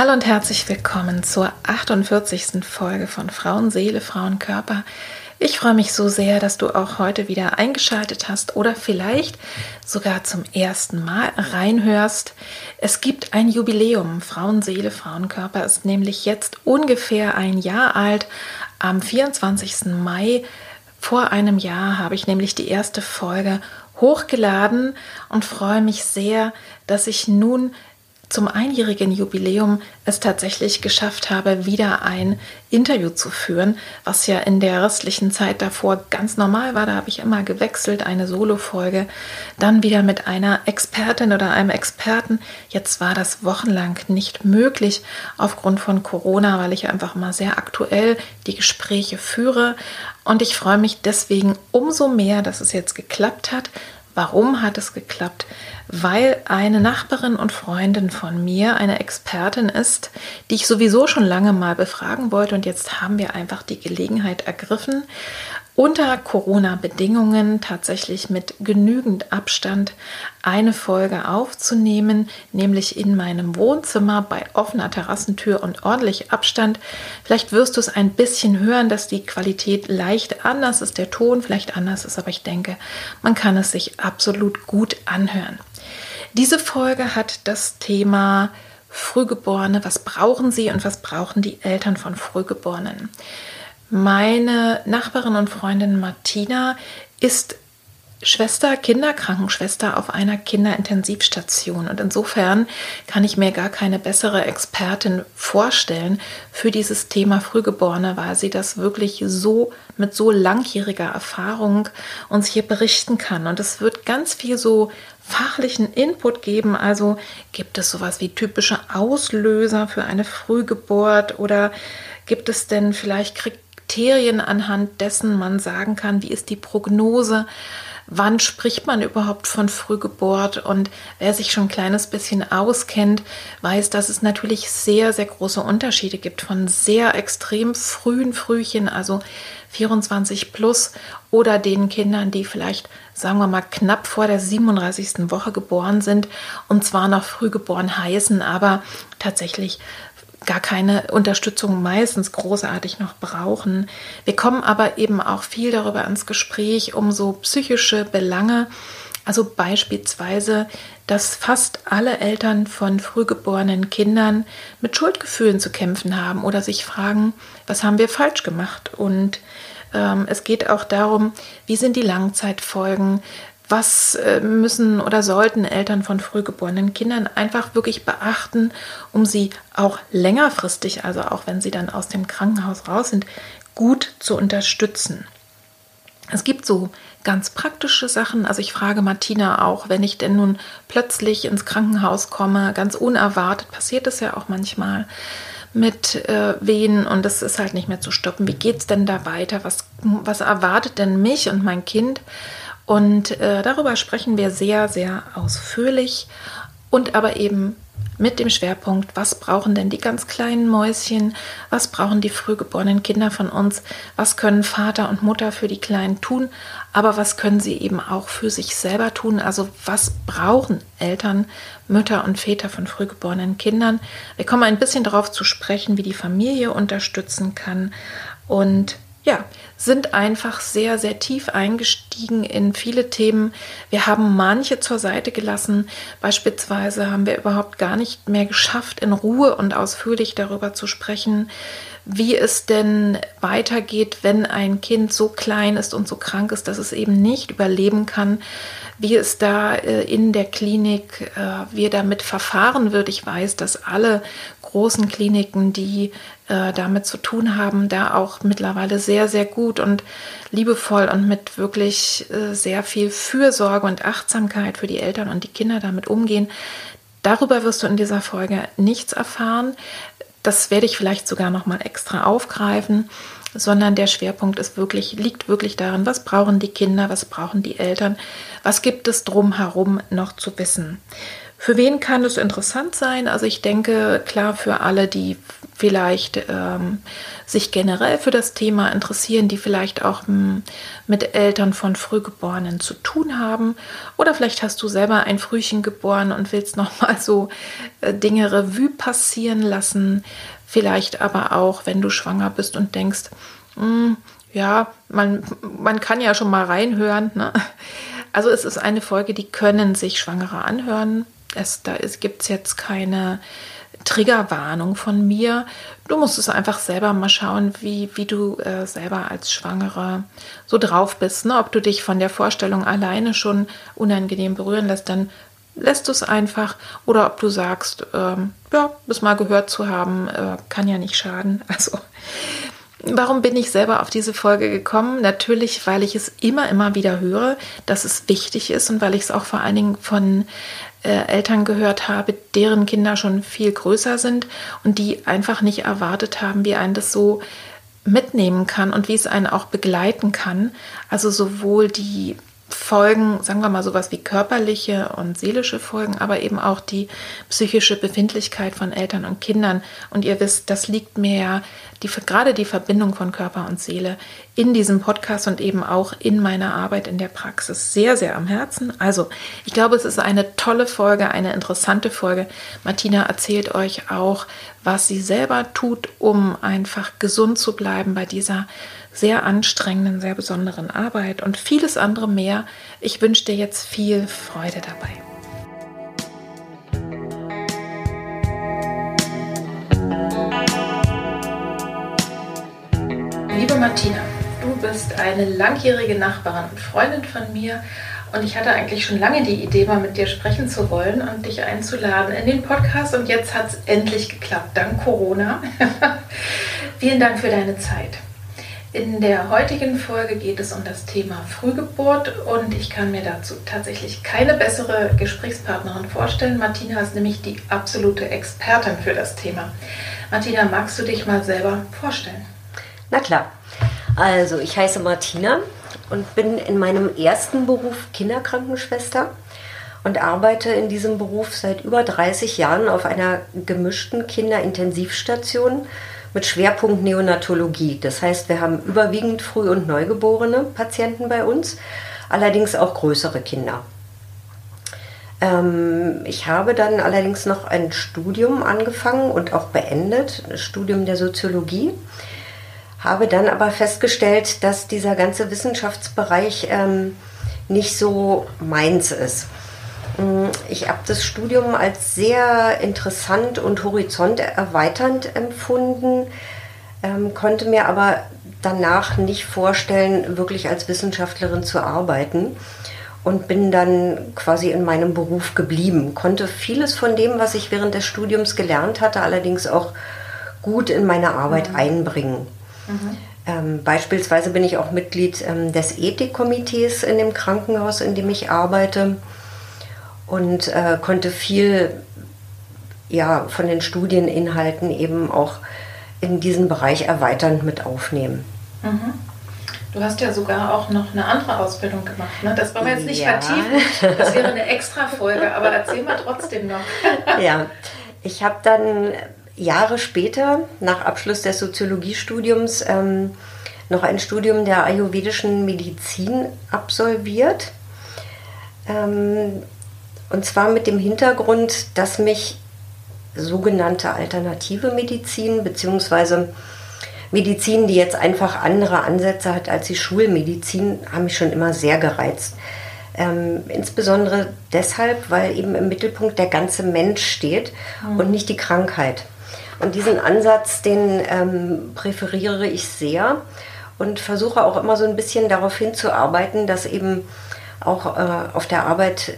Hallo und herzlich willkommen zur 48. Folge von Frauenseele, Frauenkörper. Ich freue mich so sehr, dass du auch heute wieder eingeschaltet hast oder vielleicht sogar zum ersten Mal reinhörst. Es gibt ein Jubiläum. Frauenseele, Frauenkörper ist nämlich jetzt ungefähr ein Jahr alt. Am 24. Mai vor einem Jahr habe ich nämlich die erste Folge hochgeladen und freue mich sehr, dass ich nun zum einjährigen Jubiläum es tatsächlich geschafft habe, wieder ein Interview zu führen, was ja in der restlichen Zeit davor ganz normal war. Da habe ich immer gewechselt, eine Solo-Folge, dann wieder mit einer Expertin oder einem Experten. Jetzt war das wochenlang nicht möglich aufgrund von Corona, weil ich einfach mal sehr aktuell die Gespräche führe. Und ich freue mich deswegen umso mehr, dass es jetzt geklappt hat, Warum hat es geklappt? Weil eine Nachbarin und Freundin von mir eine Expertin ist, die ich sowieso schon lange mal befragen wollte und jetzt haben wir einfach die Gelegenheit ergriffen unter Corona-Bedingungen tatsächlich mit genügend Abstand eine Folge aufzunehmen, nämlich in meinem Wohnzimmer bei offener Terrassentür und ordentlich Abstand. Vielleicht wirst du es ein bisschen hören, dass die Qualität leicht anders ist, der Ton vielleicht anders ist, aber ich denke, man kann es sich absolut gut anhören. Diese Folge hat das Thema Frühgeborene, was brauchen sie und was brauchen die Eltern von Frühgeborenen. Meine Nachbarin und Freundin Martina ist Schwester, Kinderkrankenschwester auf einer Kinderintensivstation. Und insofern kann ich mir gar keine bessere Expertin vorstellen für dieses Thema Frühgeborene, weil sie das wirklich so mit so langjähriger Erfahrung uns hier berichten kann. Und es wird ganz viel so fachlichen Input geben. Also gibt es sowas wie typische Auslöser für eine Frühgeburt oder gibt es denn vielleicht Kriterien, anhand dessen man sagen kann, wie ist die Prognose, wann spricht man überhaupt von Frühgeburt und wer sich schon ein kleines bisschen auskennt, weiß, dass es natürlich sehr, sehr große Unterschiede gibt von sehr extrem frühen Frühchen, also 24 plus oder den Kindern, die vielleicht, sagen wir mal, knapp vor der 37. Woche geboren sind und zwar noch früh geboren heißen, aber tatsächlich gar keine Unterstützung meistens großartig noch brauchen. Wir kommen aber eben auch viel darüber ins Gespräch, um so psychische Belange, also beispielsweise, dass fast alle Eltern von frühgeborenen Kindern mit Schuldgefühlen zu kämpfen haben oder sich fragen, was haben wir falsch gemacht? Und ähm, es geht auch darum, wie sind die Langzeitfolgen, was äh, müssen oder sollten Eltern von frühgeborenen Kindern einfach wirklich beachten, um sie auch längerfristig, also auch wenn sie dann aus dem Krankenhaus raus sind, gut zu unterstützen. Es gibt so ganz praktische Sachen. Also ich frage Martina auch, wenn ich denn nun plötzlich ins Krankenhaus komme, ganz unerwartet, passiert es ja auch manchmal mit äh, Wehen und es ist halt nicht mehr zu stoppen. Wie geht es denn da weiter? Was, was erwartet denn mich und mein Kind? Und äh, darüber sprechen wir sehr, sehr ausführlich und aber eben mit dem Schwerpunkt, was brauchen denn die ganz kleinen Mäuschen, was brauchen die frühgeborenen Kinder von uns, was können Vater und Mutter für die Kleinen tun, aber was können sie eben auch für sich selber tun, also was brauchen Eltern, Mütter und Väter von frühgeborenen Kindern. Wir kommen ein bisschen darauf zu sprechen, wie die Familie unterstützen kann. Und ja, sind einfach sehr, sehr tief eingestiegen in viele Themen. Wir haben manche zur Seite gelassen. Beispielsweise haben wir überhaupt gar nicht mehr geschafft, in Ruhe und ausführlich darüber zu sprechen, wie es denn weitergeht, wenn ein Kind so klein ist und so krank ist, dass es eben nicht überleben kann, wie es da äh, in der Klinik, äh, wie damit verfahren wird. Ich weiß, dass alle großen Kliniken, die äh, damit zu tun haben, da auch mittlerweile sehr, sehr gut und liebevoll und mit wirklich äh, sehr viel Fürsorge und Achtsamkeit für die Eltern und die Kinder damit umgehen. Darüber wirst du in dieser Folge nichts erfahren. Das werde ich vielleicht sogar noch mal extra aufgreifen, sondern der Schwerpunkt ist wirklich liegt wirklich darin, was brauchen die Kinder, was brauchen die Eltern, was gibt es drumherum noch zu wissen. Für wen kann es interessant sein? Also ich denke, klar, für alle, die vielleicht ähm, sich generell für das Thema interessieren, die vielleicht auch m, mit Eltern von Frühgeborenen zu tun haben. Oder vielleicht hast du selber ein Frühchen geboren und willst nochmal so äh, Dinge Revue passieren lassen. Vielleicht aber auch, wenn du schwanger bist und denkst, mh, hm, ja, man, man kann ja schon mal reinhören. Ne? Also es ist eine Folge, die können sich Schwangere anhören es, da gibt es jetzt keine Triggerwarnung von mir. Du musst es einfach selber mal schauen, wie, wie du äh, selber als Schwangere so drauf bist. Ne? Ob du dich von der Vorstellung alleine schon unangenehm berühren lässt, dann lässt du es einfach. Oder ob du sagst, ähm, ja, das mal gehört zu haben, äh, kann ja nicht schaden. Also Warum bin ich selber auf diese Folge gekommen? Natürlich, weil ich es immer, immer wieder höre, dass es wichtig ist und weil ich es auch vor allen Dingen von äh, Eltern gehört habe, deren Kinder schon viel größer sind und die einfach nicht erwartet haben, wie einen das so mitnehmen kann und wie es einen auch begleiten kann. Also sowohl die Folgen, sagen wir mal sowas wie körperliche und seelische Folgen, aber eben auch die psychische Befindlichkeit von Eltern und Kindern. Und ihr wisst, das liegt mir ja die, gerade die Verbindung von Körper und Seele in diesem Podcast und eben auch in meiner Arbeit in der Praxis sehr, sehr am Herzen. Also, ich glaube, es ist eine tolle Folge, eine interessante Folge. Martina erzählt euch auch, was sie selber tut, um einfach gesund zu bleiben bei dieser sehr anstrengenden, sehr besonderen Arbeit und vieles andere mehr. Ich wünsche dir jetzt viel Freude dabei. Liebe Martina, du bist eine langjährige Nachbarin und Freundin von mir und ich hatte eigentlich schon lange die Idee, mal mit dir sprechen zu wollen und dich einzuladen in den Podcast und jetzt hat es endlich geklappt, dank Corona. Vielen Dank für deine Zeit. In der heutigen Folge geht es um das Thema Frühgeburt und ich kann mir dazu tatsächlich keine bessere Gesprächspartnerin vorstellen. Martina ist nämlich die absolute Expertin für das Thema. Martina, magst du dich mal selber vorstellen? Na klar. Also, ich heiße Martina und bin in meinem ersten Beruf Kinderkrankenschwester und arbeite in diesem Beruf seit über 30 Jahren auf einer gemischten Kinderintensivstation mit Schwerpunkt Neonatologie. Das heißt, wir haben überwiegend Früh- und Neugeborene Patienten bei uns, allerdings auch größere Kinder. Ähm, ich habe dann allerdings noch ein Studium angefangen und auch beendet, ein Studium der Soziologie. Habe dann aber festgestellt, dass dieser ganze Wissenschaftsbereich ähm, nicht so meins ist. Mm, ich habe das Studium als sehr interessant und horizonterweiternd empfunden, ähm, konnte mir aber danach nicht vorstellen, wirklich als Wissenschaftlerin zu arbeiten und bin dann quasi in meinem Beruf geblieben. Konnte vieles von dem, was ich während des Studiums gelernt hatte, allerdings auch gut in meine Arbeit mhm. einbringen. Mhm. Ähm, beispielsweise bin ich auch Mitglied ähm, des Ethikkomitees in dem Krankenhaus, in dem ich arbeite und äh, konnte viel ja, von den Studieninhalten eben auch in diesen Bereich erweiternd mit aufnehmen. Mhm. Du hast ja sogar auch noch eine andere Ausbildung gemacht. Ne? Das wollen wir jetzt nicht ja. vertiefen. Das wäre eine extra Folge, aber erzähl mal trotzdem noch. ja, ich habe dann Jahre später, nach Abschluss des Soziologiestudiums, ähm, noch ein Studium der ayurvedischen Medizin absolviert. Ähm, und zwar mit dem Hintergrund, dass mich sogenannte alternative Medizin bzw. Medizin, die jetzt einfach andere Ansätze hat als die Schulmedizin, haben mich schon immer sehr gereizt. Ähm, insbesondere deshalb, weil eben im Mittelpunkt der ganze Mensch steht mhm. und nicht die Krankheit. Und diesen Ansatz, den ähm, präferiere ich sehr und versuche auch immer so ein bisschen darauf hinzuarbeiten, dass eben auch äh, auf der Arbeit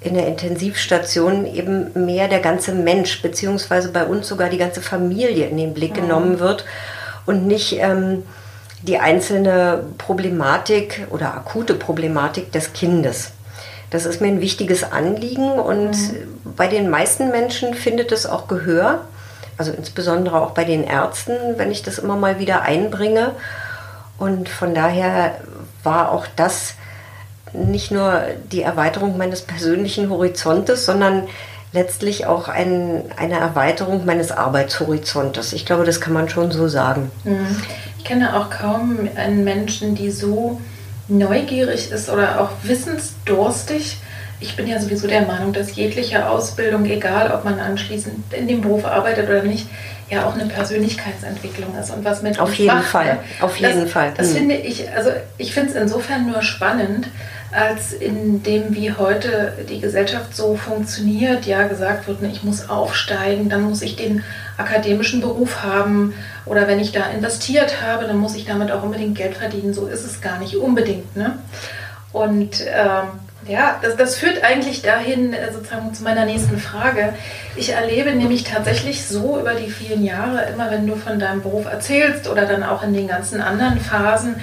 in der Intensivstation eben mehr der ganze Mensch, beziehungsweise bei uns sogar die ganze Familie in den Blick mhm. genommen wird und nicht ähm, die einzelne Problematik oder akute Problematik des Kindes. Das ist mir ein wichtiges Anliegen und mhm. bei den meisten Menschen findet es auch Gehör, also insbesondere auch bei den Ärzten, wenn ich das immer mal wieder einbringe. Und von daher war auch das nicht nur die Erweiterung meines persönlichen Horizontes, sondern letztlich auch ein, eine Erweiterung meines Arbeitshorizontes. Ich glaube, das kann man schon so sagen. Mhm. Ich kenne auch kaum einen Menschen, die so neugierig ist oder auch wissensdurstig. Ich bin ja sowieso der Meinung, dass jegliche Ausbildung, egal ob man anschließend in dem Beruf arbeitet oder nicht, ja auch eine Persönlichkeitsentwicklung ist und was mit auf jeden macht, Fall, auf jeden das, Fall. Das mhm. finde ich, also ich finde es insofern nur spannend, als in dem, wie heute die Gesellschaft so funktioniert, ja gesagt wird, ne, ich muss aufsteigen, dann muss ich den akademischen Beruf haben oder wenn ich da investiert habe, dann muss ich damit auch unbedingt Geld verdienen. So ist es gar nicht unbedingt. Ne? Und ähm, ja, das, das führt eigentlich dahin, äh, sozusagen zu meiner nächsten Frage. Ich erlebe nämlich tatsächlich so über die vielen Jahre, immer wenn du von deinem Beruf erzählst oder dann auch in den ganzen anderen Phasen,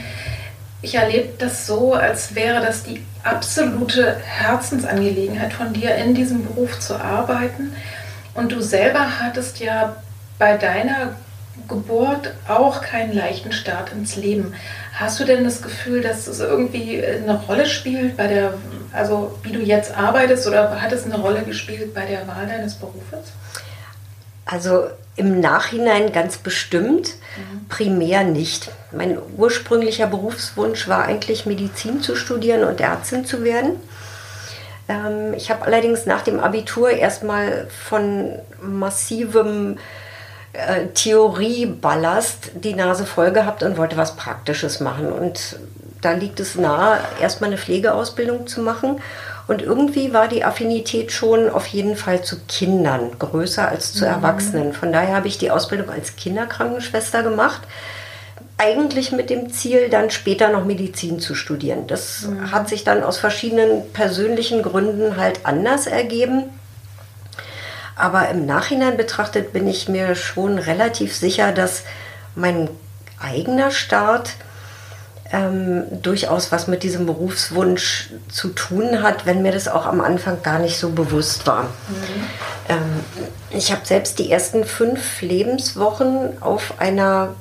ich erlebe das so, als wäre das die absolute Herzensangelegenheit von dir, in diesem Beruf zu arbeiten. Und du selber hattest ja bei deiner Geburt auch keinen leichten Start ins Leben. Hast du denn das Gefühl, dass es irgendwie eine Rolle spielt bei der, also wie du jetzt arbeitest oder hat es eine Rolle gespielt bei der Wahl deines Berufes? Also im Nachhinein ganz bestimmt, mhm. primär nicht. Mein ursprünglicher Berufswunsch war eigentlich Medizin zu studieren und Ärztin zu werden. Ähm, ich habe allerdings nach dem Abitur erstmal von massivem äh, Theorieballast die Nase voll gehabt und wollte was Praktisches machen. Und da liegt es nahe, erstmal eine Pflegeausbildung zu machen und irgendwie war die Affinität schon auf jeden Fall zu Kindern größer als zu mhm. Erwachsenen. Von daher habe ich die Ausbildung als Kinderkrankenschwester gemacht. Eigentlich mit dem Ziel, dann später noch Medizin zu studieren. Das mhm. hat sich dann aus verschiedenen persönlichen Gründen halt anders ergeben. Aber im Nachhinein betrachtet bin ich mir schon relativ sicher, dass mein eigener Start ähm, durchaus was mit diesem Berufswunsch zu tun hat, wenn mir das auch am Anfang gar nicht so bewusst war. Mhm. Ähm, ich habe selbst die ersten fünf Lebenswochen auf einer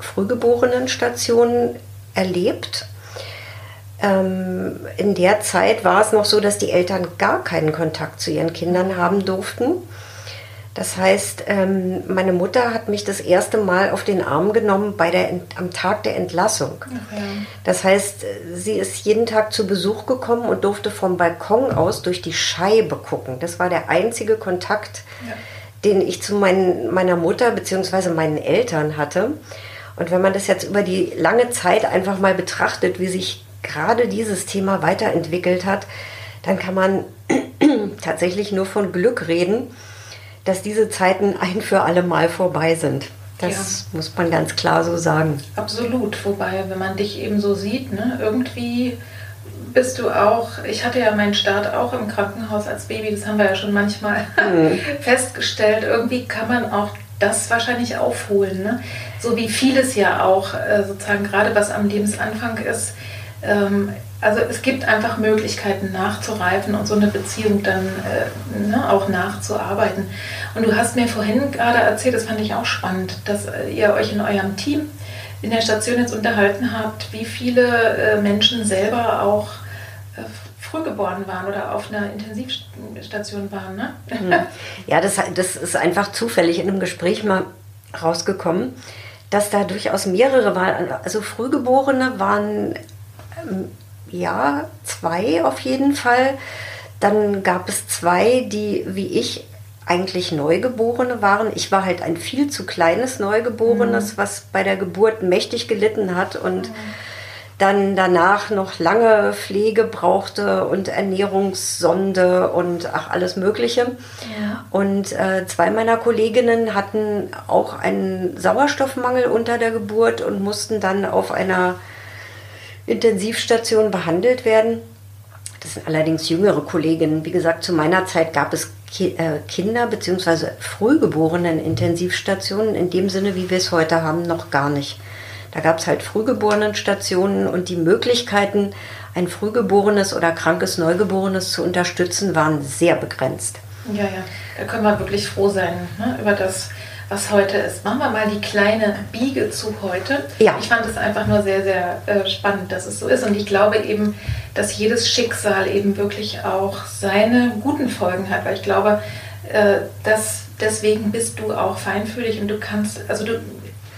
Frühgeborenenstation erlebt. Ähm, in der Zeit war es noch so, dass die Eltern gar keinen Kontakt zu ihren Kindern haben durften. Das heißt, ähm, meine Mutter hat mich das erste Mal auf den Arm genommen bei der, am Tag der Entlassung. Ja. Das heißt, sie ist jeden Tag zu Besuch gekommen und durfte vom Balkon aus durch die Scheibe gucken. Das war der einzige Kontakt, ja. den ich zu mein, meiner Mutter bzw. meinen Eltern hatte. Und wenn man das jetzt über die lange Zeit einfach mal betrachtet, wie sich gerade dieses Thema weiterentwickelt hat, dann kann man tatsächlich nur von Glück reden dass diese Zeiten ein für alle Mal vorbei sind. Das ja. muss man ganz klar so sagen. Absolut. Wobei, wenn man dich eben so sieht, ne, irgendwie bist du auch, ich hatte ja meinen Start auch im Krankenhaus als Baby, das haben wir ja schon manchmal mhm. festgestellt. Irgendwie kann man auch das wahrscheinlich aufholen. Ne? So wie vieles ja auch, äh, sozusagen gerade was am Lebensanfang ist, ähm, also es gibt einfach Möglichkeiten nachzureifen und so eine Beziehung dann äh, ne, auch nachzuarbeiten. Und du hast mir vorhin gerade erzählt, das fand ich auch spannend, dass äh, ihr euch in eurem Team in der Station jetzt unterhalten habt, wie viele äh, Menschen selber auch äh, früh geboren waren oder auf einer Intensivstation waren. Ne? Mhm. Ja, das, das ist einfach zufällig in einem Gespräch mal rausgekommen, dass da durchaus mehrere waren. Also Frühgeborene waren ja, zwei auf jeden Fall. Dann gab es zwei, die wie ich eigentlich Neugeborene waren. Ich war halt ein viel zu kleines Neugeborenes, mhm. was bei der Geburt mächtig gelitten hat und mhm. dann danach noch lange Pflege brauchte und Ernährungssonde und ach alles Mögliche. Ja. Und äh, zwei meiner Kolleginnen hatten auch einen Sauerstoffmangel unter der Geburt und mussten dann auf einer Intensivstation behandelt werden. Das sind allerdings jüngere Kolleginnen. Wie gesagt, zu meiner Zeit gab es äh, Kinder- bzw. frühgeborenen Intensivstationen in dem Sinne, wie wir es heute haben, noch gar nicht. Da gab es halt Frühgeborenenstationen und die Möglichkeiten, ein frühgeborenes oder krankes Neugeborenes zu unterstützen, waren sehr begrenzt. Ja, ja, da können wir wirklich froh sein ne, über das, was heute ist. Machen wir mal die kleine Biege zu heute. Ja. Ich fand es einfach nur sehr, sehr äh, spannend, dass es so ist. Und ich glaube eben, dass jedes Schicksal eben wirklich auch seine guten Folgen hat. Weil ich glaube, äh, dass deswegen bist du auch feinfühlig und du kannst, also du,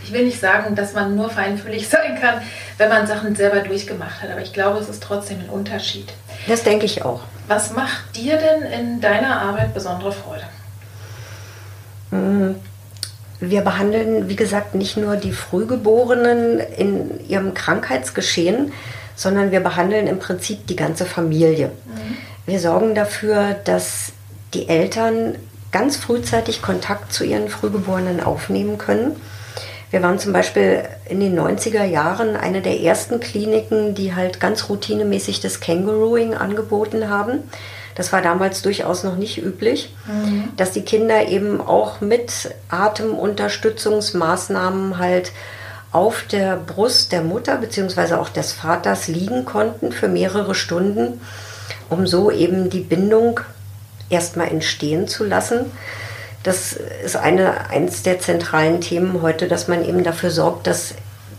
ich will nicht sagen, dass man nur feinfühlig sein kann, wenn man Sachen selber durchgemacht hat. Aber ich glaube, es ist trotzdem ein Unterschied. Das denke ich auch. Was macht dir denn in deiner Arbeit besondere Freude? Mhm wir behandeln, wie gesagt, nicht nur die Frühgeborenen in ihrem Krankheitsgeschehen, sondern wir behandeln im Prinzip die ganze Familie. Mhm. Wir sorgen dafür, dass die Eltern ganz frühzeitig Kontakt zu ihren Frühgeborenen aufnehmen können. Wir waren zum Beispiel in den 90er Jahren eine der ersten Kliniken, die halt ganz routinemäßig das Kangarooing angeboten haben. Das war damals durchaus noch nicht üblich, mhm. dass die Kinder eben auch mit Atemunterstützungsmaßnahmen halt auf der Brust der Mutter bzw. auch des Vaters liegen konnten für mehrere Stunden, um so eben die Bindung erstmal entstehen zu lassen. Das ist eine, eines der zentralen Themen heute, dass man eben dafür sorgt, dass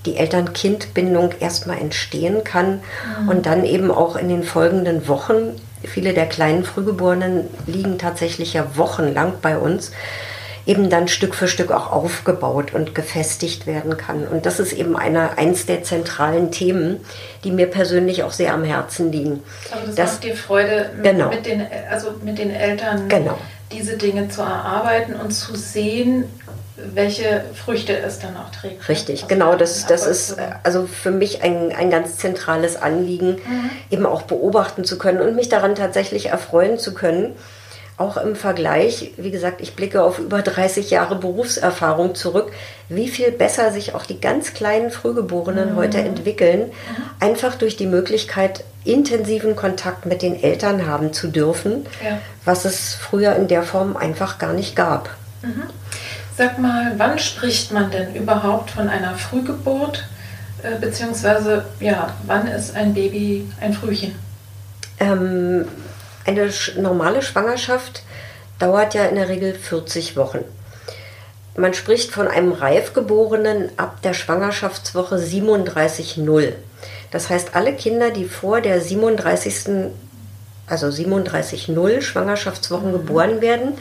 die Eltern-Kind-Bindung erstmal entstehen kann mhm. und dann eben auch in den folgenden Wochen viele der kleinen Frühgeborenen liegen tatsächlich ja wochenlang bei uns, eben dann Stück für Stück auch aufgebaut und gefestigt werden kann. Und das ist eben eine, eins der zentralen Themen, die mir persönlich auch sehr am Herzen liegen. Aber das, das macht dir Freude, mit, genau. mit, den, also mit den Eltern genau. diese Dinge zu erarbeiten und zu sehen, welche Früchte es dann auch trägt. Richtig, genau. Das, das ist also für mich ein, ein ganz zentrales Anliegen, mhm. eben auch beobachten zu können und mich daran tatsächlich erfreuen zu können. Auch im Vergleich, wie gesagt, ich blicke auf über 30 Jahre Berufserfahrung zurück, wie viel besser sich auch die ganz kleinen Frühgeborenen mhm. heute entwickeln, mhm. einfach durch die Möglichkeit, intensiven Kontakt mit den Eltern haben zu dürfen, ja. was es früher in der Form einfach gar nicht gab. Sag mal, wann spricht man denn überhaupt von einer Frühgeburt? Äh, beziehungsweise, ja, wann ist ein Baby ein Frühchen? Ähm, eine normale Schwangerschaft dauert ja in der Regel 40 Wochen. Man spricht von einem Reifgeborenen ab der Schwangerschaftswoche 37,0. Das heißt, alle Kinder, die vor der 37. also 37,0 Schwangerschaftswochen mhm. geboren werden,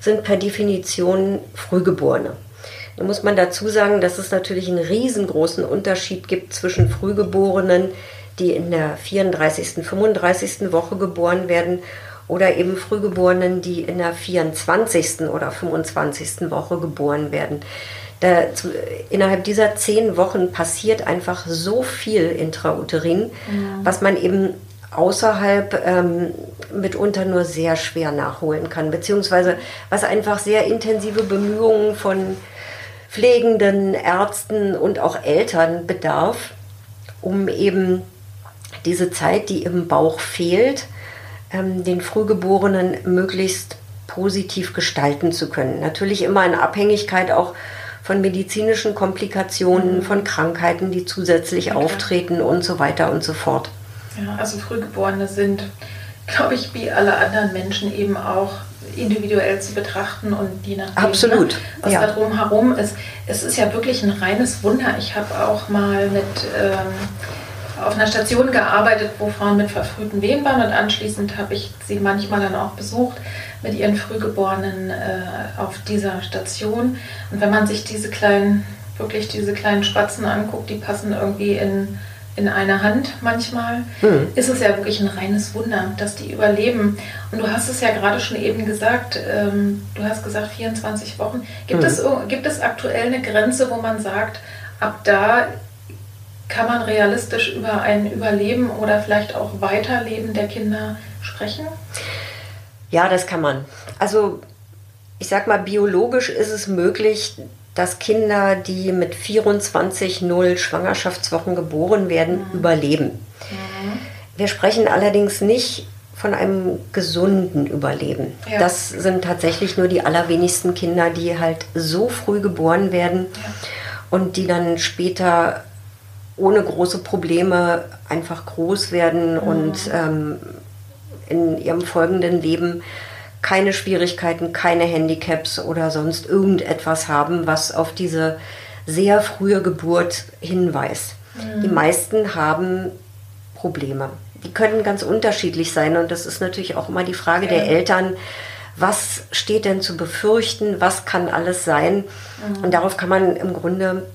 sind per Definition Frühgeborene. Da muss man dazu sagen, dass es natürlich einen riesengroßen Unterschied gibt zwischen Frühgeborenen, die in der 34., 35. Woche geboren werden oder eben Frühgeborenen, die in der 24. oder 25. Woche geboren werden. Da, zu, innerhalb dieser zehn Wochen passiert einfach so viel intrauterin, ja. was man eben außerhalb ähm, mitunter nur sehr schwer nachholen kann, beziehungsweise was einfach sehr intensive Bemühungen von pflegenden Ärzten und auch Eltern bedarf, um eben diese Zeit, die im Bauch fehlt, ähm, den Frühgeborenen möglichst positiv gestalten zu können. Natürlich immer in Abhängigkeit auch von medizinischen Komplikationen, mhm. von Krankheiten, die zusätzlich okay. auftreten und so weiter und so fort. Ja, also Frühgeborene sind, glaube ich, wie alle anderen Menschen eben auch individuell zu betrachten und je nachdem, Absolut. Ne, was ja. da drumherum ist. Es ist ja wirklich ein reines Wunder. Ich habe auch mal mit ähm, auf einer Station gearbeitet, wo Frauen mit verfrühten Wehen waren und anschließend habe ich sie manchmal dann auch besucht mit ihren Frühgeborenen äh, auf dieser Station. Und wenn man sich diese kleinen, wirklich diese kleinen Spatzen anguckt, die passen irgendwie in in einer Hand manchmal, mhm. ist es ja wirklich ein reines Wunder, dass die überleben. Und du hast es ja gerade schon eben gesagt, ähm, du hast gesagt 24 Wochen. Gibt, mhm. es, gibt es aktuell eine Grenze, wo man sagt, ab da kann man realistisch über ein Überleben oder vielleicht auch Weiterleben der Kinder sprechen? Ja, das kann man. Also ich sag mal, biologisch ist es möglich, dass Kinder, die mit 24,0 Schwangerschaftswochen geboren werden, mhm. überleben. Mhm. Wir sprechen allerdings nicht von einem gesunden Überleben. Ja. Das sind tatsächlich nur die allerwenigsten Kinder, die halt so früh geboren werden ja. und die dann später ohne große Probleme einfach groß werden mhm. und ähm, in ihrem folgenden Leben keine Schwierigkeiten, keine Handicaps oder sonst irgendetwas haben, was auf diese sehr frühe Geburt hinweist. Mhm. Die meisten haben Probleme. Die können ganz unterschiedlich sein und das ist natürlich auch immer die Frage ja. der Eltern, was steht denn zu befürchten, was kann alles sein. Mhm. Und darauf kann man im Grunde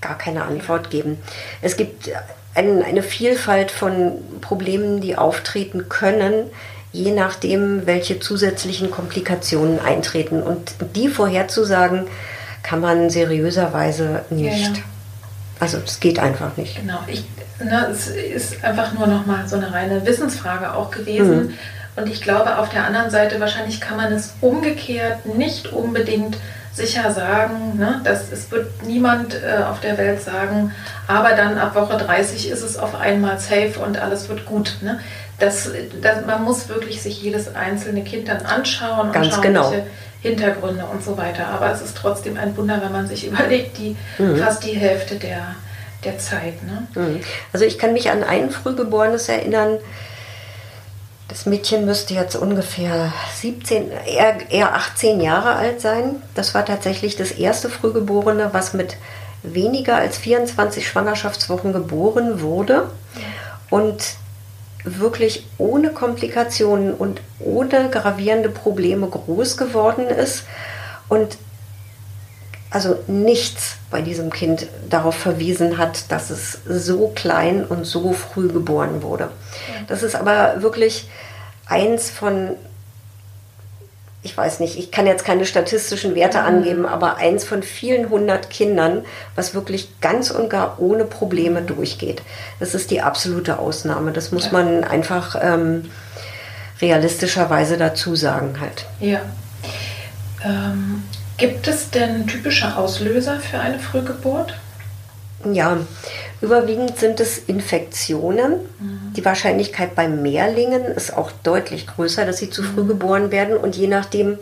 gar keine Antwort geben. Es gibt ein, eine Vielfalt von Problemen, die auftreten können, je nachdem, welche zusätzlichen Komplikationen eintreten. Und die vorherzusagen, kann man seriöserweise nicht. Ja, ja. Also es geht einfach nicht. Genau, ich, ne, es ist einfach nur noch mal so eine reine Wissensfrage auch gewesen. Mhm. Und ich glaube, auf der anderen Seite, wahrscheinlich kann man es umgekehrt nicht unbedingt sicher sagen, ne, dass es wird niemand äh, auf der Welt sagen, aber dann ab Woche 30 ist es auf einmal safe und alles wird gut. Ne? Das, das, man muss wirklich sich jedes einzelne Kind dann anschauen Ganz und schauen, genau. welche Hintergründe und so weiter. Aber es ist trotzdem ein Wunder, wenn man sich überlegt, die mhm. fast die Hälfte der, der Zeit. Ne? Mhm. Also ich kann mich an ein Frühgeborenes erinnern, das Mädchen müsste jetzt ungefähr 17, eher, eher 18 Jahre alt sein. Das war tatsächlich das erste Frühgeborene, was mit weniger als 24 Schwangerschaftswochen geboren wurde und wirklich ohne Komplikationen und ohne gravierende Probleme groß geworden ist und also nichts bei diesem Kind darauf verwiesen hat, dass es so klein und so früh geboren wurde. Das ist aber wirklich eins von, ich weiß nicht, ich kann jetzt keine statistischen Werte mhm. angeben, aber eins von vielen hundert Kindern, was wirklich ganz und gar ohne Probleme durchgeht. Das ist die absolute Ausnahme. Das muss ja. man einfach ähm, realistischerweise dazu sagen halt. Ja. Ähm, Gibt es denn typische Auslöser für eine Frühgeburt? Ja, überwiegend sind es Infektionen. Mhm. Die Wahrscheinlichkeit bei Mehrlingen ist auch deutlich größer, dass sie zu früh mhm. geboren werden. Und je nachdem,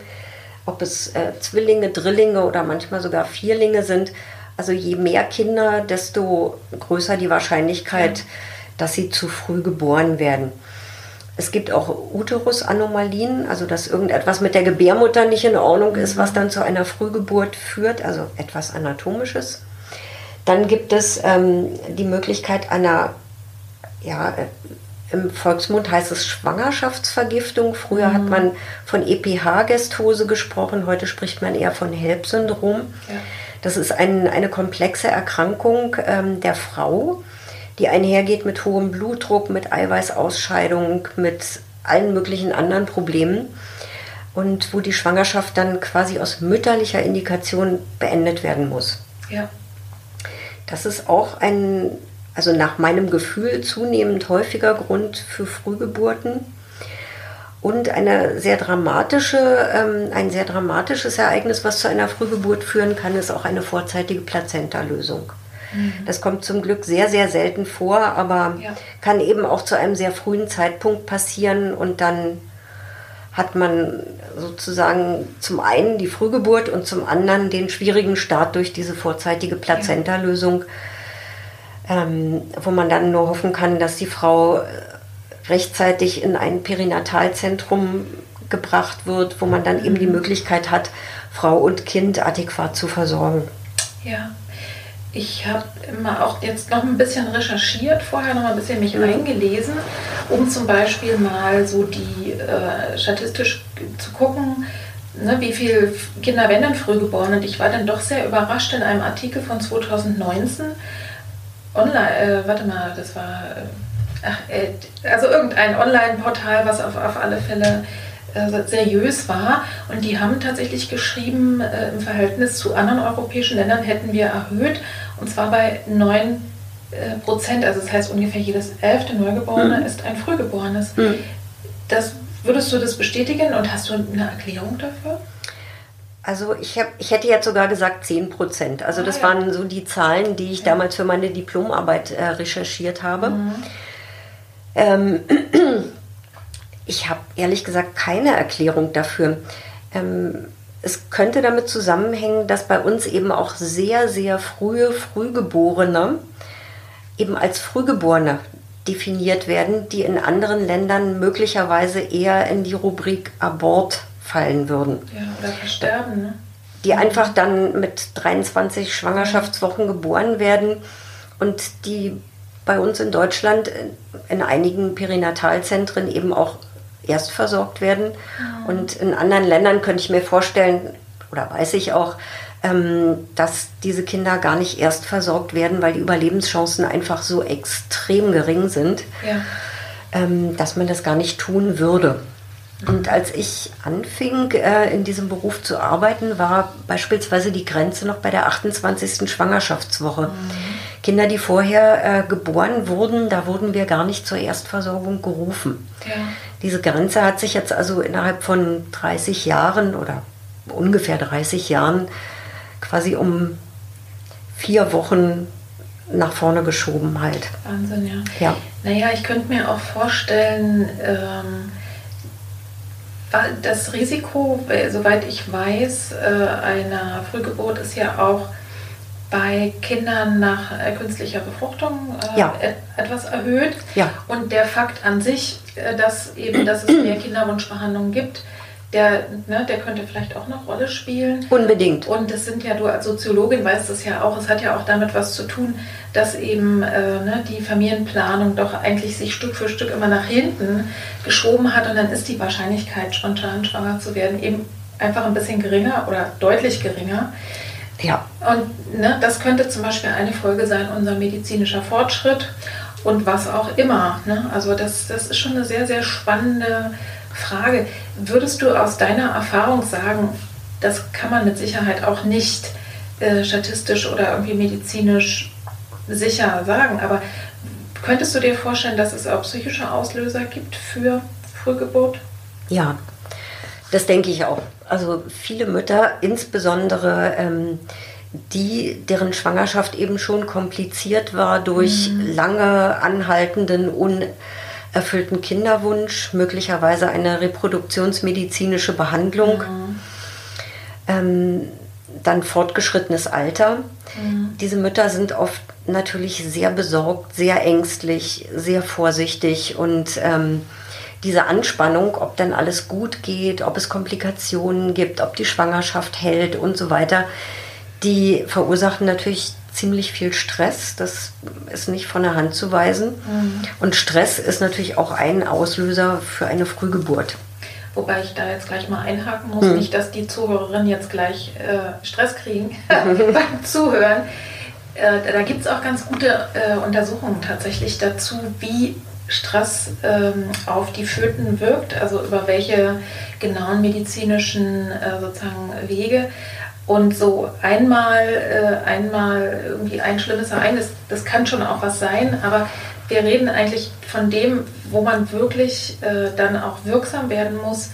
ob es äh, Zwillinge, Drillinge oder manchmal sogar Vierlinge sind, also je mehr Kinder, desto größer die Wahrscheinlichkeit, ja. dass sie zu früh geboren werden. Es gibt auch Uterusanomalien, also dass irgendetwas mit der Gebärmutter nicht in Ordnung ist, was dann zu einer Frühgeburt führt, also etwas Anatomisches. Dann gibt es ähm, die Möglichkeit einer, ja, äh, im Volksmund heißt es Schwangerschaftsvergiftung. Früher mhm. hat man von EPH-Gestose gesprochen, heute spricht man eher von HELP-Syndrom. Ja. Das ist ein, eine komplexe Erkrankung ähm, der Frau die einhergeht mit hohem Blutdruck, mit Eiweißausscheidung, mit allen möglichen anderen Problemen und wo die Schwangerschaft dann quasi aus mütterlicher Indikation beendet werden muss. Ja. Das ist auch ein, also nach meinem Gefühl zunehmend häufiger Grund für Frühgeburten. Und eine sehr dramatische, ähm, ein sehr dramatisches Ereignis, was zu einer Frühgeburt führen kann, ist auch eine vorzeitige Plazenta-Lösung. Mhm. Das kommt zum Glück sehr, sehr selten vor, aber ja. kann eben auch zu einem sehr frühen Zeitpunkt passieren und dann hat man sozusagen zum einen die Frühgeburt und zum anderen den schwierigen Start durch diese vorzeitige Plazenta-Lösung, ähm, wo man dann nur hoffen kann, dass die Frau rechtzeitig in ein Perinatalzentrum gebracht wird, wo man dann eben die mhm. Möglichkeit hat, Frau und Kind adäquat zu versorgen. Ja. Ich habe immer auch jetzt noch ein bisschen recherchiert, vorher noch ein bisschen mich eingelesen, um zum Beispiel mal so die äh, statistisch zu gucken, ne, wie viele Kinder werden dann früh geboren. Und ich war dann doch sehr überrascht in einem Artikel von 2019 online, äh, warte mal, das war, äh, ach, äh, also irgendein Online-Portal, was auf, auf alle Fälle äh, seriös war. Und die haben tatsächlich geschrieben, äh, im Verhältnis zu anderen europäischen Ländern hätten wir erhöht, und zwar bei 9 äh, Prozent, also das heißt ungefähr jedes elfte Neugeborene mhm. ist ein Frühgeborenes. Mhm. Das, würdest du das bestätigen und hast du eine Erklärung dafür? Also ich, hab, ich hätte jetzt sogar gesagt 10 Prozent. Also ah, das ja. waren so die Zahlen, die ich ja. damals für meine Diplomarbeit äh, recherchiert habe. Mhm. Ähm, ich habe ehrlich gesagt keine Erklärung dafür. Ähm, es könnte damit zusammenhängen, dass bei uns eben auch sehr, sehr frühe Frühgeborene eben als Frühgeborene definiert werden, die in anderen Ländern möglicherweise eher in die Rubrik Abort fallen würden. Ja, oder versterben, ne? Die einfach dann mit 23 Schwangerschaftswochen geboren werden und die bei uns in Deutschland in einigen Perinatalzentren eben auch erst versorgt werden. Mhm. Und in anderen Ländern könnte ich mir vorstellen, oder weiß ich auch, ähm, dass diese Kinder gar nicht erst versorgt werden, weil die Überlebenschancen einfach so extrem gering sind, ja. ähm, dass man das gar nicht tun würde. Und als ich anfing, äh, in diesem Beruf zu arbeiten, war beispielsweise die Grenze noch bei der 28. Schwangerschaftswoche. Mhm. Kinder, die vorher äh, geboren wurden, da wurden wir gar nicht zur Erstversorgung gerufen. Ja. Diese Grenze hat sich jetzt also innerhalb von 30 Jahren oder ungefähr 30 Jahren quasi um vier Wochen nach vorne geschoben halt. Wahnsinn, ja. ja. Naja, ich könnte mir auch vorstellen, ähm, das Risiko, äh, soweit ich weiß, äh, einer Frühgeburt ist ja auch bei Kindern nach äh, künstlicher Befruchtung äh, ja. et etwas erhöht. Ja. Und der Fakt an sich, äh, dass eben, dass es mehr Kinderwunschbehandlungen gibt, der, ne, der könnte vielleicht auch eine Rolle spielen. Unbedingt. Und das sind ja, du als Soziologin weißt das ja auch, es hat ja auch damit was zu tun, dass eben äh, ne, die Familienplanung doch eigentlich sich Stück für Stück immer nach hinten geschoben hat und dann ist die Wahrscheinlichkeit, spontan schwanger zu werden, eben einfach ein bisschen geringer oder deutlich geringer. Ja. Und ne, das könnte zum Beispiel eine Folge sein, unser medizinischer Fortschritt und was auch immer. Ne? Also das, das ist schon eine sehr, sehr spannende Frage. Würdest du aus deiner Erfahrung sagen, das kann man mit Sicherheit auch nicht äh, statistisch oder irgendwie medizinisch sicher sagen, aber könntest du dir vorstellen, dass es auch psychische Auslöser gibt für Frühgeburt? Ja, das denke ich auch. Also viele Mütter, insbesondere ähm, die, deren Schwangerschaft eben schon kompliziert war durch mhm. lange anhaltenden, un erfüllten Kinderwunsch, möglicherweise eine reproduktionsmedizinische Behandlung, mhm. ähm, dann fortgeschrittenes Alter. Mhm. Diese Mütter sind oft natürlich sehr besorgt, sehr ängstlich, sehr vorsichtig und ähm, diese Anspannung, ob dann alles gut geht, ob es Komplikationen gibt, ob die Schwangerschaft hält und so weiter, die verursachen natürlich ziemlich viel Stress. Das ist nicht von der Hand zu weisen. Mhm. Und Stress ist natürlich auch ein Auslöser für eine Frühgeburt. Wobei ich da jetzt gleich mal einhaken muss, mhm. nicht, dass die Zuhörerinnen jetzt gleich äh, Stress kriegen beim Zuhören. Äh, da gibt es auch ganz gute äh, Untersuchungen tatsächlich dazu, wie Stress ähm, auf die Föten wirkt, also über welche genauen medizinischen äh, sozusagen Wege. Und so einmal, äh, einmal irgendwie ein schlimmes Ereignis, das kann schon auch was sein, aber wir reden eigentlich von dem, wo man wirklich äh, dann auch wirksam werden muss.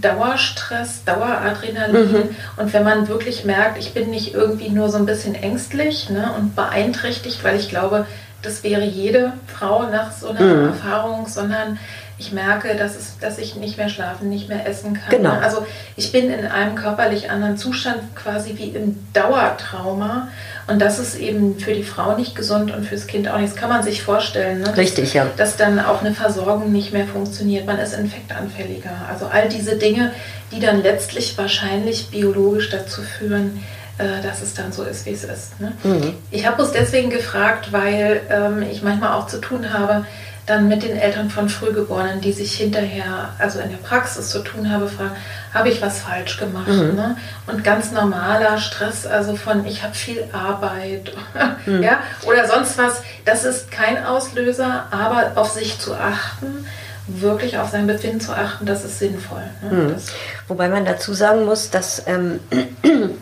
Dauerstress, Daueradrenalin. Mhm. Und wenn man wirklich merkt, ich bin nicht irgendwie nur so ein bisschen ängstlich ne, und beeinträchtigt, weil ich glaube, das wäre jede Frau nach so einer mhm. Erfahrung, sondern ich merke, dass, es, dass ich nicht mehr schlafen, nicht mehr essen kann. Genau. Also ich bin in einem körperlich anderen Zustand, quasi wie im Dauertrauma. Und das ist eben für die Frau nicht gesund und fürs Kind auch nicht. Das kann man sich vorstellen. Ne? Richtig, ja. Dass dann auch eine Versorgung nicht mehr funktioniert. Man ist infektanfälliger. Also all diese Dinge, die dann letztlich wahrscheinlich biologisch dazu führen, äh, dass es dann so ist, wie es ist. Ne? Mhm. Ich habe uns deswegen gefragt, weil ähm, ich manchmal auch zu tun habe dann mit den Eltern von Frühgeborenen, die sich hinterher, also in der Praxis zu tun habe, fragen, habe ich was falsch gemacht? Mhm. Ne? Und ganz normaler Stress, also von ich habe viel Arbeit mhm. ja, oder sonst was, das ist kein Auslöser, aber auf sich zu achten, wirklich auf sein Befinden zu achten, das ist sinnvoll. Ne? Mhm. Das Wobei man dazu sagen muss, dass, ähm,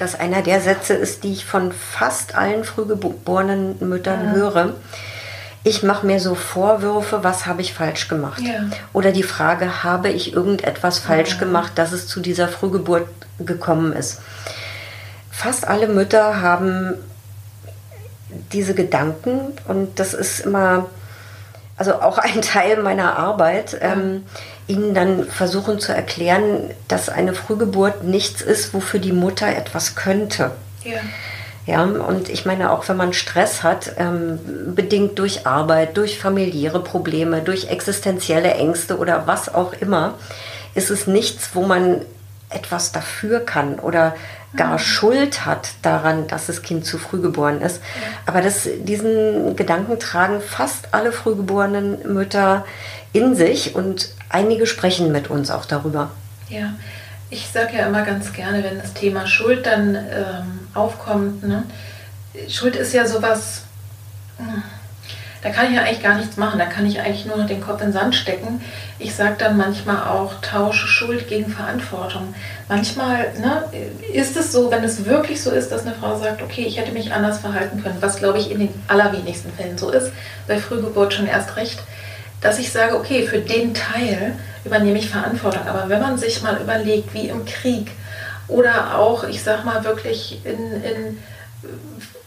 dass einer der Sätze ist, die ich von fast allen frühgeborenen Müttern ja. höre ich mache mir so Vorwürfe, was habe ich falsch gemacht? Ja. Oder die Frage, habe ich irgendetwas falsch ja. gemacht, dass es zu dieser Frühgeburt gekommen ist? Fast alle Mütter haben diese Gedanken und das ist immer, also auch ein Teil meiner Arbeit, ja. Ihnen dann versuchen zu erklären, dass eine Frühgeburt nichts ist, wofür die Mutter etwas könnte. Ja. Ja, und ich meine, auch wenn man Stress hat, ähm, bedingt durch Arbeit, durch familiäre Probleme, durch existenzielle Ängste oder was auch immer, ist es nichts, wo man etwas dafür kann oder gar mhm. Schuld hat daran, dass das Kind zu früh geboren ist. Ja. Aber das, diesen Gedanken tragen fast alle frühgeborenen Mütter in sich und einige sprechen mit uns auch darüber. Ja, ich sage ja immer ganz gerne, wenn das Thema Schuld dann ähm, aufkommt, ne? Schuld ist ja sowas, hm, da kann ich ja eigentlich gar nichts machen, da kann ich eigentlich nur noch den Kopf in den Sand stecken. Ich sage dann manchmal auch, tausche Schuld gegen Verantwortung. Manchmal ne, ist es so, wenn es wirklich so ist, dass eine Frau sagt, okay, ich hätte mich anders verhalten können, was glaube ich in den allerwenigsten Fällen so ist, bei Frühgeburt schon erst recht, dass ich sage, okay, für den Teil übernehme ich Verantwortung. Aber wenn man sich mal überlegt, wie im Krieg oder auch, ich sag mal, wirklich in, in,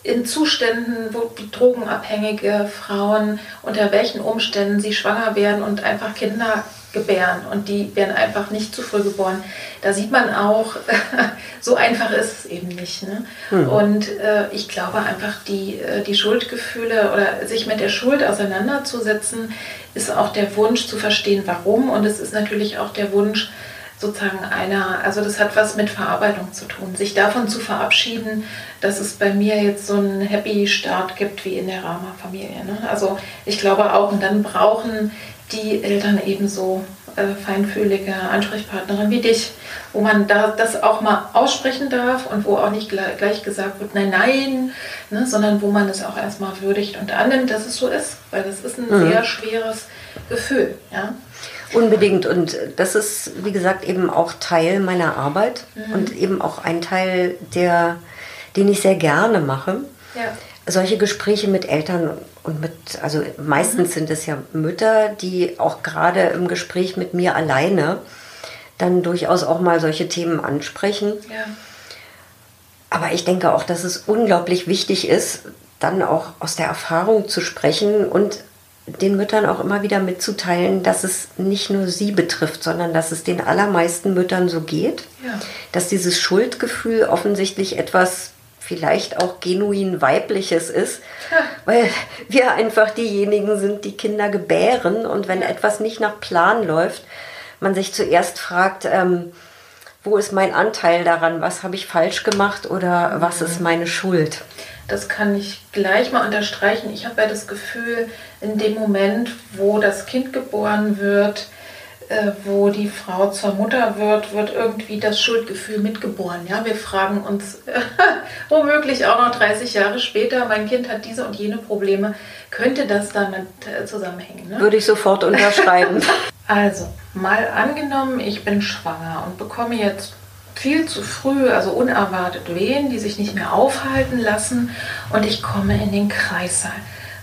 in Zuständen, wo drogenabhängige Frauen, unter welchen Umständen sie schwanger werden und einfach Kinder gebären und die werden einfach nicht zu früh geboren. Da sieht man auch, so einfach ist es eben nicht. Ne? Mhm. Und äh, ich glaube einfach, die, äh, die Schuldgefühle oder sich mit der Schuld auseinanderzusetzen, ist auch der Wunsch zu verstehen, warum. Und es ist natürlich auch der Wunsch, sozusagen einer, also das hat was mit Verarbeitung zu tun, sich davon zu verabschieden, dass es bei mir jetzt so einen Happy Start gibt wie in der Rama-Familie. Ne? Also ich glaube auch, und dann brauchen die Eltern ebenso äh, feinfühlige Ansprechpartnerin wie dich, wo man da das auch mal aussprechen darf und wo auch nicht gleich, gleich gesagt wird, nein, nein, ne, sondern wo man es auch erstmal würdigt und annimmt, dass es so ist, weil das ist ein mhm. sehr schweres Gefühl. Ja? Unbedingt. Und das ist, wie gesagt, eben auch Teil meiner Arbeit mhm. und eben auch ein Teil, der, den ich sehr gerne mache. Ja. Solche Gespräche mit Eltern und mit, also meistens mhm. sind es ja Mütter, die auch gerade im Gespräch mit mir alleine dann durchaus auch mal solche Themen ansprechen. Ja. Aber ich denke auch, dass es unglaublich wichtig ist, dann auch aus der Erfahrung zu sprechen und den Müttern auch immer wieder mitzuteilen, dass es nicht nur sie betrifft, sondern dass es den allermeisten Müttern so geht. Ja. Dass dieses Schuldgefühl offensichtlich etwas vielleicht auch genuin weibliches ist, ja. weil wir einfach diejenigen sind, die Kinder gebären und wenn etwas nicht nach Plan läuft, man sich zuerst fragt, ähm, wo ist mein Anteil daran, was habe ich falsch gemacht oder was ist mhm. meine Schuld. Das kann ich gleich mal unterstreichen. Ich habe ja das Gefühl, in dem Moment, wo das Kind geboren wird, äh, wo die Frau zur Mutter wird, wird irgendwie das Schuldgefühl mitgeboren. Ja, wir fragen uns womöglich auch noch 30 Jahre später, mein Kind hat diese und jene Probleme, könnte das damit äh, zusammenhängen? Ne? Würde ich sofort unterschreiben. also, mal angenommen, ich bin schwanger und bekomme jetzt viel zu früh, also unerwartet Wehen, die sich nicht mehr aufhalten lassen und ich komme in den Kreissaal.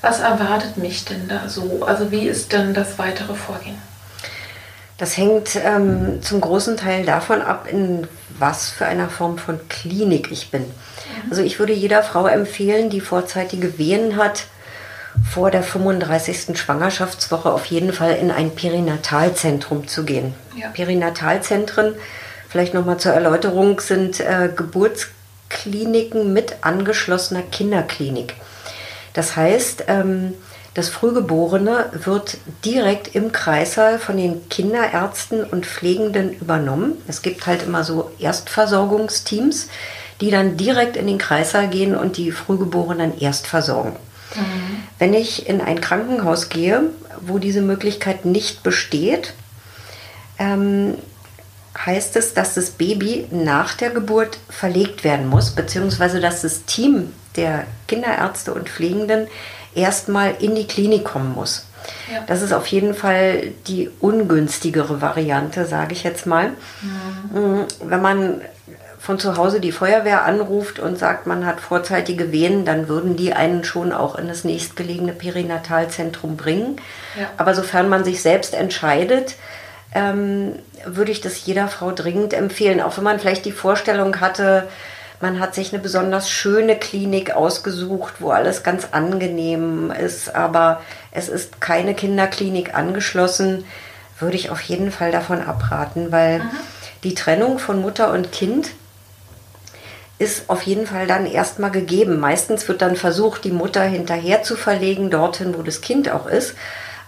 Was erwartet mich denn da so? Also wie ist denn das weitere Vorgehen? Das hängt ähm, zum großen Teil davon ab, in was für einer Form von Klinik ich bin. Mhm. Also ich würde jeder Frau empfehlen, die vorzeitige Wehen hat, vor der 35. Schwangerschaftswoche auf jeden Fall in ein Perinatalzentrum zu gehen. Ja. Perinatalzentren, vielleicht nochmal zur Erläuterung, sind äh, Geburtskliniken mit angeschlossener Kinderklinik. Das heißt, ähm, das Frühgeborene wird direkt im Kreissaal von den Kinderärzten und Pflegenden übernommen. Es gibt halt immer so Erstversorgungsteams, die dann direkt in den Kreissaal gehen und die Frühgeborenen erst versorgen. Mhm. Wenn ich in ein Krankenhaus gehe, wo diese Möglichkeit nicht besteht, ähm, heißt es, dass das Baby nach der Geburt verlegt werden muss, beziehungsweise dass das Team der Kinderärzte und Pflegenden erstmal in die Klinik kommen muss. Ja. Das ist auf jeden Fall die ungünstigere Variante, sage ich jetzt mal. Mhm. Wenn man von zu Hause die Feuerwehr anruft und sagt, man hat vorzeitige Wehen, dann würden die einen schon auch in das nächstgelegene Perinatalzentrum bringen. Ja. Aber sofern man sich selbst entscheidet, ähm, würde ich das jeder Frau dringend empfehlen. Auch wenn man vielleicht die Vorstellung hatte, man hat sich eine besonders schöne Klinik ausgesucht, wo alles ganz angenehm ist, aber es ist keine Kinderklinik angeschlossen, würde ich auf jeden Fall davon abraten, weil mhm. die Trennung von Mutter und Kind ist auf jeden Fall dann erstmal gegeben. Meistens wird dann versucht, die Mutter hinterher zu verlegen, dorthin, wo das Kind auch ist.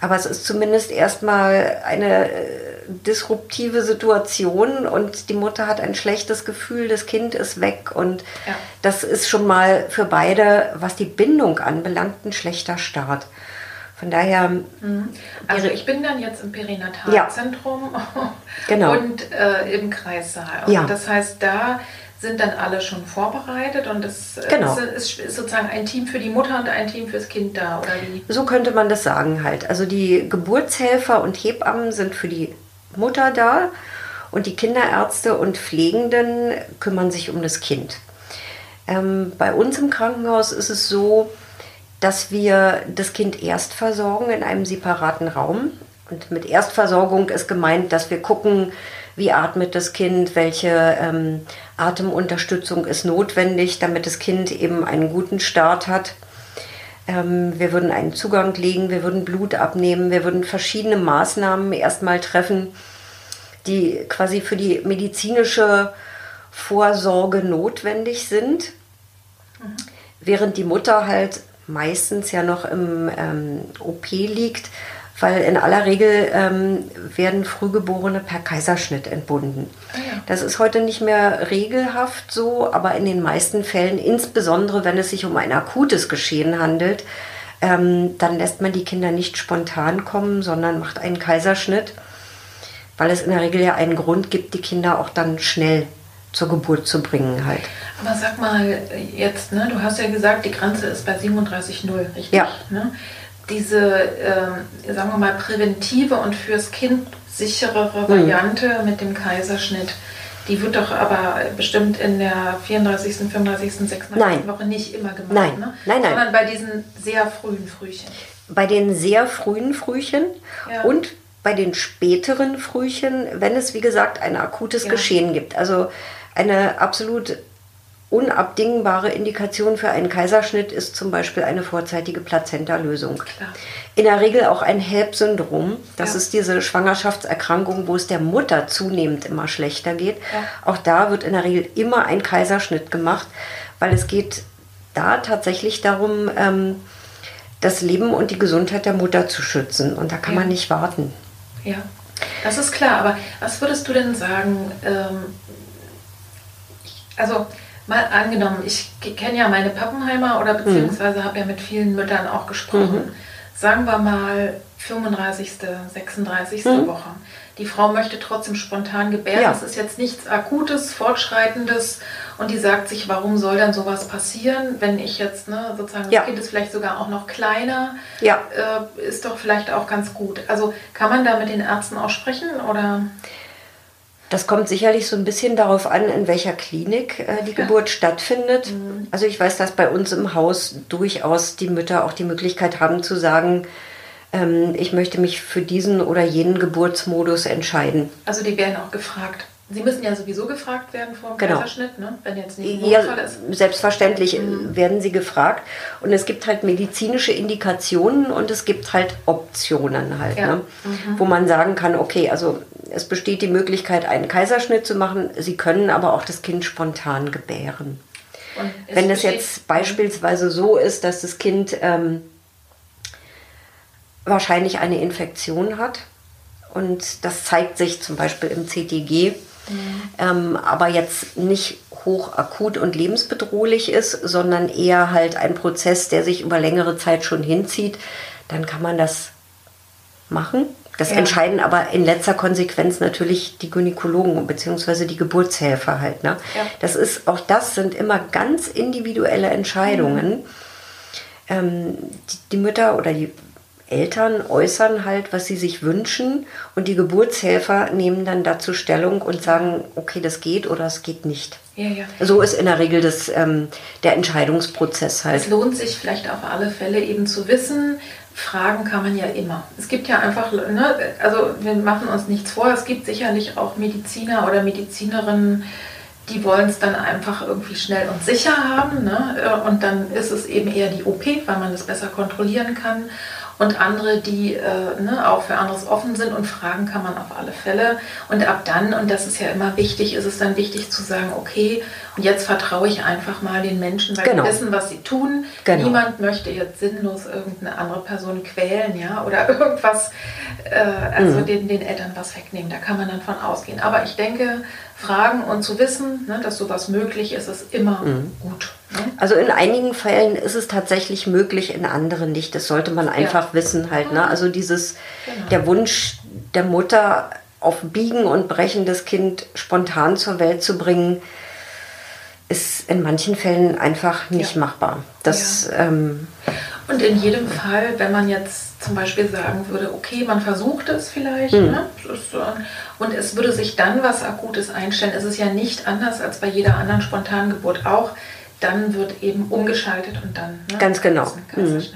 Aber es ist zumindest erstmal eine äh, disruptive Situation und die Mutter hat ein schlechtes Gefühl, das Kind ist weg und ja. das ist schon mal für beide, was die Bindung anbelangt, ein schlechter Start. Von daher. Mhm. Also ich bin dann jetzt im Perinatalzentrum ja. genau. und äh, im Kreissaal. Und ja. das heißt, da sind dann alle schon vorbereitet und es genau. ist, ist, sozusagen ein Team für die Mutter und ein Team fürs Kind da oder wie? So könnte man das sagen halt. Also die Geburtshelfer und Hebammen sind für die Mutter da und die Kinderärzte und Pflegenden kümmern sich um das Kind. Ähm, bei uns im Krankenhaus ist es so, dass wir das Kind erst versorgen in einem separaten Raum. Und mit Erstversorgung ist gemeint, dass wir gucken, wie atmet das Kind, welche ähm, Atemunterstützung ist notwendig, damit das Kind eben einen guten Start hat. Ähm, wir würden einen Zugang legen, wir würden Blut abnehmen, wir würden verschiedene Maßnahmen erstmal treffen, die quasi für die medizinische Vorsorge notwendig sind. Mhm. Während die Mutter halt meistens ja noch im ähm, OP liegt, weil in aller Regel ähm, werden Frühgeborene per Kaiserschnitt entbunden. Ah, ja. Das ist heute nicht mehr regelhaft so, aber in den meisten Fällen, insbesondere wenn es sich um ein akutes Geschehen handelt, ähm, dann lässt man die Kinder nicht spontan kommen, sondern macht einen Kaiserschnitt, weil es in der Regel ja einen Grund gibt, die Kinder auch dann schnell zur Geburt zu bringen halt. Aber sag mal jetzt, ne, du hast ja gesagt, die Grenze ist bei 37,0, richtig? Ja. Ne? Diese, äh, sagen wir mal, präventive und fürs Kind sicherere mhm. Variante mhm. mit dem Kaiserschnitt, die wird doch aber bestimmt in der 34., 35., 36. Nein. Woche nicht immer gemacht. Nein. Ne? nein, nein. Sondern bei diesen sehr frühen Frühchen. Bei den sehr frühen Frühchen ja. und bei den späteren Frühchen, wenn es wie gesagt ein akutes ja. Geschehen gibt. Also eine absolut unabdingbare Indikation für einen Kaiserschnitt ist zum Beispiel eine vorzeitige Plazenta-Lösung. In der Regel auch ein HELP-Syndrom. Das ja. ist diese Schwangerschaftserkrankung, wo es der Mutter zunehmend immer schlechter geht. Ja. Auch da wird in der Regel immer ein Kaiserschnitt gemacht, weil es geht da tatsächlich darum, ähm, das Leben und die Gesundheit der Mutter zu schützen. Und da kann ja. man nicht warten. Ja, das ist klar. Aber was würdest du denn sagen? Ähm, also Mal angenommen, ich kenne ja meine Pappenheimer oder mhm. beziehungsweise mhm. habe ja mit vielen Müttern auch gesprochen. Mhm. Sagen wir mal 35., 36. Mhm. Woche. Die Frau möchte trotzdem spontan gebären. Ja. Das ist jetzt nichts Akutes, Fortschreitendes. Und die sagt sich, warum soll dann sowas passieren, wenn ich jetzt, ne, sozusagen, das ja. Kind ist vielleicht sogar auch noch kleiner, ja. äh, ist doch vielleicht auch ganz gut. Also kann man da mit den Ärzten auch sprechen oder? Das kommt sicherlich so ein bisschen darauf an, in welcher Klinik äh, die Geburt stattfindet. Mhm. Also ich weiß, dass bei uns im Haus durchaus die Mütter auch die Möglichkeit haben zu sagen, ähm, ich möchte mich für diesen oder jenen Geburtsmodus entscheiden. Also die werden auch gefragt. Sie müssen ja sowieso gefragt werden vor dem genau. Kaiserschnitt, ne? wenn jetzt nicht ein ja, ist. Selbstverständlich mhm. werden sie gefragt. Und es gibt halt medizinische Indikationen und es gibt halt Optionen halt, ja. ne? mhm. wo man sagen kann, okay, also es besteht die Möglichkeit, einen Kaiserschnitt zu machen. Sie können aber auch das Kind spontan gebären. Wenn es jetzt beispielsweise so ist, dass das Kind ähm, wahrscheinlich eine Infektion hat und das zeigt sich zum Beispiel im CTG, Mhm. Ähm, aber jetzt nicht hochakut und lebensbedrohlich ist, sondern eher halt ein Prozess, der sich über längere Zeit schon hinzieht, dann kann man das machen. Das ja. entscheiden aber in letzter Konsequenz natürlich die Gynäkologen bzw. die Geburtshelfer halt. Ne? Ja. Das ist, auch das sind immer ganz individuelle Entscheidungen. Mhm. Ähm, die, die Mütter oder die Eltern äußern halt, was sie sich wünschen und die Geburtshelfer nehmen dann dazu Stellung und sagen, okay, das geht oder es geht nicht. Ja, ja. So ist in der Regel das, ähm, der Entscheidungsprozess halt. Es lohnt sich vielleicht auf alle Fälle eben zu wissen, Fragen kann man ja immer. Es gibt ja einfach, ne, also wir machen uns nichts vor, es gibt sicherlich auch Mediziner oder Medizinerinnen, die wollen es dann einfach irgendwie schnell und sicher haben. Ne? Und dann ist es eben eher die OP, weil man es besser kontrollieren kann und andere, die äh, ne, auch für anderes offen sind und fragen kann man auf alle Fälle. Und ab dann, und das ist ja immer wichtig, ist es dann wichtig zu sagen, okay, und jetzt vertraue ich einfach mal den Menschen, weil genau. die wissen, was sie tun. Genau. Niemand möchte jetzt sinnlos irgendeine andere Person quälen, ja, oder irgendwas, äh, also mhm. den, den Eltern was wegnehmen. Da kann man dann von ausgehen. Aber ich denke, fragen und zu wissen, ne, dass sowas möglich ist, ist immer mhm. gut. Ne? Also in einigen Fällen ist es tatsächlich möglich, in anderen nicht. Das sollte man einfach ja. wissen halt. Ne? Mhm. Also dieses, genau. der Wunsch der Mutter auf Biegen und Brechen das Kind spontan zur Welt zu bringen, ist in manchen Fällen einfach nicht ja. machbar. Das, ja. ähm, und in jedem Fall, wenn man jetzt zum Beispiel sagen würde, okay, man versucht es vielleicht, mhm. ne? und es würde sich dann was Akutes einstellen, ist es ja nicht anders als bei jeder anderen Spontangeburt auch. Dann wird eben umgeschaltet und dann. Ne? Ganz genau. Mhm. Also.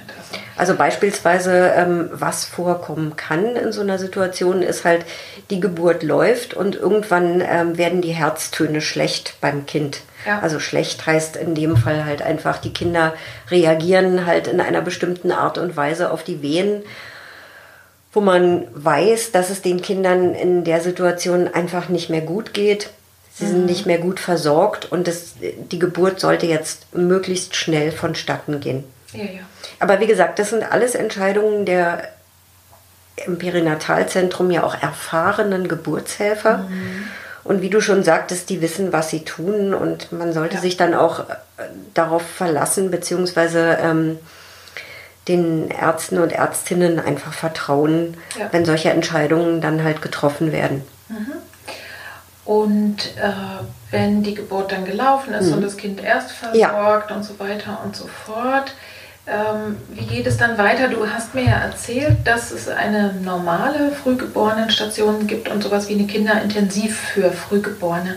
Also beispielsweise, ähm, was vorkommen kann in so einer Situation, ist halt, die Geburt läuft und irgendwann ähm, werden die Herztöne schlecht beim Kind. Ja. Also schlecht heißt in dem Fall halt einfach, die Kinder reagieren halt in einer bestimmten Art und Weise auf die Wehen, wo man weiß, dass es den Kindern in der Situation einfach nicht mehr gut geht. Sie mhm. sind nicht mehr gut versorgt und das, die Geburt sollte jetzt möglichst schnell vonstatten gehen. Ja, ja. Aber wie gesagt, das sind alles Entscheidungen der im Perinatalzentrum ja auch erfahrenen Geburtshelfer. Mhm. Und wie du schon sagtest, die wissen, was sie tun und man sollte ja. sich dann auch äh, darauf verlassen, beziehungsweise ähm, den Ärzten und Ärztinnen einfach vertrauen, ja. wenn solche Entscheidungen dann halt getroffen werden. Mhm. Und äh, wenn die Geburt dann gelaufen ist mhm. und das Kind erst versorgt ja. und so weiter und so fort, ähm, wie geht es dann weiter? Du hast mir ja erzählt, dass es eine normale Frühgeborenenstation gibt und sowas wie eine Kinderintensiv für Frühgeborene.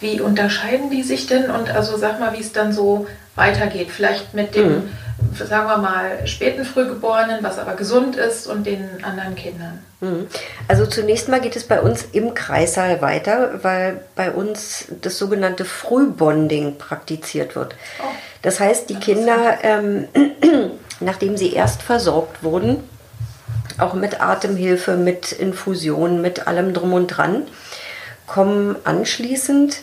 Wie unterscheiden die sich denn? Und also sag mal, wie es dann so weitergeht. Vielleicht mit dem, mhm. sagen wir mal, späten Frühgeborenen, was aber gesund ist, und den anderen Kindern. Mhm. Also zunächst mal geht es bei uns im Kreissaal weiter, weil bei uns das sogenannte Frühbonding praktiziert wird. Oh. Das heißt, die Kinder, ähm, nachdem sie erst versorgt wurden, auch mit Atemhilfe, mit Infusion, mit allem drum und dran, kommen anschließend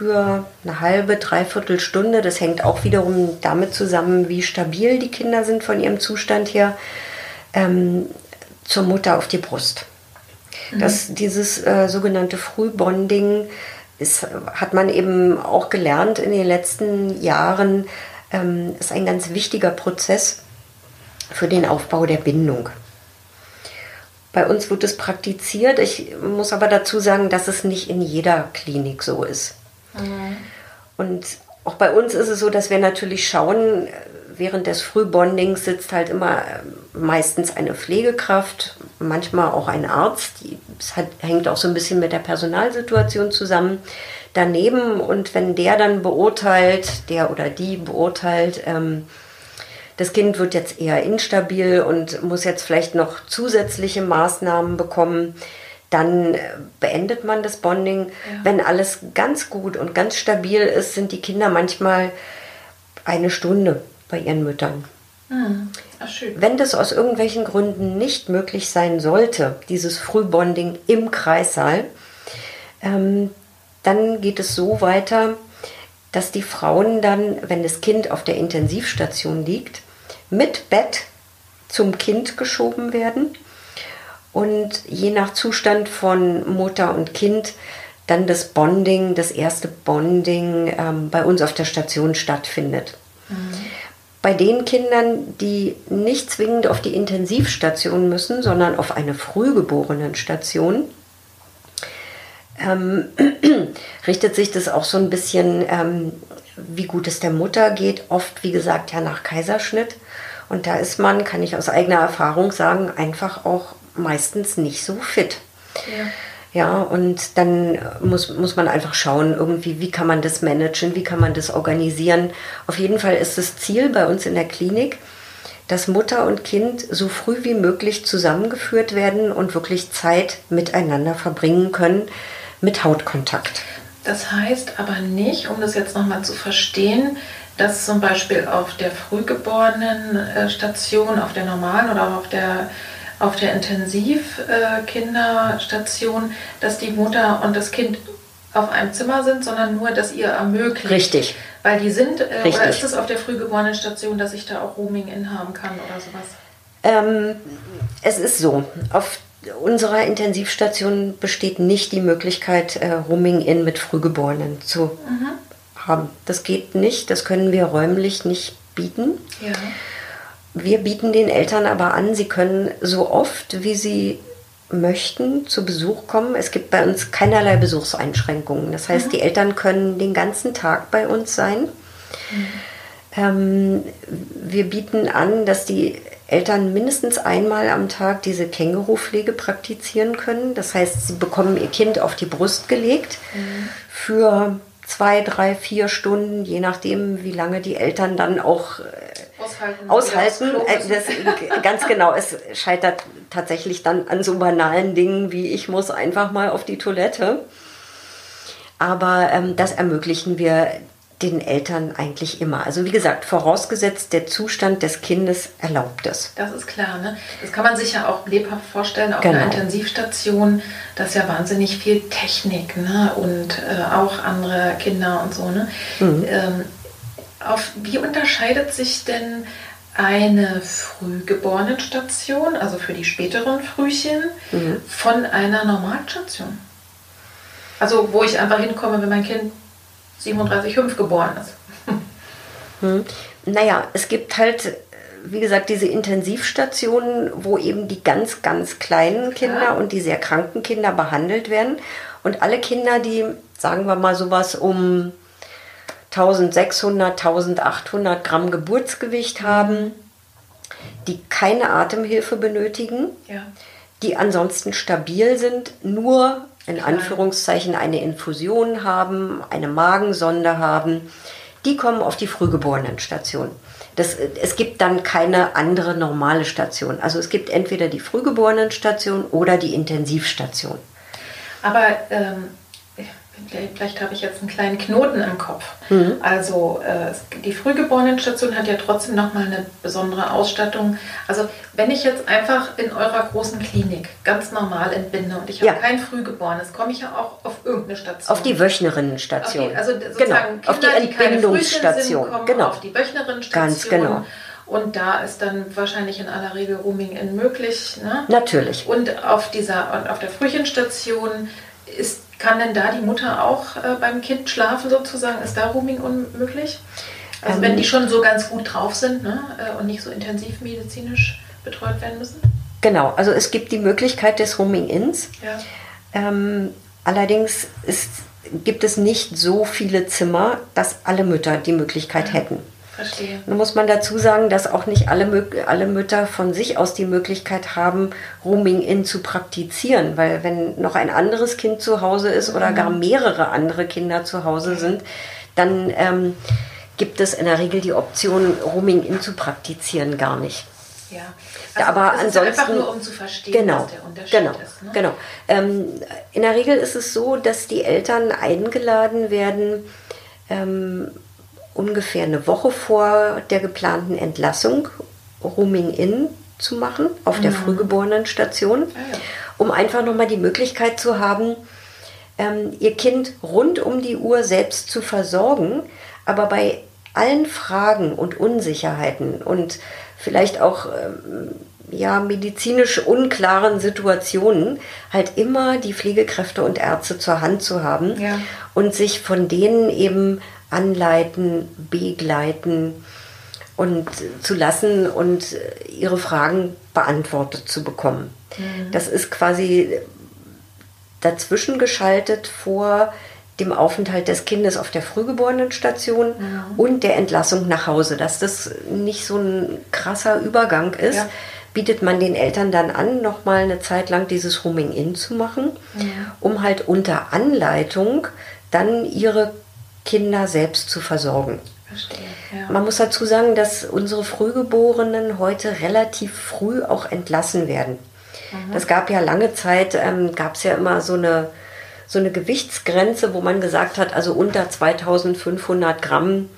für eine halbe, dreiviertel Stunde, das hängt auch wiederum damit zusammen, wie stabil die Kinder sind von ihrem Zustand her, ähm, zur Mutter auf die Brust. Mhm. Das, dieses äh, sogenannte Frühbonding ist, hat man eben auch gelernt in den letzten Jahren, ähm, ist ein ganz wichtiger Prozess für den Aufbau der Bindung. Bei uns wird es praktiziert. Ich muss aber dazu sagen, dass es nicht in jeder Klinik so ist. Mhm. Und auch bei uns ist es so, dass wir natürlich schauen, während des Frühbondings sitzt halt immer äh, meistens eine Pflegekraft, manchmal auch ein Arzt. Hat, hängt auch so ein bisschen mit der Personalsituation zusammen daneben. Und wenn der dann beurteilt, der oder die beurteilt, ähm, das Kind wird jetzt eher instabil und muss jetzt vielleicht noch zusätzliche Maßnahmen bekommen, dann äh, beendet man das Bonding. Ja. Wenn alles ganz gut und ganz stabil ist, sind die Kinder manchmal eine Stunde bei ihren Müttern. Mhm. Ach, Wenn das aus irgendwelchen Gründen nicht möglich sein sollte, dieses Frühbonding im Kreissaal, ähm, dann geht es so weiter, dass die Frauen dann, wenn das Kind auf der Intensivstation liegt, mit Bett zum Kind geschoben werden und je nach Zustand von Mutter und Kind dann das Bonding, das erste Bonding ähm, bei uns auf der Station stattfindet. Mhm. Bei den Kindern, die nicht zwingend auf die Intensivstation müssen, sondern auf eine Frühgeborenenstation, ähm, richtet sich das auch so ein bisschen, ähm, wie gut es der Mutter geht, oft, wie gesagt, ja nach Kaiserschnitt. Und da ist man, kann ich aus eigener Erfahrung sagen, einfach auch meistens nicht so fit. Ja. Ja, und dann muss, muss man einfach schauen, irgendwie, wie kann man das managen, wie kann man das organisieren. Auf jeden Fall ist das Ziel bei uns in der Klinik, dass Mutter und Kind so früh wie möglich zusammengeführt werden und wirklich Zeit miteinander verbringen können mit Hautkontakt. Das heißt aber nicht, um das jetzt nochmal zu verstehen, dass zum Beispiel auf der Frühgeborenen-Station, auf der normalen oder auf der, auf der Intensivkinderstation, dass die Mutter und das Kind auf einem Zimmer sind, sondern nur, dass ihr ermöglicht. Richtig. Weil die sind, äh, oder ist es auf der Frühgeborenen-Station, dass ich da auch Roaming in haben kann oder sowas? Ähm, es ist so, auf unserer Intensivstation besteht nicht die Möglichkeit, äh, Roaming-In mit Frühgeborenen zu mhm. haben. Das geht nicht, das können wir räumlich nicht bieten. Ja. Wir bieten den Eltern aber an, sie können so oft, wie sie möchten, zu Besuch kommen. Es gibt bei uns keinerlei Besuchseinschränkungen. Das heißt, mhm. die Eltern können den ganzen Tag bei uns sein. Mhm. Ähm, wir bieten an, dass die Eltern mindestens einmal am Tag diese Kängurupflege praktizieren können. Das heißt, sie bekommen ihr Kind auf die Brust gelegt mhm. für zwei, drei, vier Stunden, je nachdem, wie lange die Eltern dann auch äh, aushalten. aushalten. Äh, das, ganz genau, es scheitert tatsächlich dann an so banalen Dingen wie ich muss einfach mal auf die Toilette. Aber ähm, das ermöglichen wir den Eltern eigentlich immer. Also wie gesagt, vorausgesetzt der Zustand des Kindes erlaubt es. Das ist klar. Ne? Das kann man sich ja auch lebhaft vorstellen auf genau. einer Intensivstation. Das ist ja wahnsinnig viel Technik ne? und äh, auch andere Kinder und so. Ne? Mhm. Ähm, auf, wie unterscheidet sich denn eine Frühgeborenenstation, also für die späteren Frühchen, mhm. von einer Normalstation? Also wo ich einfach hinkomme, wenn mein Kind 37,5 geboren ist. Hm. Naja, es gibt halt, wie gesagt, diese Intensivstationen, wo eben die ganz, ganz kleinen Kinder ja. und die sehr kranken Kinder behandelt werden. Und alle Kinder, die, sagen wir mal, sowas um 1600, 1800 Gramm Geburtsgewicht haben, die keine Atemhilfe benötigen, ja. die ansonsten stabil sind, nur in Anführungszeichen eine Infusion haben, eine Magensonde haben, die kommen auf die Frühgeborenenstation. Das, es gibt dann keine andere normale Station. Also es gibt entweder die Frühgeborenenstation oder die Intensivstation. Aber ähm, vielleicht habe ich jetzt einen kleinen Knoten im Kopf. Mhm. Also äh, die Frühgeborenenstation hat ja trotzdem nochmal eine besondere Ausstattung. Also wenn ich jetzt einfach in eurer großen Klinik ganz normal entbinde und ich habe ja. kein Frühgeborenes, komme ich ja auch auf irgendeine Station. Auf die Wöchnerinnenstation. Also sozusagen genau. Kinder, auf die Entbindungsstation. Die kommen genau. auf die Wöchnerinnenstation. Ganz genau. Und da ist dann wahrscheinlich in aller Regel Rooming in möglich. Ne? Natürlich. Und auf dieser und auf der Frühchenstation ist kann denn da die Mutter auch äh, beim Kind schlafen sozusagen? Ist da Rooming unmöglich? Also ähm, wenn die schon so ganz gut drauf sind ne? Äh, und nicht so intensiv medizinisch betreut werden müssen? Genau, also es gibt die Möglichkeit des Rooming-Ins. Ja. Ähm, allerdings ist, gibt es nicht so viele Zimmer, dass alle Mütter die Möglichkeit ja. hätten. Verstehe. Nun muss man dazu sagen, dass auch nicht alle, alle Mütter von sich aus die Möglichkeit haben, Rooming-In zu praktizieren, weil wenn noch ein anderes Kind zu Hause ist oder gar mhm. mehrere andere Kinder zu Hause sind, dann ähm, gibt es in der Regel die Option, Rooming-In zu praktizieren gar nicht. Ja, also aber ansonsten einfach nur um zu verstehen, genau, was der Unterschied genau, ist. Ne? Genau. Ähm, in der Regel ist es so, dass die Eltern eingeladen werden, ähm, ungefähr eine Woche vor der geplanten Entlassung Rooming In zu machen auf mhm. der Frühgeborenenstation, ah, ja. um einfach nochmal die Möglichkeit zu haben, ähm, ihr Kind rund um die Uhr selbst zu versorgen, aber bei allen Fragen und Unsicherheiten und vielleicht auch ähm, ja, medizinisch unklaren Situationen halt immer die Pflegekräfte und Ärzte zur Hand zu haben ja. und sich von denen eben anleiten, begleiten und zu lassen und ihre Fragen beantwortet zu bekommen. Mhm. Das ist quasi dazwischen geschaltet vor dem Aufenthalt des Kindes auf der Frühgeborenenstation ja. und der Entlassung nach Hause. Dass das nicht so ein krasser Übergang ist, ja. bietet man den Eltern dann an, nochmal eine Zeit lang dieses Rooming-In zu machen, ja. um halt unter Anleitung dann ihre Kinder selbst zu versorgen. Verstehe, Man muss dazu sagen, dass unsere Frühgeborenen heute relativ früh auch entlassen werden. Mhm. Das gab ja lange Zeit, ähm, gab es ja immer so eine so eine Gewichtsgrenze, wo man gesagt hat, also unter 2500 Gramm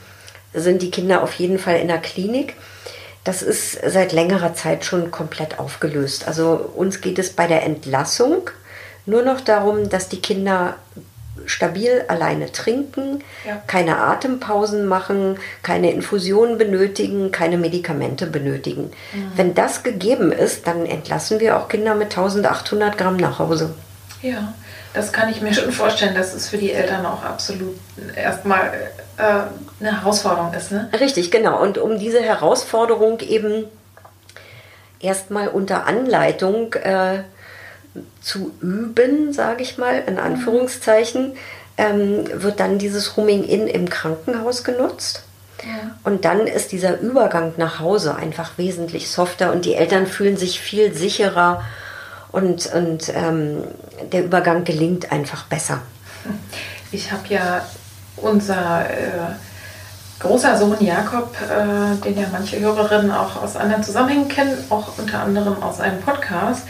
sind die Kinder auf jeden Fall in der Klinik. Das ist seit längerer Zeit schon komplett aufgelöst. Also uns geht es bei der Entlassung nur noch darum, dass die Kinder stabil alleine trinken, ja. keine Atempausen machen, keine Infusionen benötigen, keine Medikamente benötigen. Mhm. Wenn das gegeben ist, dann entlassen wir auch Kinder mit 1800 Gramm nach Hause. Ja, das kann ich mir schon vorstellen, dass es für die Eltern auch absolut erstmal äh, eine Herausforderung ist. Ne? Richtig, genau. Und um diese Herausforderung eben erstmal unter Anleitung äh, zu üben, sage ich mal, in Anführungszeichen, ähm, wird dann dieses Rooming-In im Krankenhaus genutzt. Ja. Und dann ist dieser Übergang nach Hause einfach wesentlich softer und die Eltern fühlen sich viel sicherer und, und ähm, der Übergang gelingt einfach besser. Ich habe ja unser äh, großer Sohn Jakob, äh, den ja manche Hörerinnen auch aus anderen Zusammenhängen kennen, auch unter anderem aus einem Podcast.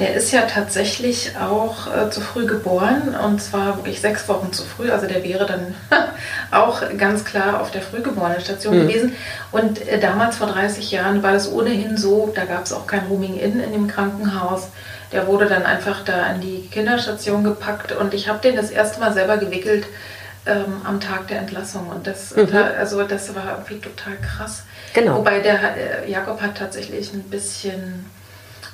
Der ist ja tatsächlich auch äh, zu früh geboren und zwar wirklich sechs Wochen zu früh. Also der wäre dann auch ganz klar auf der Frühgeborenenstation mhm. gewesen. Und äh, damals vor 30 Jahren war das ohnehin so, da gab es auch kein Rooming-In in dem Krankenhaus. Der wurde dann einfach da an die Kinderstation gepackt und ich habe den das erste Mal selber gewickelt ähm, am Tag der Entlassung. Und das, mhm. da, also das war irgendwie total krass. Genau. Wobei der äh, Jakob hat tatsächlich ein bisschen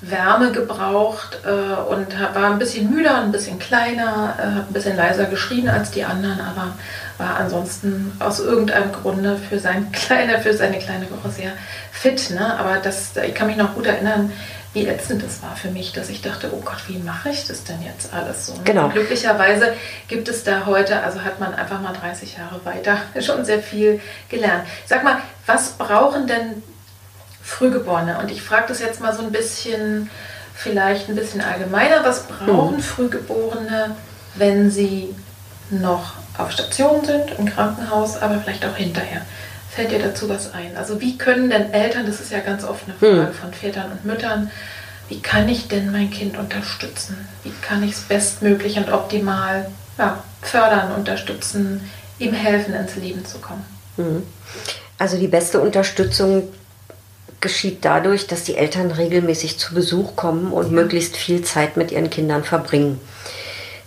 Wärme gebraucht äh, und war ein bisschen müder, ein bisschen kleiner, äh, hat ein bisschen leiser geschrien als die anderen, aber war ansonsten aus irgendeinem Grunde für, sein kleine, für seine kleine Woche sehr fit. Ne? Aber das, ich kann mich noch gut erinnern, wie ätzend es war für mich, dass ich dachte, oh Gott, wie mache ich das denn jetzt alles so? Ne? Genau. Und glücklicherweise gibt es da heute, also hat man einfach mal 30 Jahre weiter schon sehr viel gelernt. Sag mal, was brauchen denn Frühgeborene? Und ich frage das jetzt mal so ein bisschen, vielleicht ein bisschen allgemeiner, was brauchen hm. Frühgeborene, wenn sie noch auf Station sind, im Krankenhaus, aber vielleicht auch hinterher? Fällt dir dazu was ein? Also wie können denn Eltern, das ist ja ganz oft eine Frage hm. von Vätern und Müttern, wie kann ich denn mein Kind unterstützen? Wie kann ich es bestmöglich und optimal ja, fördern, unterstützen, ihm helfen, ins Leben zu kommen? Hm. Also die beste Unterstützung geschieht dadurch, dass die Eltern regelmäßig zu Besuch kommen und ja. möglichst viel Zeit mit ihren Kindern verbringen.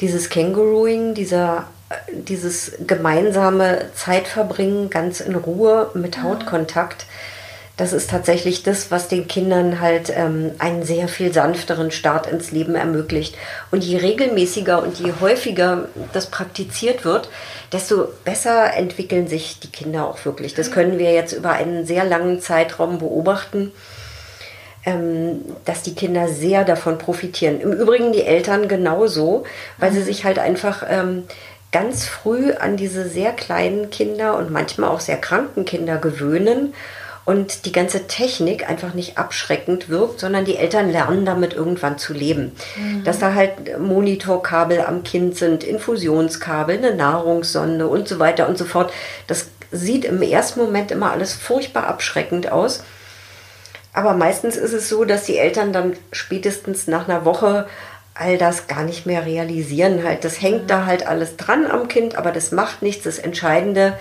Dieses Kängurooing, dieser dieses gemeinsame Zeitverbringen ganz in Ruhe mit Hautkontakt, das ist tatsächlich das, was den Kindern halt ähm, einen sehr viel sanfteren Start ins Leben ermöglicht. Und je regelmäßiger und je häufiger das praktiziert wird, desto besser entwickeln sich die Kinder auch wirklich. Das können wir jetzt über einen sehr langen Zeitraum beobachten. Ähm, dass die Kinder sehr davon profitieren. Im Übrigen die Eltern genauso, weil sie mhm. sich halt einfach ähm, ganz früh an diese sehr kleinen Kinder und manchmal auch sehr kranken Kinder gewöhnen und die ganze Technik einfach nicht abschreckend wirkt, sondern die Eltern lernen damit irgendwann zu leben. Mhm. Dass da halt Monitorkabel am Kind sind, Infusionskabel, eine Nahrungssonde und so weiter und so fort. Das sieht im ersten Moment immer alles furchtbar abschreckend aus. Aber meistens ist es so, dass die Eltern dann spätestens nach einer Woche all das gar nicht mehr realisieren. Halt, das hängt da halt alles dran am Kind, aber das macht nichts. Das Entscheidende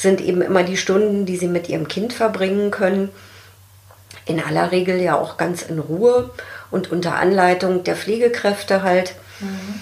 sind eben immer die Stunden, die sie mit ihrem Kind verbringen können. In aller Regel ja auch ganz in Ruhe und unter Anleitung der Pflegekräfte halt. Mhm.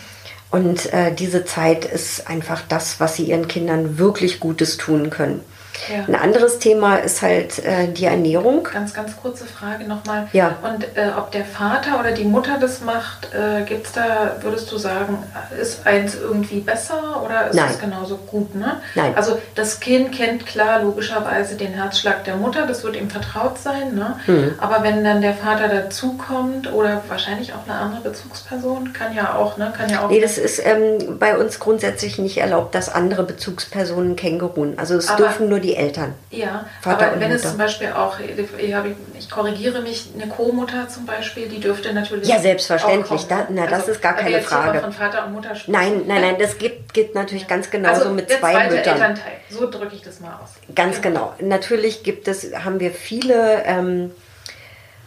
Und äh, diese Zeit ist einfach das, was sie ihren Kindern wirklich Gutes tun können. Ja. Ein anderes Thema ist halt äh, die Ernährung. Ganz, ganz kurze Frage nochmal. Ja. Und äh, ob der Vater oder die Mutter das macht, äh, gibt es da, würdest du sagen, ist eins irgendwie besser oder ist Nein. es genauso gut? Ne? Nein. Also das Kind kennt klar logischerweise den Herzschlag der Mutter, das wird ihm vertraut sein. Ne? Mhm. Aber wenn dann der Vater dazukommt oder wahrscheinlich auch eine andere Bezugsperson, kann ja auch, ne? Kann ja auch. Nee, das ist ähm, bei uns grundsätzlich nicht erlaubt, dass andere Bezugspersonen känguruen. Also es Aber- dürfen nur die Eltern. Ja, Vater aber und wenn es zum Beispiel auch, ich, korrigiere mich, eine Co-Mutter zum Beispiel, die dürfte natürlich. Ja, selbstverständlich. Da- na, das ist gar keine Frage. Von Vater und Mutter sprechen. Nein, nein, nein, das gibt, gibt natürlich ganz genauso also mit zwei Müttern. Elternteil, so drücke ich das mal aus. Ganz genau. Natürlich gibt es, haben wir viele ähm,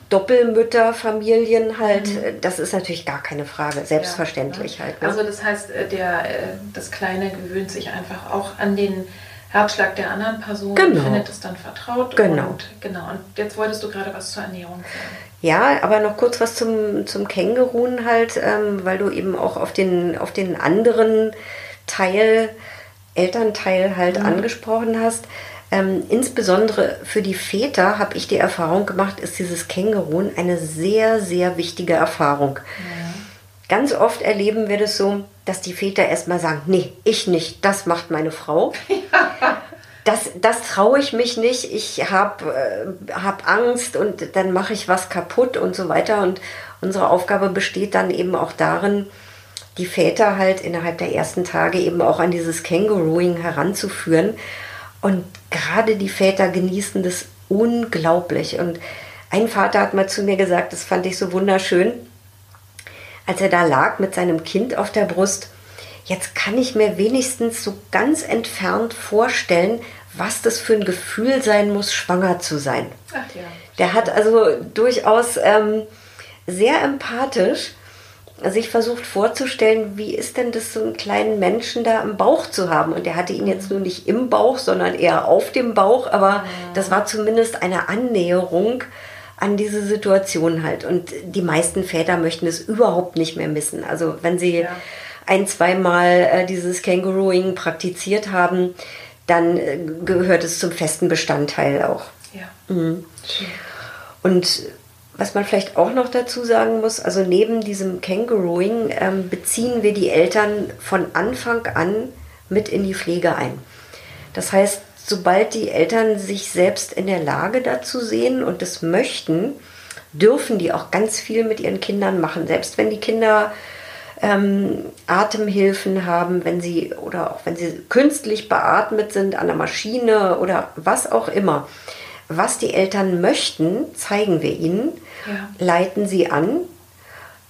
Doppelmütterfamilien halt. Das ist natürlich gar keine Frage. Selbstverständlich Ja, halt. Ne? Ne? Also das heißt, äh, der, äh, das Kleine gewöhnt sich einfach auch an den Herzschlag der anderen Person Genau. findet es dann vertraut. Genau. Und, genau. Und jetzt wolltest du gerade was zur Ernährung sagen. Ja, aber noch kurz was zum, zum Känguruen halt, ähm, weil du eben auch auf den, auf den anderen Teil, Elternteil halt angesprochen hast. Ähm, insbesondere für die Väter habe ich die Erfahrung gemacht, ist dieses Känguruen eine sehr, sehr wichtige Erfahrung. Ganz oft erleben wir das so, dass die Väter erstmal sagen, nee, ich nicht, das macht meine Frau. Das, das traue ich mich nicht, ich habe äh, hab Angst und dann mache ich was kaputt und so weiter. Und unsere Aufgabe besteht dann eben auch darin, die Väter halt innerhalb der ersten Tage eben auch an dieses Kängurooing heranzuführen. Und gerade die Väter genießen das unglaublich. Und ein Vater hat mal zu mir gesagt, das fand ich so wunderschön, als er da lag mit seinem Kind auf der Brust, jetzt kann ich mir wenigstens so ganz entfernt vorstellen, was das für ein Gefühl sein muss, schwanger zu sein. Ach ja. Der hat also durchaus ähm, sehr empathisch sich versucht vorzustellen, wie ist denn das, so einen kleinen Menschen da im Bauch zu haben. Und er hatte ihn jetzt nur nicht im Bauch, sondern eher auf dem Bauch, aber das war zumindest eine Annäherung an diese Situation halt. Und die meisten Väter möchten es überhaupt nicht mehr missen. Also wenn sie Ja. ein, zweimal äh, dieses Kängurooing praktiziert haben, dann äh, gehört es zum festen Bestandteil auch. Ja. Mhm. Und was man vielleicht auch noch dazu sagen muss, also neben diesem Kängurooing ähm, beziehen wir die Eltern von Anfang an mit in die Pflege ein. Das heißt, sobald die Eltern sich selbst in der Lage dazu sehen und das möchten, dürfen die auch ganz viel mit ihren Kindern machen. Selbst wenn die Kinder ähm, Atemhilfen haben, wenn sie oder auch wenn sie künstlich beatmet sind an der Maschine oder was auch immer. Was die Eltern möchten, zeigen wir ihnen, Ja. leiten sie an,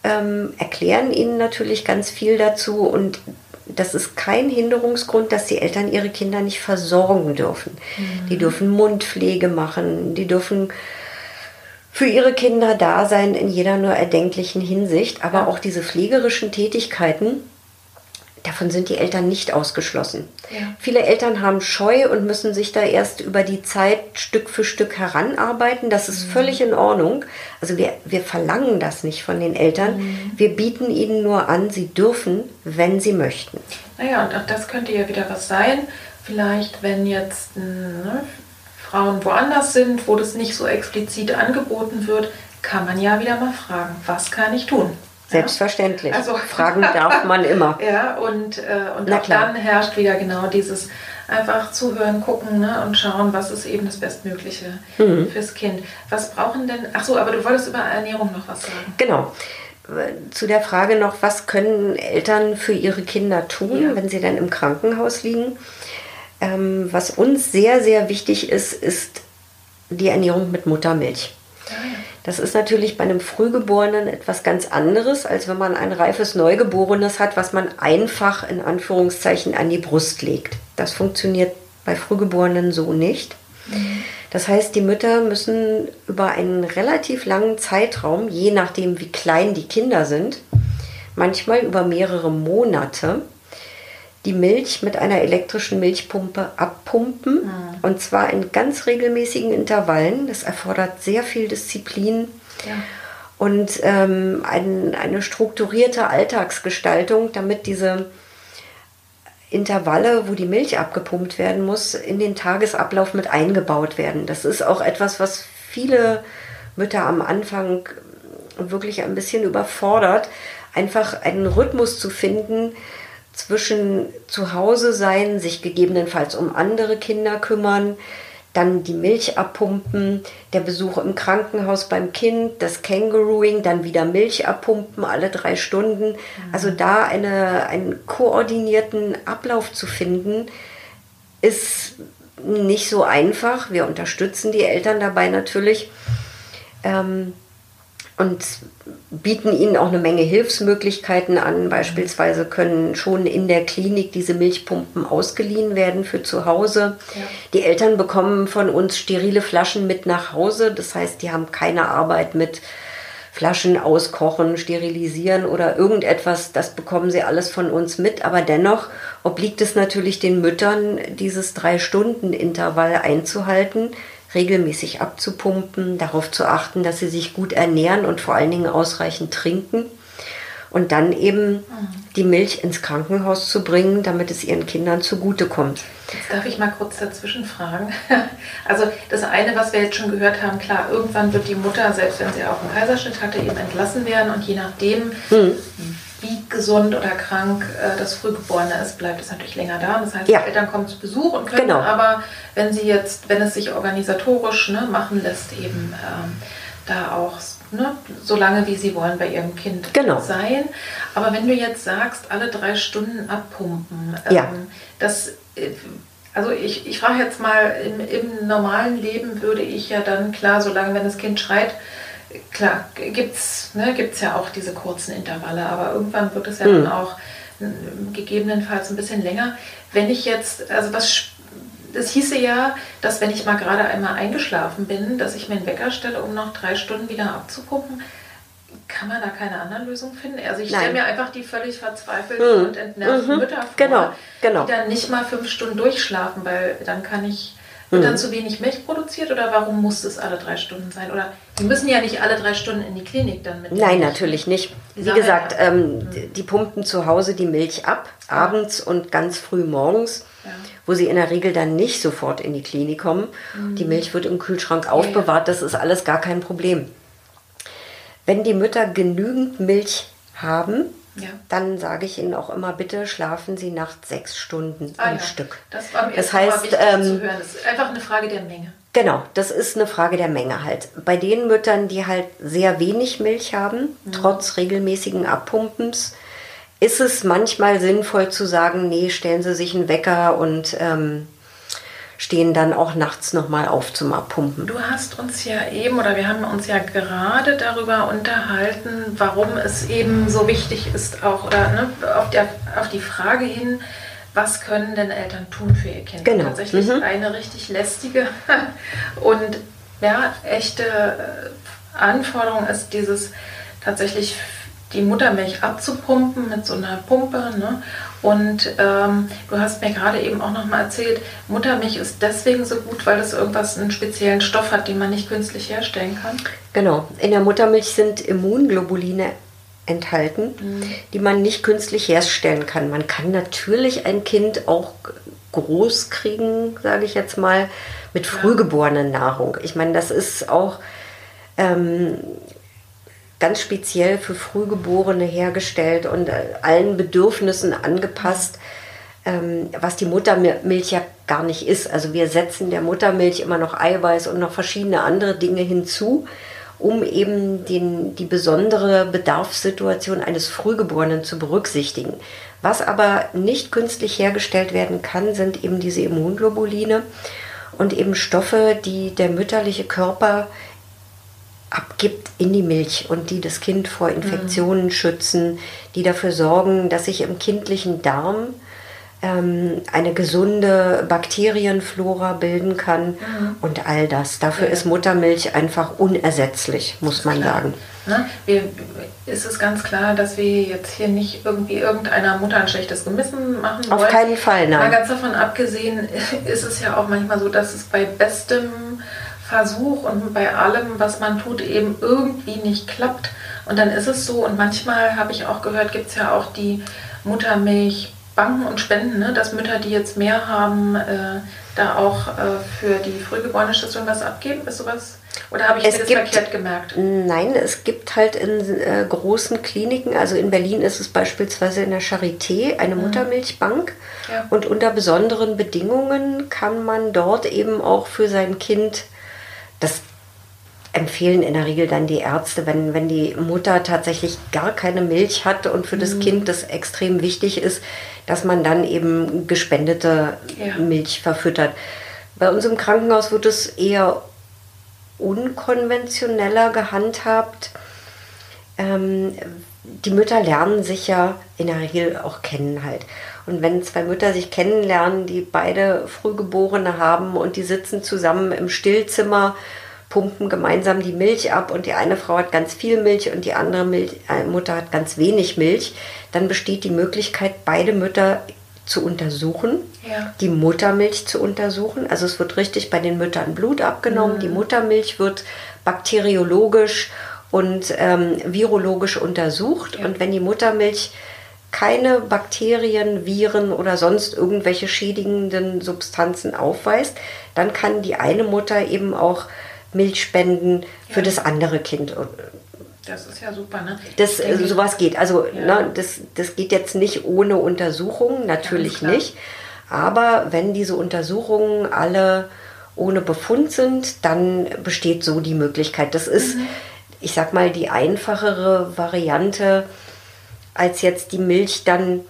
ähm, erklären ihnen natürlich ganz viel dazu und das ist kein Hinderungsgrund, dass die Eltern ihre Kinder nicht versorgen dürfen. Die dürfen Mundpflege machen, die dürfen für ihre Kinder da sein in jeder nur erdenklichen Hinsicht, aber Ja. auch diese pflegerischen Tätigkeiten, davon sind die Eltern nicht ausgeschlossen. Ja. Viele Eltern haben Scheu und müssen sich da erst über die Zeit Stück für Stück heranarbeiten. Das ist völlig in Ordnung. Also wir, wir verlangen das nicht von den Eltern. Wir bieten ihnen nur an, sie dürfen, wenn sie möchten. Naja, und auch das könnte ja wieder was sein. Vielleicht, wenn jetzt ne, Frauen woanders sind, wo das nicht so explizit angeboten wird, kann man ja wieder mal fragen, was kann ich tun? Selbstverständlich. Also- Fragen darf man immer. Ja, und, äh, und Na auch klar. dann herrscht wieder genau dieses einfach zuhören, gucken ne, und schauen, was ist eben das Bestmögliche Mhm. fürs Kind. Was brauchen denn, ach so, aber du wolltest über Ernährung noch was sagen. Genau. Zu der Frage noch, was können Eltern für ihre Kinder tun, Ja. wenn sie dann im Krankenhaus liegen? Ähm, was uns sehr, sehr wichtig ist, ist die Ernährung mit Muttermilch. Ja, ja. Das ist natürlich bei einem Frühgeborenen etwas ganz anderes, als wenn man ein reifes Neugeborenes hat, was man einfach in Anführungszeichen an die Brust legt. Das funktioniert bei Frühgeborenen so nicht. Das heißt, die Mütter müssen über einen relativ langen Zeitraum, je nachdem wie klein die Kinder sind, manchmal über mehrere Monate, die Milch mit einer elektrischen Milchpumpe abpumpen. Und zwar in ganz regelmäßigen Intervallen. Das erfordert sehr viel Disziplin Ja. und ähm, ein, eine strukturierte Alltagsgestaltung, damit diese Intervalle, wo die Milch abgepumpt werden muss, in den Tagesablauf mit eingebaut werden. Das ist auch etwas, was viele Mütter am Anfang wirklich ein bisschen überfordert, einfach einen Rhythmus zu finden zwischen zu Hause sein, sich gegebenenfalls um andere Kinder kümmern, dann die Milch abpumpen, der Besuch im Krankenhaus beim Kind, das Kängurooing, dann wieder Milch abpumpen alle drei Stunden. Also da eine, einen koordinierten Ablauf zu finden, ist nicht so einfach. Wir unterstützen die Eltern dabei natürlich. Ähm, und bieten ihnen auch eine Menge Hilfsmöglichkeiten an. Beispielsweise können schon in der Klinik diese Milchpumpen ausgeliehen werden für zu Hause. Ja. Die Eltern bekommen von uns sterile Flaschen mit nach Hause. Das heißt, die haben keine Arbeit mit Flaschen auskochen, sterilisieren oder irgendetwas. Das bekommen sie alles von uns mit. Aber dennoch obliegt es natürlich den Müttern, dieses Drei-Stunden-Intervall einzuhalten regelmäßig abzupumpen, darauf zu achten, dass sie sich gut ernähren und vor allen Dingen ausreichend trinken. Und dann eben mhm. die Milch ins Krankenhaus zu bringen, damit es ihren Kindern zugutekommt. Jetzt darf ich mal kurz dazwischen fragen. Also das eine, was wir jetzt schon gehört haben, klar, irgendwann wird die Mutter, selbst wenn sie auch einen Kaiserschnitt hatte, eben entlassen werden und je nachdem, mhm wie gesund oder krank äh, das Frühgeborene ist, bleibt es natürlich länger da. Das heißt, ja. die Eltern kommen zu Besuch und können genau. aber, wenn sie jetzt, wenn es sich organisatorisch ne, machen lässt, eben ähm, da auch ne, so lange wie sie wollen bei ihrem Kind genau. sein. Aber wenn du jetzt sagst, alle drei Stunden abpumpen, ähm, ja. das äh, also ich, ich frage jetzt mal, im, im normalen Leben würde ich ja dann, klar, solange wenn das Kind schreit, klar, gibt es ne, gibt's ja auch diese kurzen Intervalle, aber irgendwann wird es ja mhm. dann auch gegebenenfalls ein bisschen länger. Wenn ich jetzt, also was, das hieße ja, dass wenn ich mal gerade einmal eingeschlafen bin, dass ich mir einen Wecker stelle, um noch drei Stunden wieder abzupumpen. Kann man da keine andere Lösung finden? Also ich stelle mir einfach die völlig verzweifelten mhm. und entnervten mhm. Mütter vor, genau. Genau. die dann nicht mal fünf Stunden durchschlafen, weil dann kann ich wird dann mhm. zu wenig Milch produziert oder warum muss es alle drei Stunden sein? Oder die müssen ja nicht alle drei Stunden in die Klinik dann mit. Nein, natürlich nicht. Wie gesagt, ähm, mhm. die pumpen zu Hause die Milch ab, abends und ganz früh morgens. Ja. wo sie in der Regel dann nicht sofort in die Klinik kommen. Mhm. Die Milch wird im Kühlschrank aufbewahrt, das ist alles gar kein Problem. Wenn die Mütter genügend Milch haben, ja. Dann sage ich Ihnen auch immer, bitte schlafen Sie nachts sechs Stunden ah, am ja. Stück. Das war mir das heißt, ähm, zu hören. Das ist einfach eine Frage der Menge. Genau, das ist eine Frage der Menge halt. Bei den Müttern, die halt sehr wenig Milch haben, mhm. trotz regelmäßigen Abpumpens, ist es manchmal sinnvoll zu sagen, nee, stellen Sie sich einen Wecker und ähm, stehen dann auch nachts nochmal auf zum Abpumpen. Du hast uns ja eben oder wir haben uns ja gerade darüber unterhalten, warum es eben so wichtig ist, auch oder ne, auf, der, auf die Frage hin, was können denn Eltern tun für ihr Kind? Genau. Tatsächlich mhm. eine richtig lästige und ja, echte äh, Anforderung ist dieses tatsächlich die Muttermilch abzupumpen mit so einer Pumpe. Ne? Und ähm, du hast mir gerade eben auch noch mal erzählt, Muttermilch ist deswegen so gut, weil es irgendwas, einen speziellen Stoff hat, den man nicht künstlich herstellen kann. Genau. In der Muttermilch sind Immunglobuline enthalten, mhm. die man nicht künstlich herstellen kann. Man kann natürlich ein Kind auch groß kriegen, sage ich jetzt mal, mit frühgeborenen Nahrung. Ich meine, das ist auch ähm, ganz speziell für Frühgeborene hergestellt und äh, allen Bedürfnissen angepasst, ähm, was die Muttermilch ja gar nicht ist. Also wir setzen der Muttermilch immer noch Eiweiß und noch verschiedene andere Dinge hinzu, um eben den, die besondere Bedarfssituation eines Frühgeborenen zu berücksichtigen. Was aber nicht künstlich hergestellt werden kann, sind eben diese Immunglobuline und eben Stoffe, die der mütterliche Körper abgibt in die Milch und die das Kind vor Infektionen mhm. schützen, die dafür sorgen, dass sich im kindlichen Darm ähm, eine gesunde Bakterienflora bilden kann mhm. und all das. Dafür ja. ist Muttermilch einfach unersetzlich, muss man klar. sagen. Ne? Wir, ist es ganz klar, dass wir jetzt hier nicht irgendwie irgendeiner Mutter ein schlechtes Gewissen machen wollen. Auf keinen Fall, nein. Mal ganz davon abgesehen ist es ja auch manchmal so, dass es bei bestem Versuch und bei allem, was man tut, eben irgendwie nicht klappt. Und dann ist es so, und manchmal habe ich auch gehört, gibt es ja auch die Muttermilch Banken und Spenden, ne? dass Mütter, die jetzt mehr haben, äh, da auch äh, für die frühgeborene Station was abgeben? Ist sowas? Oder habe ich es mir das gibt, verkehrt gemerkt? Nein, es gibt halt in äh, großen Kliniken, also in Berlin ist es beispielsweise in der Charité eine mhm. Muttermilchbank. Ja. Und unter besonderen Bedingungen kann man dort eben auch für sein Kind, das empfehlen in der Regel dann die Ärzte, wenn, wenn die Mutter tatsächlich gar keine Milch hat und für das mhm. Kind das extrem wichtig ist, dass man dann eben gespendete ja. Milch verfüttert. Bei uns im Krankenhaus wird es eher unkonventioneller gehandhabt. Ähm, die Mütter lernen sich ja in der Regel auch kennen halt. Und wenn zwei Mütter sich kennenlernen, die beide Frühgeborene haben und die sitzen zusammen im Stillzimmer pumpen gemeinsam die Milch ab und die eine Frau hat ganz viel Milch und die andere Milch, äh, Mutter hat ganz wenig Milch, dann besteht die Möglichkeit, beide Mütter zu untersuchen, ja. die Muttermilch zu untersuchen. Also es wird richtig bei den Müttern Blut abgenommen. Mhm. Die Muttermilch wird bakteriologisch und ähm, virologisch untersucht. Ja. Und wenn die Muttermilch keine Bakterien, Viren oder sonst irgendwelche schädigenden Substanzen aufweist, dann kann die eine Mutter eben auch Milch spenden für ja. das andere Kind. Das ist ja super, ne? Das, denke, sowas geht. Also ja. ne, das, das geht jetzt nicht ohne Untersuchung, natürlich nicht. Aber wenn diese Untersuchungen alle ohne Befund sind, dann besteht so die Möglichkeit. Das ist, mhm. ich sag mal, die einfachere Variante, als jetzt die Milch dann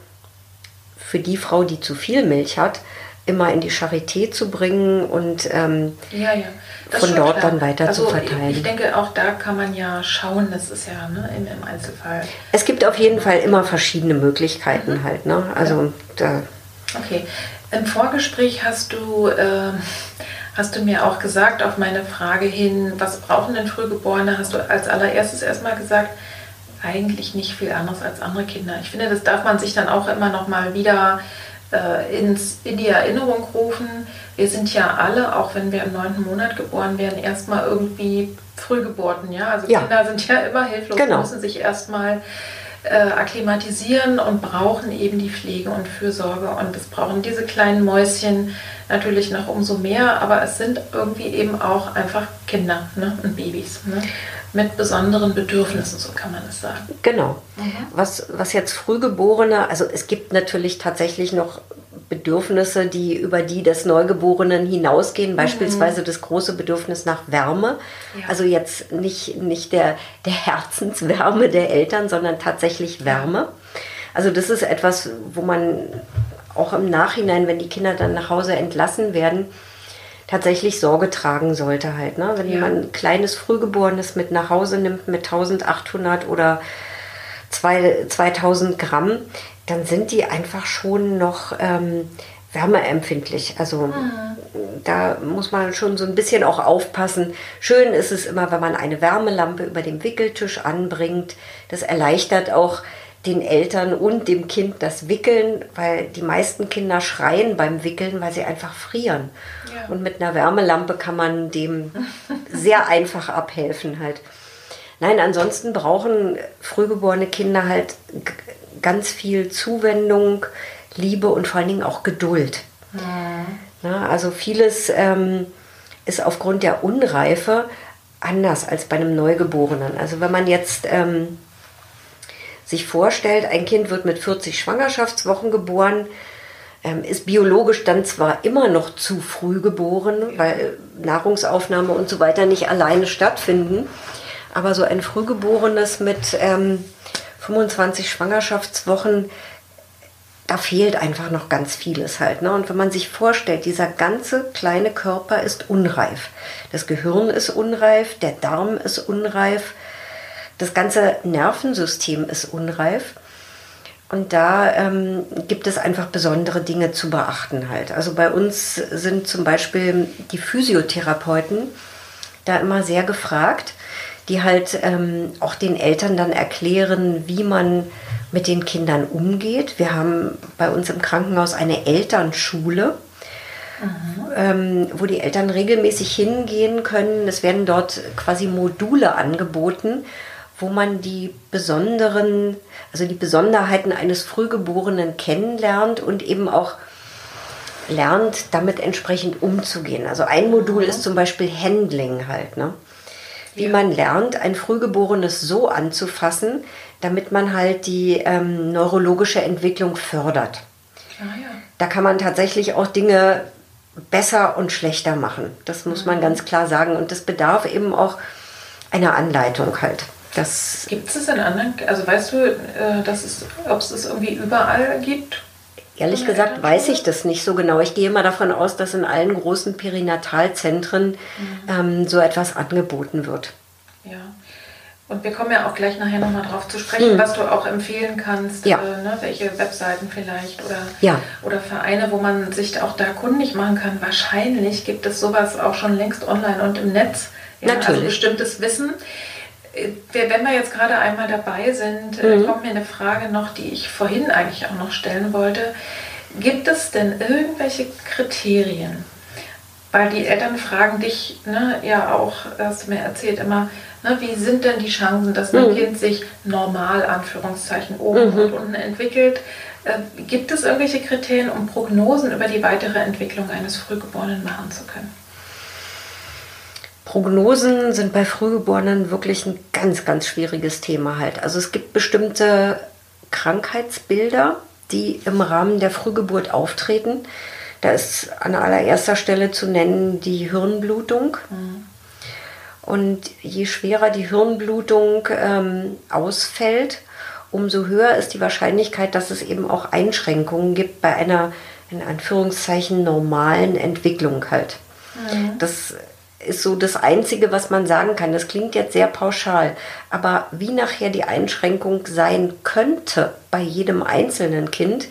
für die Frau, die zu viel Milch hat, immer in die Charité zu bringen und ähm, ja, ja. von dort klar. dann weiter also zu verteilen. Ich denke, auch da kann man ja schauen, das ist ja ne, im, im, Einzelfall. Es gibt auf jeden Fall immer verschiedene Möglichkeiten mhm. halt. Ne? Also ja. da. Okay. Im Vorgespräch hast du, äh, hast du mir auch gesagt, auf meine Frage hin, was brauchen denn Frühgeborene, hast du als allererstes erstmal gesagt, eigentlich nicht viel anderes als andere Kinder. Ich finde, das darf man sich dann auch immer noch mal wieder äh, ins, in die Erinnerung rufen. Wir sind ja alle, auch wenn wir im neunten Monat geboren werden, erstmal irgendwie Frühgeburten. Ja? Also ja. Kinder sind ja immer hilflos, genau. müssen sich erstmal äh, akklimatisieren und brauchen eben die Pflege und Fürsorge. Und es brauchen diese kleinen Mäuschen natürlich noch umso mehr, aber es sind irgendwie eben auch einfach Kinder ne? und Babys. Ne? Mit besonderen Bedürfnissen, so kann man es sagen. Genau. Mhm. Was, was jetzt Frühgeborene, also es gibt natürlich tatsächlich noch Bedürfnisse, die über die des Neugeborenen hinausgehen, mhm. beispielsweise das große Bedürfnis nach Wärme. Ja. Also jetzt nicht, nicht der, der Herzenswärme der Eltern, sondern tatsächlich Wärme. Also das ist etwas, wo man auch im Nachhinein, wenn die Kinder dann nach Hause entlassen werden, tatsächlich Sorge tragen sollte halt. Ne? Wenn ja. man ein kleines Frühgeborenes mit nach Hause nimmt mit 1800 oder 2000 Gramm, dann sind die einfach schon noch ähm, wärmeempfindlich. Also mhm. da muss man schon so ein bisschen auch aufpassen. Schön ist es immer, wenn man eine Wärmelampe über dem Wickeltisch anbringt. Das erleichtert auch den Eltern und dem Kind das Wickeln, weil die meisten Kinder schreien beim Wickeln, weil sie einfach frieren. Ja. Und mit einer Wärmelampe kann man dem sehr einfach abhelfen halt. Nein, ansonsten brauchen frühgeborene Kinder halt ganz viel Zuwendung, Liebe und vor allen Dingen auch Geduld. Ja. Na, also vieles ähm, ist aufgrund der Unreife anders als bei einem Neugeborenen. Also wenn man jetzt ähm, sich vorstellt, ein Kind wird mit 40 Schwangerschaftswochen geboren, ähm, ist biologisch dann zwar immer noch zu früh geboren, weil Nahrungsaufnahme und so weiter nicht alleine stattfinden, aber so ein Frühgeborenes mit ähm, 25 Schwangerschaftswochen, da fehlt einfach noch ganz vieles halt. Ne? Und wenn man sich vorstellt, dieser ganze kleine Körper ist unreif. Das Gehirn ist unreif, der Darm ist unreif, das ganze Nervensystem ist unreif. Und da ähm, gibt es einfach besondere Dinge zu beachten halt. Also bei uns sind zum Beispiel die Physiotherapeuten da immer sehr gefragt, die halt ähm, auch den Eltern dann erklären, wie man mit den Kindern umgeht. Wir haben bei uns im Krankenhaus eine Elternschule, ähm, wo die Eltern regelmäßig hingehen können. Es werden dort quasi Module angeboten, wo man die besonderen, also die Besonderheiten eines Frühgeborenen kennenlernt und eben auch lernt, damit entsprechend umzugehen. Also ein Modul ist zum Beispiel Handling halt, ne? Wie ja. man lernt, ein Frühgeborenes so anzufassen, damit man halt die ähm, neurologische Entwicklung fördert. Ah, ja. Da kann man tatsächlich auch Dinge besser und schlechter machen. Das muss man mhm. ganz klar sagen. Und das bedarf eben auch einer Anleitung halt. Gibt es in anderen, also weißt du, äh, dass es, ob es das irgendwie überall gibt? Ehrlich gesagt weiß ich das nicht so genau. Ich gehe mal davon aus, dass in allen großen Perinatalzentren mhm. ähm, so etwas angeboten wird. Ja. Und wir kommen ja auch gleich nachher nochmal drauf zu sprechen, mhm. was du auch empfehlen kannst, ja. äh, ne, welche Webseiten vielleicht oder, ja. oder Vereine, wo man sich auch da kundig machen kann. Wahrscheinlich gibt es sowas auch schon längst online und im Netz. Ja, also Natürlich. Also bestimmtes Wissen. Äh, wenn wir jetzt gerade einmal dabei sind, äh, mhm. kommt mir eine Frage noch, die ich vorhin eigentlich auch noch stellen wollte. Gibt es denn irgendwelche Kriterien? Weil die Eltern fragen dich ne, ja auch, hast du mir erzählt, immer, Ne, wie sind denn die Chancen, dass ein mhm. Kind sich normal, Anführungszeichen, oben mhm. und unten entwickelt? Äh, gibt es irgendwelche Kriterien, um Prognosen über die weitere Entwicklung eines Frühgeborenen machen zu können? Prognosen sind bei Frühgeborenen wirklich ein ganz, ganz schwieriges Thema halt. Also es gibt bestimmte Krankheitsbilder, die im Rahmen der Frühgeburt auftreten. Da ist an allererster Stelle zu nennen die Hirnblutung. Mhm. Und je schwerer die Hirnblutung ähm, ausfällt, umso höher ist die Wahrscheinlichkeit, dass es eben auch Einschränkungen gibt bei einer in Anführungszeichen normalen Entwicklung halt. Mhm. Das ist so das Einzige, was man sagen kann. Das klingt jetzt sehr pauschal, aber wie nachher die Einschränkung sein könnte bei jedem einzelnen Kind,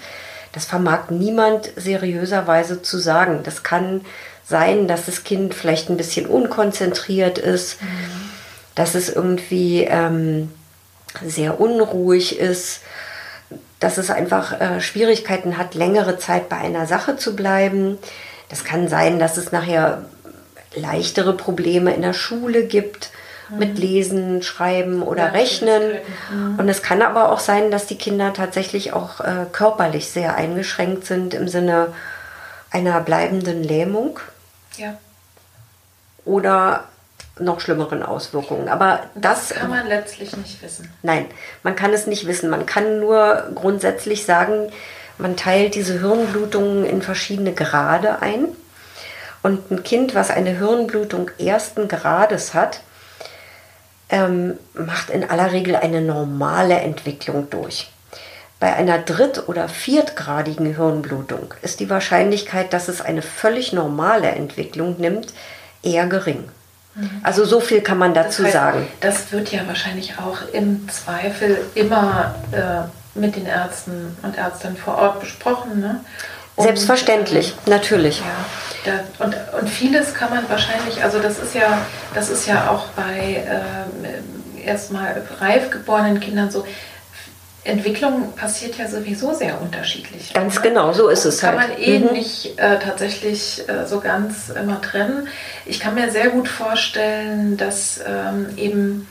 das vermag niemand seriöserweise zu sagen. Das kann sein, dass das Kind vielleicht ein bisschen unkonzentriert ist, mhm. dass es irgendwie ähm, sehr unruhig ist, dass es einfach äh, Schwierigkeiten hat, längere Zeit bei einer Sache zu bleiben. Das kann sein, dass es nachher leichtere Probleme in der Schule gibt mhm. mit Lesen, Schreiben oder ja, Rechnen. Mhm. Und es kann aber auch sein, dass die Kinder tatsächlich auch äh, körperlich sehr eingeschränkt sind im Sinne einer bleibenden Lähmung. Ja. Oder noch schlimmeren Auswirkungen. Aber das, das, kann man letztlich nicht wissen. Nein, man kann es nicht wissen. Man kann nur grundsätzlich sagen, man teilt diese Hirnblutungen in verschiedene Grade ein. Und ein Kind, was eine Hirnblutung ersten Grades hat, ähm, macht in aller Regel eine normale Entwicklung durch. Bei einer dritt- oder viertgradigen Hirnblutung ist die Wahrscheinlichkeit, dass es eine völlig normale Entwicklung nimmt, eher gering. Mhm. Also so viel kann man dazu das heißt, sagen. Das wird ja wahrscheinlich auch im Zweifel immer äh, mit den Ärzten und Ärztinnen vor Ort besprochen. Ne? Und, Selbstverständlich, äh, natürlich. Ja, da, und, und vieles kann man wahrscheinlich, also das ist ja, das ist ja auch bei äh, erstmal reif geborenen Kindern so, Entwicklung passiert ja sowieso sehr unterschiedlich. Ganz oder? genau, so ist es kann halt. Kann man eh mhm. nicht äh, tatsächlich äh, so ganz immer trennen. Ich kann mir sehr gut vorstellen, dass ähm, eben,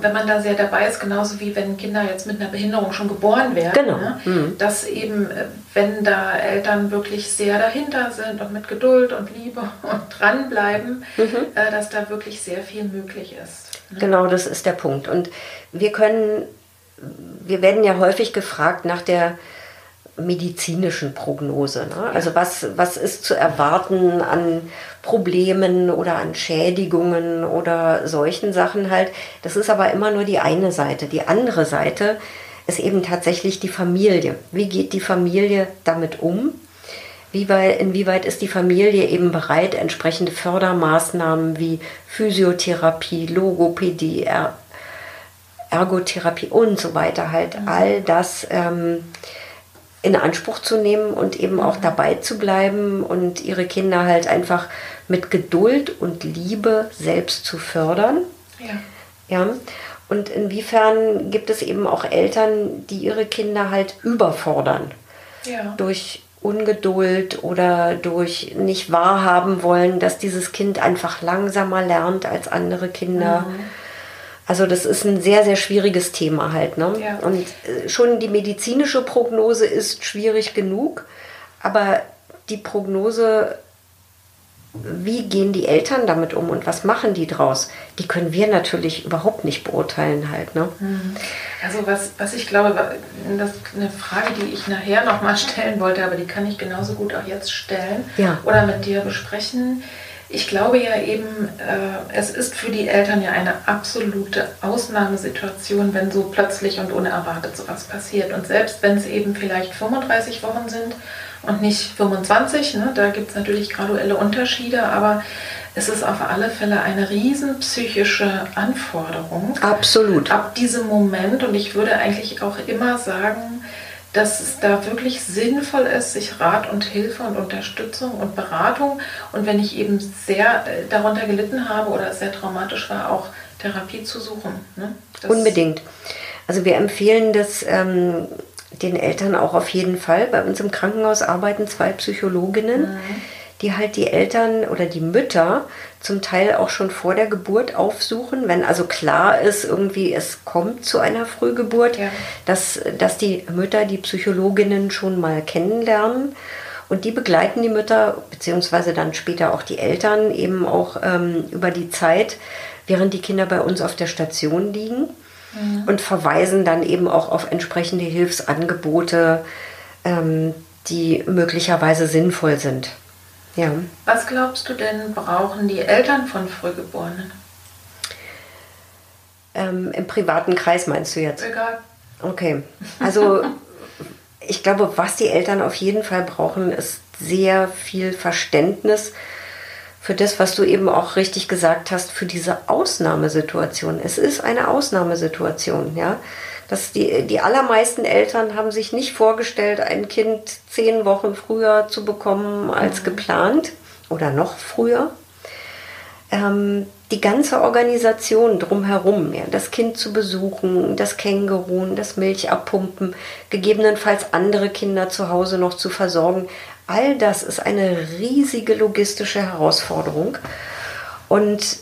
wenn man da sehr dabei ist, genauso wie wenn Kinder jetzt mit einer Behinderung schon geboren werden, genau. ne, mhm. dass eben, äh, wenn da Eltern wirklich sehr dahinter sind und mit Geduld und Liebe und dranbleiben, mhm. äh, dass da wirklich sehr viel möglich ist. Ne? Genau, das ist der Punkt. Und wir können wir werden ja häufig gefragt nach der medizinischen Prognose. Ne? Also was, was ist zu erwarten an Problemen oder an Schädigungen oder solchen Sachen halt. Das ist aber immer nur die eine Seite. Die andere Seite ist eben tatsächlich die Familie. Wie geht die Familie damit um? Wie weit, inwieweit ist die Familie eben bereit, entsprechende Fördermaßnahmen wie Physiotherapie, Logopädie, Ergotherapie und so weiter halt all das ähm, in Anspruch zu nehmen und eben auch mhm. dabei zu bleiben und ihre Kinder halt einfach mit Geduld und Liebe selbst zu fördern. Ja. ja. Und inwiefern gibt es eben auch Eltern, die ihre Kinder halt überfordern. Ja. Durch Ungeduld oder durch nicht wahrhaben wollen, dass dieses Kind einfach langsamer lernt als andere Kinder. Mhm Also das ist ein sehr, sehr schwieriges Thema halt. Ne? Ja. Und äh, schon die medizinische Prognose ist schwierig genug, aber die Prognose, wie gehen die Eltern damit um und was machen die draus, die können wir natürlich überhaupt nicht beurteilen halt. Ne? Also was, was ich glaube, das ist eine Frage, die ich nachher nochmal stellen wollte, aber die kann ich genauso gut auch jetzt stellen Ja. oder mit dir besprechen. Ich glaube ja eben, äh, es ist für die Eltern ja eine absolute Ausnahmesituation, wenn so plötzlich und unerwartet sowas passiert. Und selbst wenn es eben vielleicht 35 Wochen sind und nicht 25, ne, da gibt es natürlich graduelle Unterschiede, aber es ist auf alle Fälle eine riesen psychische Anforderung Absolut. ab diesem Moment und ich würde eigentlich auch immer sagen, dass es da wirklich sinnvoll ist, sich Rat und Hilfe und Unterstützung und Beratung und wenn ich eben sehr äh, darunter gelitten habe oder es sehr traumatisch war, auch Therapie zu suchen. Ne? Unbedingt. Also wir empfehlen das ähm, den Eltern auch auf jeden Fall. Bei uns im Krankenhaus arbeiten zwei Psychologinnen, die halt die Eltern oder die Mütter zum Teil auch schon vor der Geburt aufsuchen, wenn also klar ist, irgendwie es kommt zu einer Frühgeburt, Ja. dass, dass die Mütter die Psychologinnen schon mal kennenlernen. Und die begleiten die Mütter, beziehungsweise dann später auch die Eltern, eben auch ähm, über die Zeit, während die Kinder bei uns auf der Station liegen und verweisen dann eben auch auf entsprechende Hilfsangebote, ähm, die möglicherweise sinnvoll sind. Ja. Was glaubst du denn, brauchen die Eltern von Frühgeborenen? Ähm, Im privaten Kreis meinst du jetzt? Egal. Okay. Also ich glaube, was die Eltern auf jeden Fall brauchen, ist sehr viel Verständnis für das, was du eben auch richtig gesagt hast, für diese Ausnahmesituation. Es ist eine Ausnahmesituation, ja. Das die, die allermeisten Eltern haben sich nicht vorgestellt, ein Kind zehn Wochen früher zu bekommen als geplant oder noch früher. Ähm, die ganze Organisation drumherum, ja, das Kind zu besuchen, das Känguruen, das Milch abpumpen, gegebenenfalls andere Kinder zu Hause noch zu versorgen, all das ist eine riesige logistische Herausforderung. Und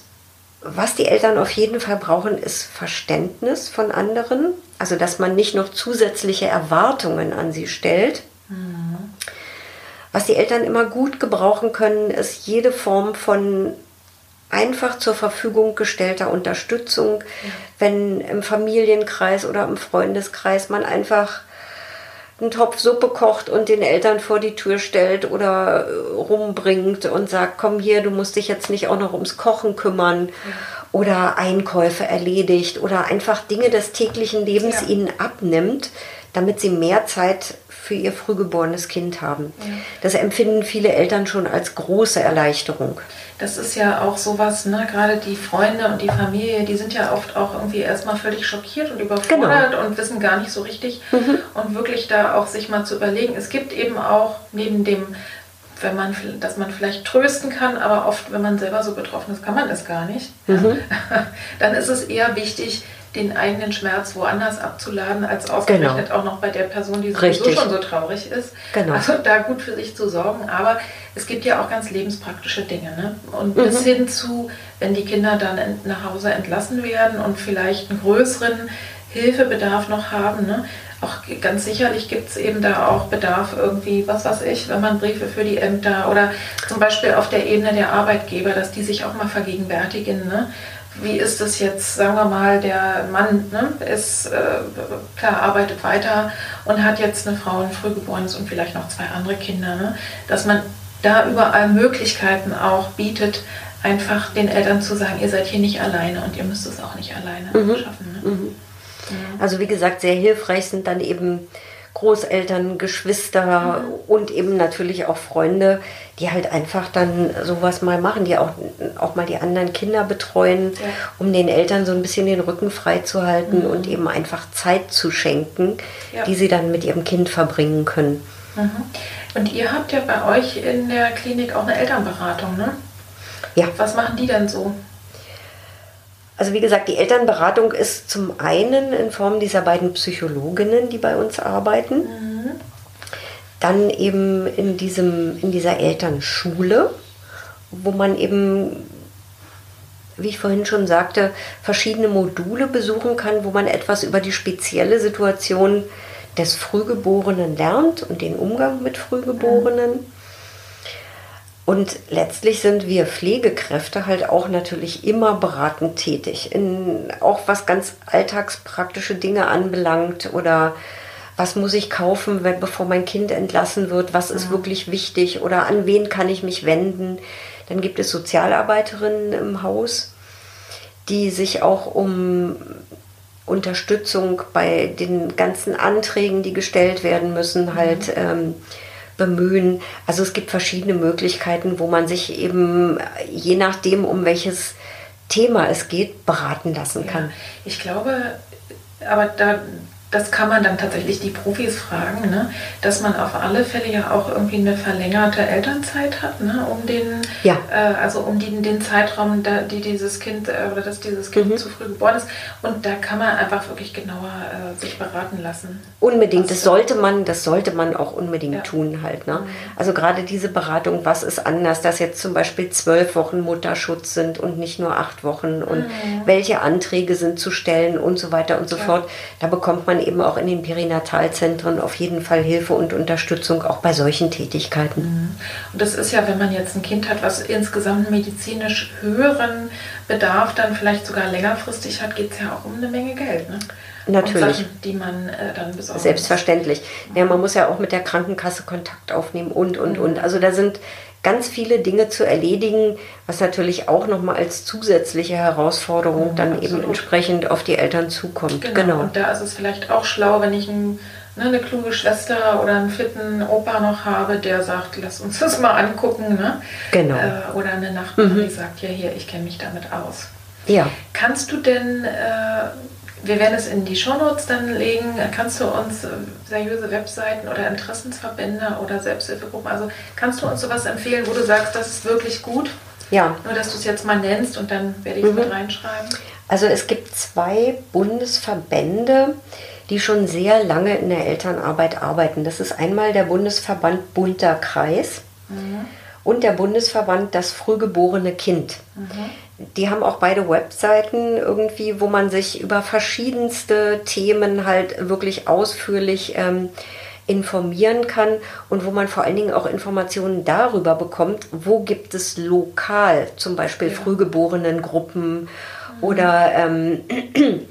was die Eltern auf jeden Fall brauchen, ist Verständnis von anderen, also dass man nicht noch zusätzliche Erwartungen an sie stellt. Was die Eltern immer gut gebrauchen können, ist jede Form von einfach zur Verfügung gestellter Unterstützung, wenn im Familienkreis oder im Freundeskreis man einfach einen Topf Suppe kocht und den Eltern vor die Tür stellt oder äh, rumbringt und sagt, komm hier, du musst dich jetzt nicht auch noch ums Kochen kümmern oder Einkäufe erledigt oder einfach Dinge des täglichen Lebens Ja. ihnen abnimmt, damit sie mehr Zeit für ihr frühgeborenes Kind haben. Das empfinden viele Eltern schon als große Erleichterung. Das ist ja auch sowas, ne? gerade die Freunde und die Familie, die sind ja oft auch irgendwie erstmal völlig schockiert und überfordert und wissen gar nicht so richtig. Und wirklich da auch sich mal zu überlegen, es gibt eben auch neben dem, wenn man, dass man vielleicht trösten kann, aber oft, wenn man selber so betroffen ist, kann man das gar nicht. Dann ist es eher wichtig, den eigenen Schmerz woanders abzuladen, als ausgerechnet auch noch bei der Person, die sowieso Richtig. schon so traurig ist. Genau. Also da gut für sich zu sorgen. Aber es gibt ja auch ganz lebenspraktische Dinge. Ne? Und bis hin zu, wenn die Kinder dann nach Hause entlassen werden und vielleicht einen größeren Hilfebedarf noch haben. Ne? Auch ganz sicherlich gibt es eben da auch Bedarf irgendwie, was weiß ich, wenn man Briefe für die Ämter oder zum Beispiel auf der Ebene der Arbeitgeber, dass die sich auch mal vergegenwärtigen. Ne? Wie ist es jetzt, sagen wir mal, der Mann ne, ist, äh, klar, arbeitet weiter und hat jetzt eine Frau, ein Frühgeborenes und vielleicht noch zwei andere Kinder. Ne? Dass man da überall Möglichkeiten auch bietet, einfach den Eltern zu sagen, ihr seid hier nicht alleine und ihr müsst es auch nicht alleine schaffen. Ne? Also wie gesagt, sehr hilfreich sind dann eben Großeltern, Geschwister und eben natürlich auch Freunde, die halt einfach dann sowas mal machen, die auch, auch mal die anderen Kinder betreuen, Ja. um den Eltern so ein bisschen den Rücken frei zu halten und eben einfach Zeit zu schenken, Ja. die sie dann mit ihrem Kind verbringen können. Mhm. Und ihr habt ja bei euch in der Klinik auch eine Elternberatung, ne? Ja. Was machen die denn so? Also wie gesagt, die Elternberatung ist zum einen in Form dieser beiden Psychologinnen, die bei uns arbeiten. Dann eben in, diesem, in dieser Elternschule, wo man eben wie ich vorhin schon sagte, verschiedene Module besuchen kann, wo man etwas über die spezielle Situation des Frühgeborenen lernt und den Umgang mit Frühgeborenen. Und letztlich sind wir Pflegekräfte halt auch natürlich immer beratend tätig, in, auch was ganz alltagspraktische Dinge anbelangt oder was muss ich kaufen, wenn, bevor mein Kind entlassen wird, was ist ja. wirklich wichtig oder an wen kann ich mich wenden. Dann gibt es Sozialarbeiterinnen im Haus, die sich auch um Unterstützung bei den ganzen Anträgen, die gestellt werden müssen, mhm. halt ähm, bemühen. Also es gibt verschiedene Möglichkeiten, wo man sich eben je nachdem, um welches Thema es geht, beraten lassen kann. Ja, ich glaube, aber da, das kann man dann tatsächlich die Profis fragen, ne? dass man auf alle Fälle ja auch irgendwie eine verlängerte Elternzeit hat, ne? um den, ja. äh, also um den, den Zeitraum, da, die dieses Kind äh, oder dass dieses Kind mhm. zu früh geboren ist. Und da kann man einfach wirklich genauer äh, sich beraten lassen. Unbedingt, das sollte man, das sollte man auch unbedingt ja. tun halt. Ne? Mhm. Also gerade diese Beratung, was ist anders, dass jetzt zum Beispiel zwölf Wochen Mutterschutz sind und nicht nur acht Wochen und mhm. welche Anträge sind zu stellen und so weiter und so ja. fort. Da bekommt man eben auch in den Perinatalzentren auf jeden Fall Hilfe und Unterstützung auch bei solchen Tätigkeiten. Mhm. Und das ist ja, wenn man jetzt ein Kind hat, was insgesamt medizinisch höheren Bedarf dann vielleicht sogar längerfristig hat, geht es ja auch um eine Menge Geld. Ne? Natürlich. Sachen, die man äh, dann besorgt. Selbstverständlich. Ja, man muss ja auch mit der Krankenkasse Kontakt aufnehmen und, und, mhm. und. Also da sind ganz viele Dinge zu erledigen, was natürlich auch nochmal als zusätzliche Herausforderung mhm, dann absolut. eben entsprechend auf die Eltern zukommt. Genau. genau. Und da ist es vielleicht auch schlau, wenn ich ein, ne, eine kluge Schwester oder einen fitten Opa noch habe, der sagt, lass uns das mal angucken. Ne? Genau. Äh, oder eine Nachbarin, mhm. die sagt, ja hier, ich kenne mich damit aus. Ja. Kannst du denn äh, wir werden es in die Shownotes dann legen. Kannst du uns äh, seriöse Webseiten oder Interessensverbände oder Selbsthilfegruppen, also kannst du uns sowas empfehlen, wo du sagst, das ist wirklich gut? Ja. Nur, dass du es jetzt mal nennst und dann werde ich es mhm. mit reinschreiben. Also es gibt zwei Bundesverbände, die schon sehr lange in der Elternarbeit arbeiten. Das ist einmal der Bundesverband Bunter Kreis mhm. und der Bundesverband Das frühgeborene Kind. Mhm die haben auch beide Webseiten irgendwie, wo man sich über verschiedenste Themen halt wirklich ausführlich ähm, informieren kann und wo man vor allen Dingen auch Informationen darüber bekommt, wo gibt es lokal zum Beispiel ja. Frühgeborenengruppen mhm. oder ähm,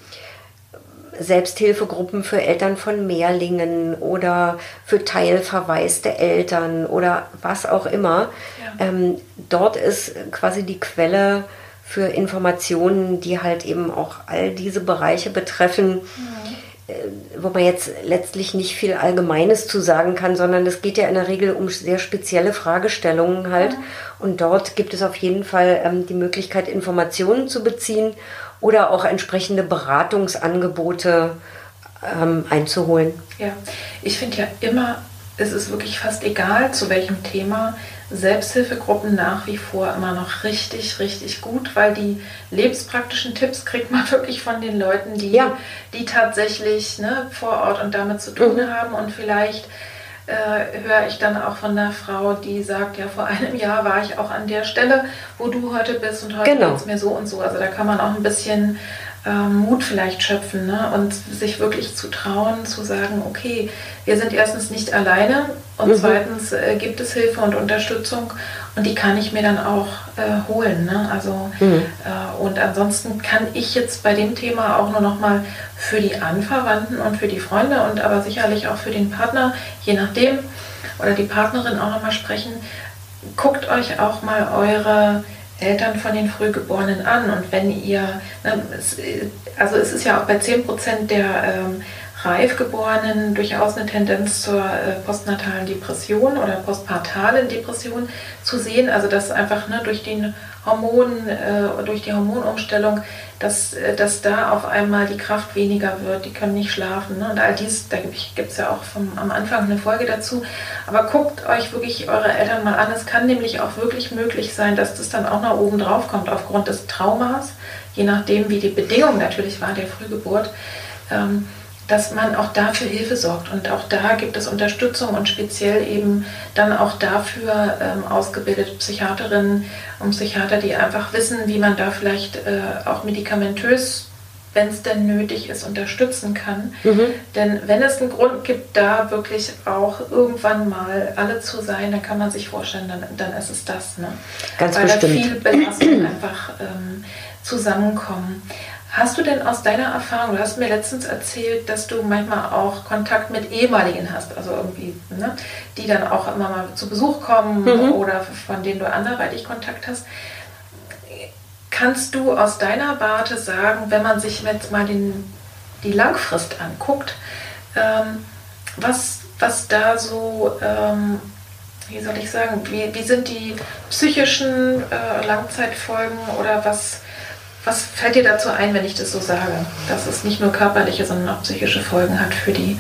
Selbsthilfegruppen für Eltern von Mehrlingen oder für teilverwaiste Eltern oder was auch immer. Ja. Ähm, dort ist quasi die Quelle für Informationen, die halt eben auch all diese Bereiche betreffen, mhm. wo man jetzt letztlich nicht viel Allgemeines zu sagen kann, sondern es geht ja in der Regel um sehr spezielle Fragestellungen halt. Mhm. Und dort gibt es auf jeden Fall ähm, die Möglichkeit, Informationen zu beziehen oder auch entsprechende Beratungsangebote ähm, einzuholen. Ja, ich finde ja immer, es ist wirklich fast egal, zu welchem Thema Selbsthilfegruppen nach wie vor immer noch richtig, richtig gut, weil die lebenspraktischen Tipps kriegt man wirklich von den Leuten, die, ja. die tatsächlich ne, vor Ort und damit zu tun mhm. haben. Und vielleicht äh, höre ich dann auch von einer Frau, die sagt, ja, vor einem Jahr war ich auch an der Stelle, wo du heute bist und heute genau. geht es mir so und so. Also da kann man auch ein bisschen ähm, Mut vielleicht schöpfen ne? und sich wirklich zu trauen, zu sagen, okay, wir sind erstens nicht alleine und mhm. zweitens äh, gibt es Hilfe und Unterstützung und die kann ich mir dann auch äh, holen. Ne? Also, mhm. äh, und ansonsten kann ich jetzt bei dem Thema auch nur noch mal für die Anverwandten und für die Freunde und aber sicherlich auch für den Partner, je nachdem, oder die Partnerin auch noch mal sprechen. Guckt euch auch mal eure Eltern von den Frühgeborenen an. Und wenn ihr, ne, also es ist ja auch bei 10% der ähm, Reifgeborenen durchaus eine Tendenz zur äh, postnatalen Depression oder postpartalen Depression zu sehen. Also dass einfach ne, durch den Hormonen, äh, durch die Hormonumstellung, dass, äh, dass da auf einmal die Kraft weniger wird, die können nicht schlafen. Ne? Und all dies, da gibt es ja auch vom, am Anfang eine Folge dazu. Aber guckt euch wirklich eure Eltern mal an. Es kann nämlich auch wirklich möglich sein, dass das dann auch nach oben drauf kommt aufgrund des Traumas, je nachdem, wie die Bedingung natürlich war der Frühgeburt. Ähm, dass man auch dafür Hilfe sorgt. Und auch da gibt es Unterstützung und speziell eben dann auch dafür ähm, ausgebildete Psychiaterinnen und Psychiater, die einfach wissen, wie man da vielleicht äh, auch medikamentös, wenn es denn nötig ist, unterstützen kann. Mhm. Denn wenn es einen Grund gibt, da wirklich auch irgendwann mal alle zu sein, dann kann man sich vorstellen, dann, dann ist es das. Ne? Ganz Weil bestimmt. da viel Belastung einfach ähm, zusammenkommen. Hast du denn aus deiner Erfahrung, du hast mir letztens erzählt, dass du manchmal auch Kontakt mit ehemaligen hast, also irgendwie, ne, die dann auch immer mal zu Besuch kommen mhm. oder von denen du anderweitig Kontakt hast. Kannst du aus deiner Warte sagen, wenn man sich jetzt mal den, die Langfrist anguckt, ähm, was, was da so, ähm, wie soll ich sagen, wie, wie sind die psychischen äh, Langzeitfolgen oder was was fällt dir dazu ein, wenn ich das so sage, dass es nicht nur körperliche, sondern auch psychische Folgen hat für die,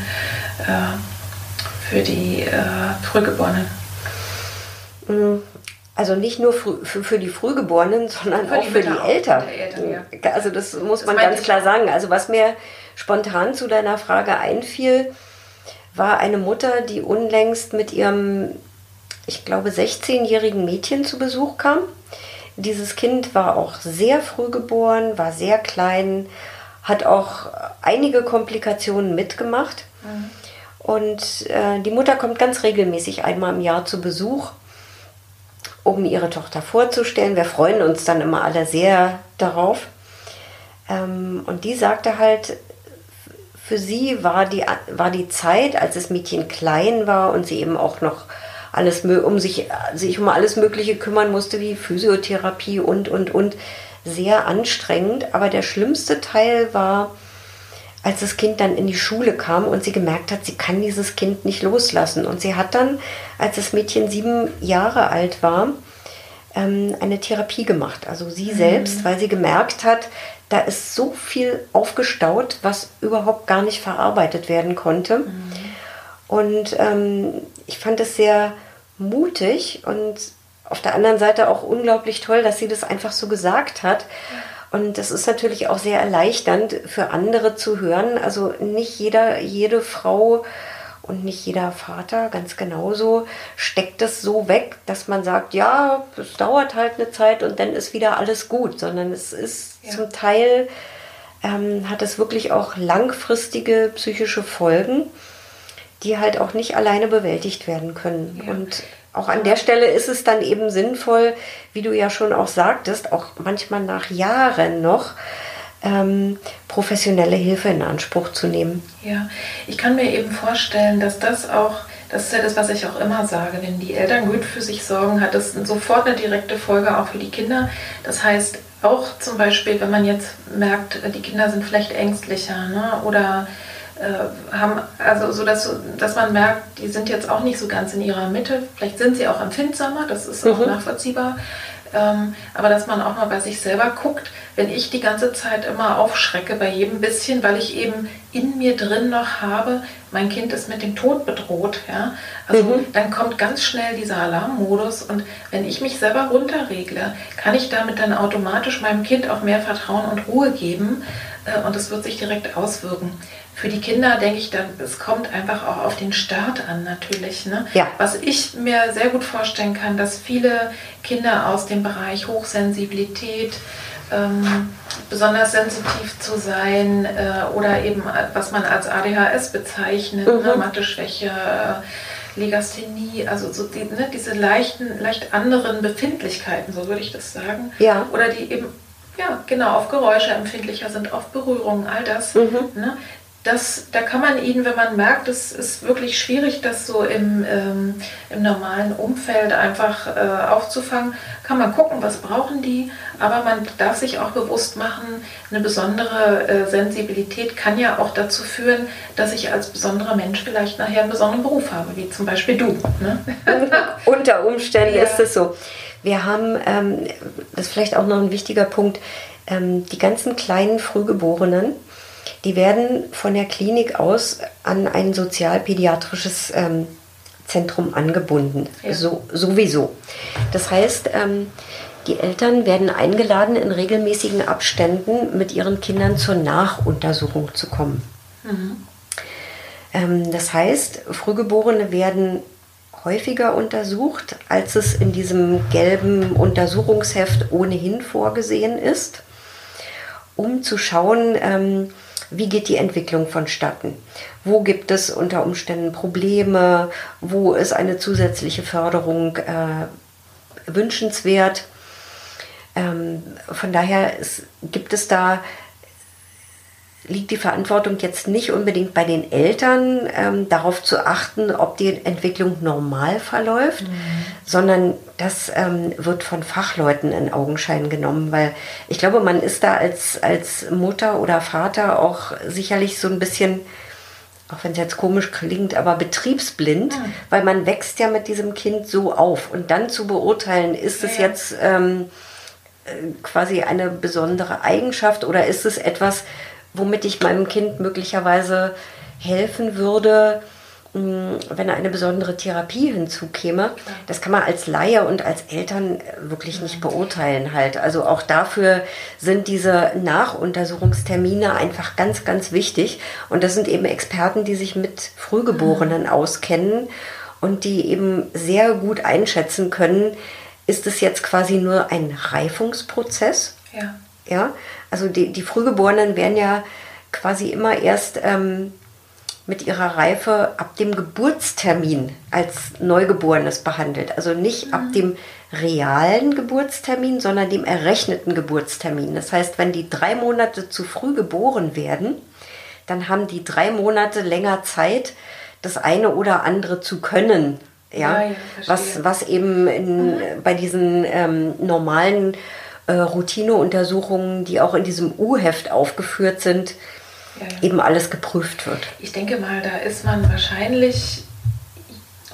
äh, für die äh, Frühgeborenen? Mm, also nicht nur für, für die Frühgeborenen, sondern für auch für die Eltern. Eltern ja. Also das muss das man ganz klar sagen. Also was mir spontan zu deiner Frage einfiel, war eine Mutter, die unlängst mit ihrem, ich glaube, 16-jährigen Mädchen zu Besuch kam dieses Kind war auch sehr früh geboren, war sehr klein, hat auch einige Komplikationen mitgemacht. Mhm. Und äh, die Mutter kommt ganz regelmäßig einmal im Jahr zu Besuch, um ihre Tochter vorzustellen. Wir freuen uns dann immer alle sehr darauf. Ähm, und die sagte halt, für sie war die, war die Zeit, als das Mädchen klein war und sie eben auch noch alles um sich, sich um alles Mögliche kümmern musste, wie Physiotherapie und, und, und, sehr anstrengend. Aber der schlimmste Teil war, als das Kind dann in die Schule kam und sie gemerkt hat, sie kann dieses Kind nicht loslassen. Und sie hat dann, als das Mädchen sieben Jahre alt war, ähm, eine Therapie gemacht. Also sie mhm. selbst, weil sie gemerkt hat, da ist so viel aufgestaut, was überhaupt gar nicht verarbeitet werden konnte. Mhm. Und ähm, ich fand es sehr mutig und auf der anderen Seite auch unglaublich toll, dass sie das einfach so gesagt hat. Und das ist natürlich auch sehr erleichternd für andere zu hören. Also nicht jeder, jede Frau und nicht jeder Vater ganz genauso steckt das so weg, dass man sagt, ja, es dauert halt eine Zeit und dann ist wieder alles gut, sondern es ist ja. zum Teil, ähm, hat es wirklich auch langfristige psychische Folgen die halt auch nicht alleine bewältigt werden können. Ja. Und auch an der Stelle ist es dann eben sinnvoll, wie du ja schon auch sagtest, auch manchmal nach Jahren noch, ähm, professionelle Hilfe in Anspruch zu nehmen. Ja, ich kann mir eben vorstellen, dass das auch, das ist ja das, was ich auch immer sage, wenn die Eltern gut für sich sorgen, hat das sofort eine direkte Folge auch für die Kinder. Das heißt, auch zum Beispiel, wenn man jetzt merkt, die Kinder sind vielleicht ängstlicher ne, oder äh, haben, also so dass, dass man merkt, die sind jetzt auch nicht so ganz in ihrer Mitte. Vielleicht sind sie auch empfindsamer, das ist auch mhm. nachvollziehbar. Ähm, aber dass man auch mal bei sich selber guckt, wenn ich die ganze Zeit immer aufschrecke bei jedem bisschen, weil ich eben in mir drin noch habe, mein Kind ist mit dem Tod bedroht, ja, also mhm. dann kommt ganz schnell dieser Alarmmodus und wenn ich mich selber runterregle, kann ich damit dann automatisch meinem Kind auch mehr Vertrauen und Ruhe geben äh, und es wird sich direkt auswirken für die Kinder denke ich dann, es kommt einfach auch auf den Start an natürlich. Ne? Ja. Was ich mir sehr gut vorstellen kann, dass viele Kinder aus dem Bereich Hochsensibilität, ähm, besonders sensitiv zu sein äh, oder eben was man als ADHS bezeichnet, ne? mhm. ne? Mathe-Schwäche, äh, Legasthenie, also so die, ne, diese leichten, leicht anderen Befindlichkeiten, so würde ich das sagen. Ja. Oder die eben ja, genau, auf Geräusche empfindlicher sind, auf Berührungen, all das. Mhm. Ne? Das, da kann man ihnen, wenn man merkt, es ist wirklich schwierig, das so im, ähm, im normalen Umfeld einfach äh, aufzufangen, kann man gucken, was brauchen die. Aber man darf sich auch bewusst machen, eine besondere äh, Sensibilität kann ja auch dazu führen, dass ich als besonderer Mensch vielleicht nachher einen besonderen Beruf habe, wie zum Beispiel du. Ne? Unter Umständen ja. ist es so. Wir haben, ähm, das ist vielleicht auch noch ein wichtiger Punkt, ähm, die ganzen kleinen Frühgeborenen, die werden von der Klinik aus an ein sozialpädiatrisches ähm, Zentrum angebunden. Ja. So, sowieso. Das heißt, ähm, die Eltern werden eingeladen, in regelmäßigen Abständen mit ihren Kindern zur Nachuntersuchung zu kommen. Mhm. Ähm, das heißt, Frühgeborene werden häufiger untersucht, als es in diesem gelben Untersuchungsheft ohnehin vorgesehen ist, um zu schauen, ähm, wie geht die Entwicklung vonstatten? Wo gibt es unter Umständen Probleme? Wo ist eine zusätzliche Förderung äh, wünschenswert? Ähm, von daher ist, gibt es da liegt die Verantwortung jetzt nicht unbedingt bei den Eltern, ähm, darauf zu achten, ob die Entwicklung normal verläuft, mhm. sondern das ähm, wird von Fachleuten in Augenschein genommen, weil ich glaube, man ist da als, als Mutter oder Vater auch sicherlich so ein bisschen, auch wenn es jetzt komisch klingt, aber betriebsblind, mhm. weil man wächst ja mit diesem Kind so auf und dann zu beurteilen, ist es ja. jetzt ähm, äh, quasi eine besondere Eigenschaft oder ist es etwas, womit ich meinem Kind möglicherweise helfen würde, wenn eine besondere Therapie hinzukäme. Das kann man als Laie und als Eltern wirklich nicht beurteilen halt. Also auch dafür sind diese Nachuntersuchungstermine einfach ganz, ganz wichtig. Und das sind eben Experten, die sich mit Frühgeborenen mhm. auskennen und die eben sehr gut einschätzen können, ist es jetzt quasi nur ein Reifungsprozess? Ja. Ja, also die, die Frühgeborenen werden ja quasi immer erst ähm, mit ihrer Reife ab dem Geburtstermin als Neugeborenes behandelt. Also nicht mhm. ab dem realen Geburtstermin, sondern dem errechneten Geburtstermin. Das heißt, wenn die drei Monate zu früh geboren werden, dann haben die drei Monate länger Zeit, das eine oder andere zu können. Ja, ja, was, was eben in, mhm. bei diesen ähm, normalen äh, Routineuntersuchungen, die auch in diesem U-Heft aufgeführt sind, ja, eben alles geprüft wird. Ich denke mal, da ist man wahrscheinlich,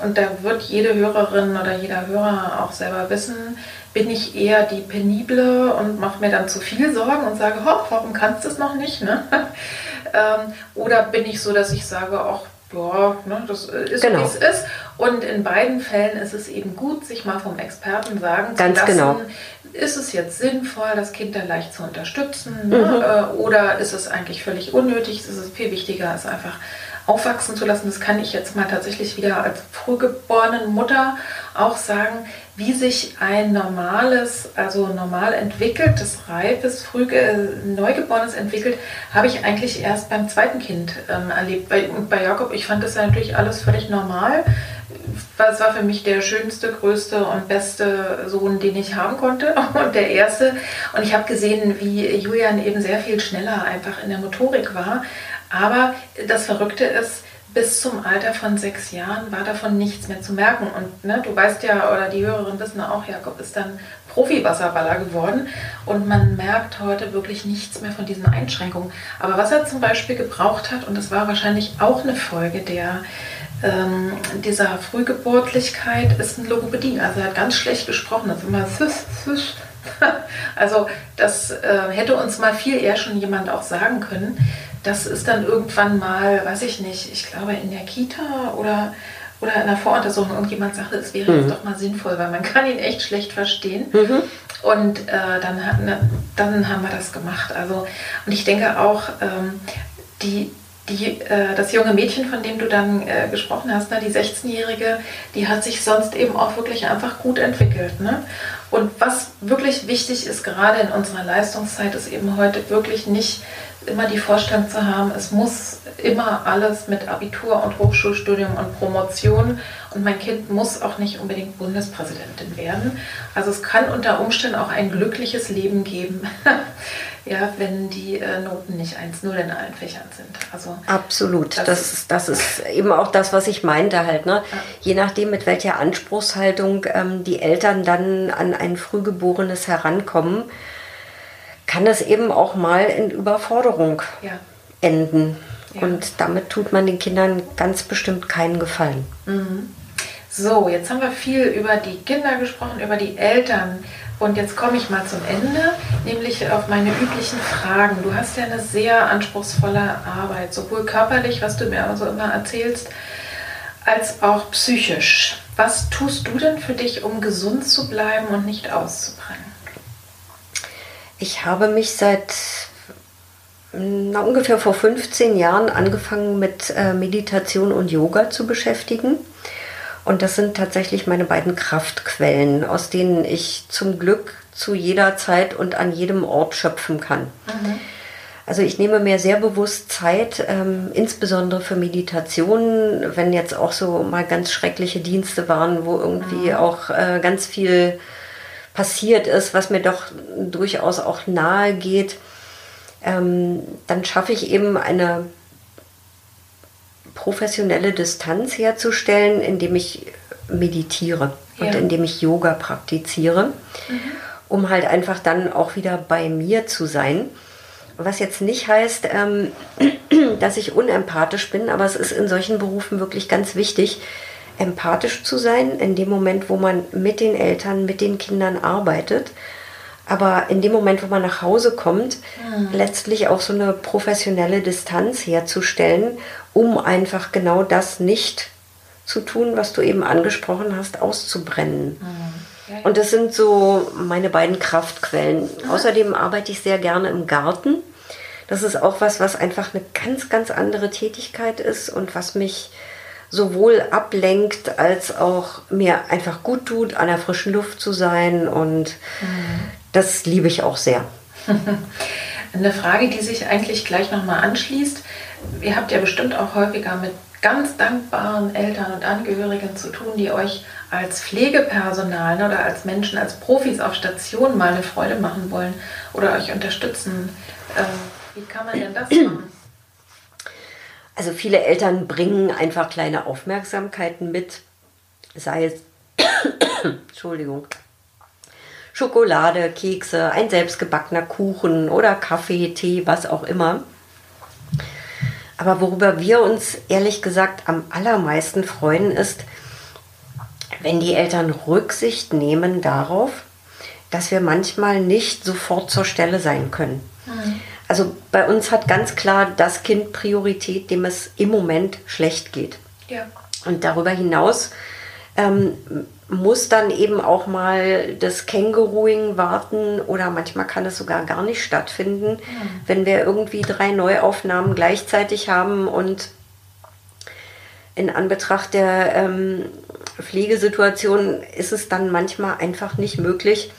und da wird jede Hörerin oder jeder Hörer auch selber wissen, bin ich eher die Penible und mache mir dann zu viel Sorgen und sage, warum kannst du es noch nicht? Ne? ähm, oder bin ich so, dass ich sage, ach, ja, ne, das ist, genau. wie es ist. Und in beiden Fällen ist es eben gut, sich mal vom Experten sagen Ganz zu lassen, genau ist es jetzt sinnvoll, das Kind dann leicht zu unterstützen? Ne? Mhm. Äh, oder ist es eigentlich völlig unnötig? Es ist viel wichtiger, es einfach aufwachsen zu lassen. Das kann ich jetzt mal tatsächlich wieder als frühgeborene Mutter auch sagen, wie sich ein normales, also normal entwickeltes, reifes, früh Neugeborenes entwickelt, habe ich eigentlich erst beim zweiten Kind ähm, erlebt. und bei Jakob, ich fand das ja natürlich alles völlig normal es war für mich der schönste, größte und beste Sohn, den ich haben konnte und der erste. Und ich habe gesehen, wie Julian eben sehr viel schneller einfach in der Motorik war. Aber das Verrückte ist, bis zum Alter von sechs Jahren war davon nichts mehr zu merken. Und ne, du weißt ja, oder die Hörerinnen wissen auch, Jakob ist dann Profi-Wasserballer geworden und man merkt heute wirklich nichts mehr von diesen Einschränkungen. Aber was er zum Beispiel gebraucht hat, und das war wahrscheinlich auch eine Folge der ähm, dieser Frühgeburtlichkeit ist ein Logopädie. Also er hat ganz schlecht gesprochen, das ist immer süß, süß. Also das äh, hätte uns mal viel eher schon jemand auch sagen können. Das ist dann irgendwann mal, weiß ich nicht, ich glaube in der Kita oder, oder in der Voruntersuchung irgendjemand sagte, es wäre mhm. jetzt doch mal sinnvoll, weil man kann ihn echt schlecht verstehen. Mhm. Und äh, dann, dann haben wir das gemacht. Also, und ich denke auch, ähm, die, die, äh, das junge Mädchen, von dem du dann äh, gesprochen hast, ne, die 16-Jährige, die hat sich sonst eben auch wirklich einfach gut entwickelt. Ne? Und was wirklich wichtig ist, gerade in unserer Leistungszeit, ist eben heute wirklich nicht immer die Vorstellung zu haben, es muss immer alles mit Abitur und Hochschulstudium und Promotion und mein Kind muss auch nicht unbedingt Bundespräsidentin werden. Also es kann unter Umständen auch ein glückliches Leben geben, ja, wenn die äh, Noten nicht 1-0 in allen Fächern sind. Also Absolut. Das, das, ist, das ist eben auch das, was ich meinte halt. Ne? Ja. Je nachdem, mit welcher Anspruchshaltung ähm, die Eltern dann an ein Frühgeborenes herankommen, kann das eben auch mal in Überforderung ja. enden. Ja. Und damit tut man den Kindern ganz bestimmt keinen Gefallen. Mhm. So, jetzt haben wir viel über die Kinder gesprochen, über die Eltern. Und jetzt komme ich mal zum Ende, nämlich auf meine üblichen Fragen. Du hast ja eine sehr anspruchsvolle Arbeit, sowohl körperlich, was du mir also immer erzählst, als auch psychisch. Was tust du denn für dich, um gesund zu bleiben und nicht auszubrennen? Ich habe mich seit na, ungefähr vor 15 Jahren angefangen mit äh, Meditation und Yoga zu beschäftigen. Und das sind tatsächlich meine beiden Kraftquellen, aus denen ich zum Glück zu jeder Zeit und an jedem Ort schöpfen kann. Mhm. Also ich nehme mir sehr bewusst Zeit, ähm, insbesondere für Meditationen, wenn jetzt auch so mal ganz schreckliche Dienste waren, wo irgendwie mhm. auch äh, ganz viel passiert ist, was mir doch durchaus auch nahe geht, ähm, dann schaffe ich eben eine professionelle Distanz herzustellen, indem ich meditiere ja. und indem ich Yoga praktiziere, mhm. um halt einfach dann auch wieder bei mir zu sein. Was jetzt nicht heißt, ähm, dass ich unempathisch bin, aber es ist in solchen Berufen wirklich ganz wichtig, empathisch zu sein, in dem Moment, wo man mit den Eltern, mit den Kindern arbeitet. Aber in dem Moment, wo man nach Hause kommt, mhm. letztlich auch so eine professionelle Distanz herzustellen, um einfach genau das nicht zu tun, was du eben angesprochen hast, auszubrennen. Mhm. Und das sind so meine beiden Kraftquellen. Mhm. Außerdem arbeite ich sehr gerne im Garten. Das ist auch was, was einfach eine ganz, ganz andere Tätigkeit ist und was mich sowohl ablenkt als auch mir einfach gut tut, an der frischen Luft zu sein. Und mhm. Das liebe ich auch sehr. Eine Frage, die sich eigentlich gleich nochmal anschließt. Ihr habt ja bestimmt auch häufiger mit ganz dankbaren Eltern und Angehörigen zu tun, die euch als Pflegepersonal ne, oder als Menschen, als Profis auf Station mal eine Freude machen wollen oder euch unterstützen. Äh, wie kann man denn das machen? Also viele Eltern bringen einfach kleine Aufmerksamkeiten mit, sei es, Entschuldigung, Schokolade, Kekse, ein selbstgebackener Kuchen oder Kaffee, Tee, was auch immer. Aber worüber wir uns ehrlich gesagt am allermeisten freuen, ist, wenn die Eltern Rücksicht nehmen darauf, dass wir manchmal nicht sofort zur Stelle sein können. Mhm. Also bei uns hat ganz klar das Kind Priorität, dem es im Moment schlecht geht. Ja. Und darüber hinaus ähm, muss dann eben auch mal das Känguruing warten oder manchmal kann es sogar gar nicht stattfinden, mhm. wenn wir irgendwie drei Neuaufnahmen gleichzeitig haben und in Anbetracht der ähm, Pflegesituation ist es dann manchmal einfach nicht möglich,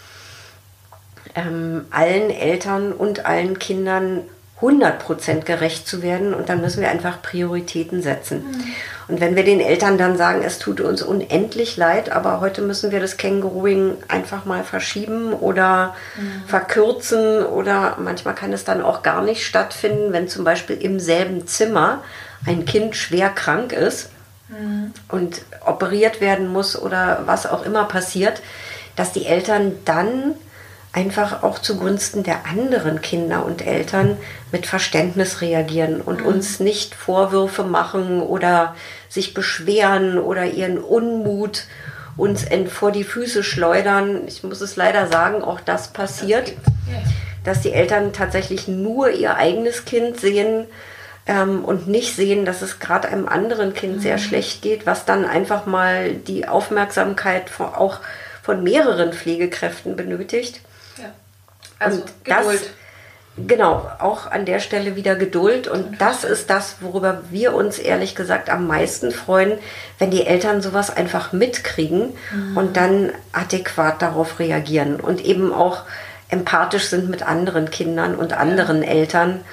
ähm, allen Eltern und allen Kindern 100% gerecht zu werden und dann müssen wir einfach Prioritäten setzen. Mhm. Und wenn wir den Eltern dann sagen, es tut uns unendlich leid, aber heute müssen wir das Känguruing einfach mal verschieben oder mhm. verkürzen oder manchmal kann es dann auch gar nicht stattfinden, wenn zum Beispiel im selben Zimmer ein Kind schwer krank ist mhm. und operiert werden muss oder was auch immer passiert, dass die Eltern dann einfach auch zugunsten der anderen Kinder und Eltern mit Verständnis reagieren und mhm. uns nicht Vorwürfe machen oder sich beschweren oder ihren Unmut uns vor die Füße schleudern. Ich muss es leider sagen, auch das passiert, dass die Eltern tatsächlich nur ihr eigenes Kind sehen ähm, und nicht sehen, dass es gerade einem anderen Kind mhm. sehr schlecht geht, was dann einfach mal die Aufmerksamkeit auch von mehreren Pflegekräften benötigt. Also und Geduld. Das, genau, auch an der Stelle wieder Geduld. Und das ist das, worüber wir uns ehrlich gesagt am meisten freuen, wenn die Eltern sowas einfach mitkriegen mhm. und dann adäquat darauf reagieren und eben auch empathisch sind mit anderen Kindern und anderen ja. Eltern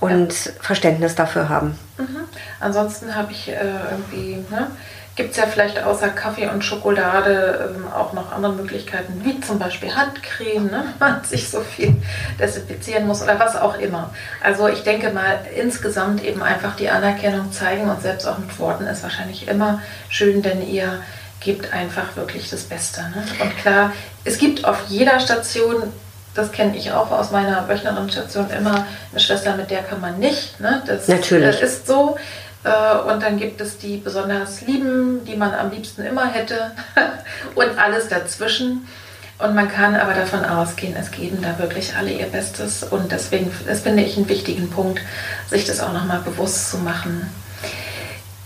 und ja. Verständnis dafür haben. Mhm. Ansonsten habe ich äh, irgendwie ne, gibt es ja vielleicht außer Kaffee und Schokolade ähm, auch noch andere Möglichkeiten, wie zum Beispiel Handcreme, ne? man sich so viel desinfizieren muss oder was auch immer. Also ich denke mal, insgesamt eben einfach die Anerkennung zeigen und selbst auch mit Worten ist wahrscheinlich immer schön, denn ihr gebt einfach wirklich das Beste. Ne? Und klar, es gibt auf jeder Station das kenne ich auch aus meiner Wöchnerinnenstation immer eine Schwester, mit der kann man nicht. Ne? Das Natürlich. ist so. Äh, und dann gibt es die besonders Lieben, die man am liebsten immer hätte und alles dazwischen. Und man kann aber davon ausgehen, es geben da wirklich alle ihr Bestes. Und deswegen, das finde ich einen wichtigen Punkt, sich das auch nochmal bewusst zu machen.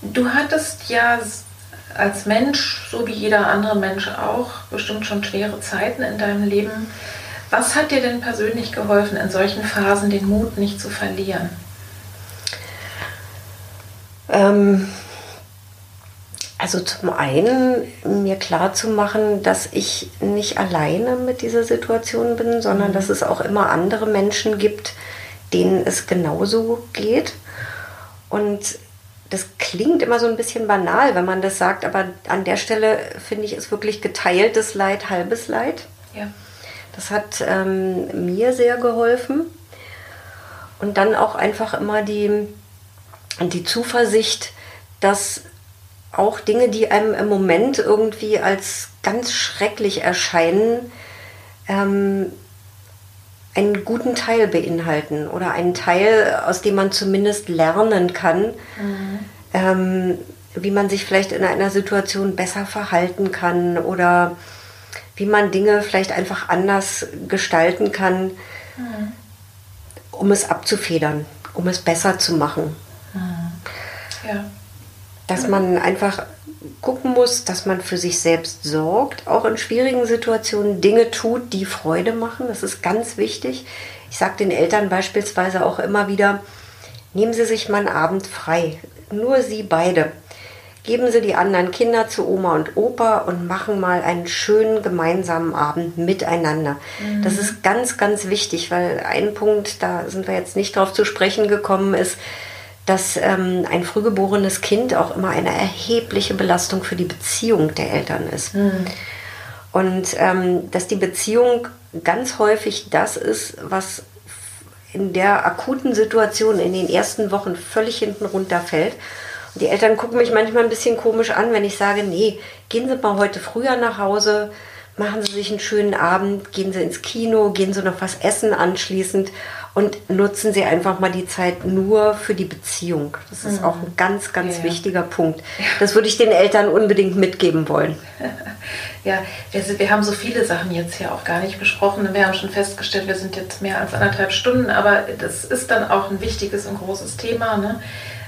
Du hattest ja als Mensch, so wie jeder andere Mensch auch, bestimmt schon schwere Zeiten in deinem Leben. Was hat dir denn persönlich geholfen, in solchen Phasen den Mut nicht zu verlieren? Ähm, also zum einen mir klar zu machen, dass ich nicht alleine mit dieser Situation bin, sondern mhm. dass es auch immer andere Menschen gibt, denen es genauso geht. Und das klingt immer so ein bisschen banal, wenn man das sagt, aber an der Stelle finde ich es wirklich geteiltes Leid, halbes Leid. Ja. Das hat ähm, mir sehr geholfen. Und dann auch einfach immer die, die Zuversicht, dass auch Dinge, die einem im Moment irgendwie als ganz schrecklich erscheinen, ähm, einen guten Teil beinhalten oder einen Teil, aus dem man zumindest lernen kann, mhm. ähm, wie man sich vielleicht in einer Situation besser verhalten kann oder wie man Dinge vielleicht einfach anders gestalten kann, mhm. um es abzufedern, um es besser zu machen. Mhm. Ja. Dass man einfach gucken muss, dass man für sich selbst sorgt, auch in schwierigen Situationen Dinge tut, die Freude machen. Das ist ganz wichtig. Ich sage den Eltern beispielsweise auch immer wieder, nehmen Sie sich mal einen Abend frei. Nur Sie beide. Geben Sie die anderen Kinder zu Oma und Opa und machen mal einen schönen gemeinsamen Abend miteinander. Mhm. Das ist ganz, ganz wichtig, weil ein Punkt, da sind wir jetzt nicht drauf zu sprechen gekommen, ist, dass ähm, ein frühgeborenes Kind auch immer eine erhebliche Belastung für die Beziehung der Eltern ist. Mhm. Und ähm, dass die Beziehung ganz häufig das ist, was in der akuten Situation in den ersten Wochen völlig hinten runterfällt. Und die Eltern gucken mich manchmal ein bisschen komisch an, wenn ich sage, nee, gehen Sie mal heute früher nach Hause, machen Sie sich einen schönen Abend, gehen Sie ins Kino, gehen Sie noch was essen anschließend und nutzen Sie einfach mal die Zeit nur für die Beziehung. Das ist mhm. auch ein ganz, ganz ja. wichtiger Punkt. Das würde ich den Eltern unbedingt mitgeben wollen. Ja, wir, wir haben so viele Sachen jetzt hier auch gar nicht besprochen. Wir haben schon festgestellt, wir sind jetzt mehr als anderthalb Stunden, aber das ist dann auch ein wichtiges und großes Thema. Ne?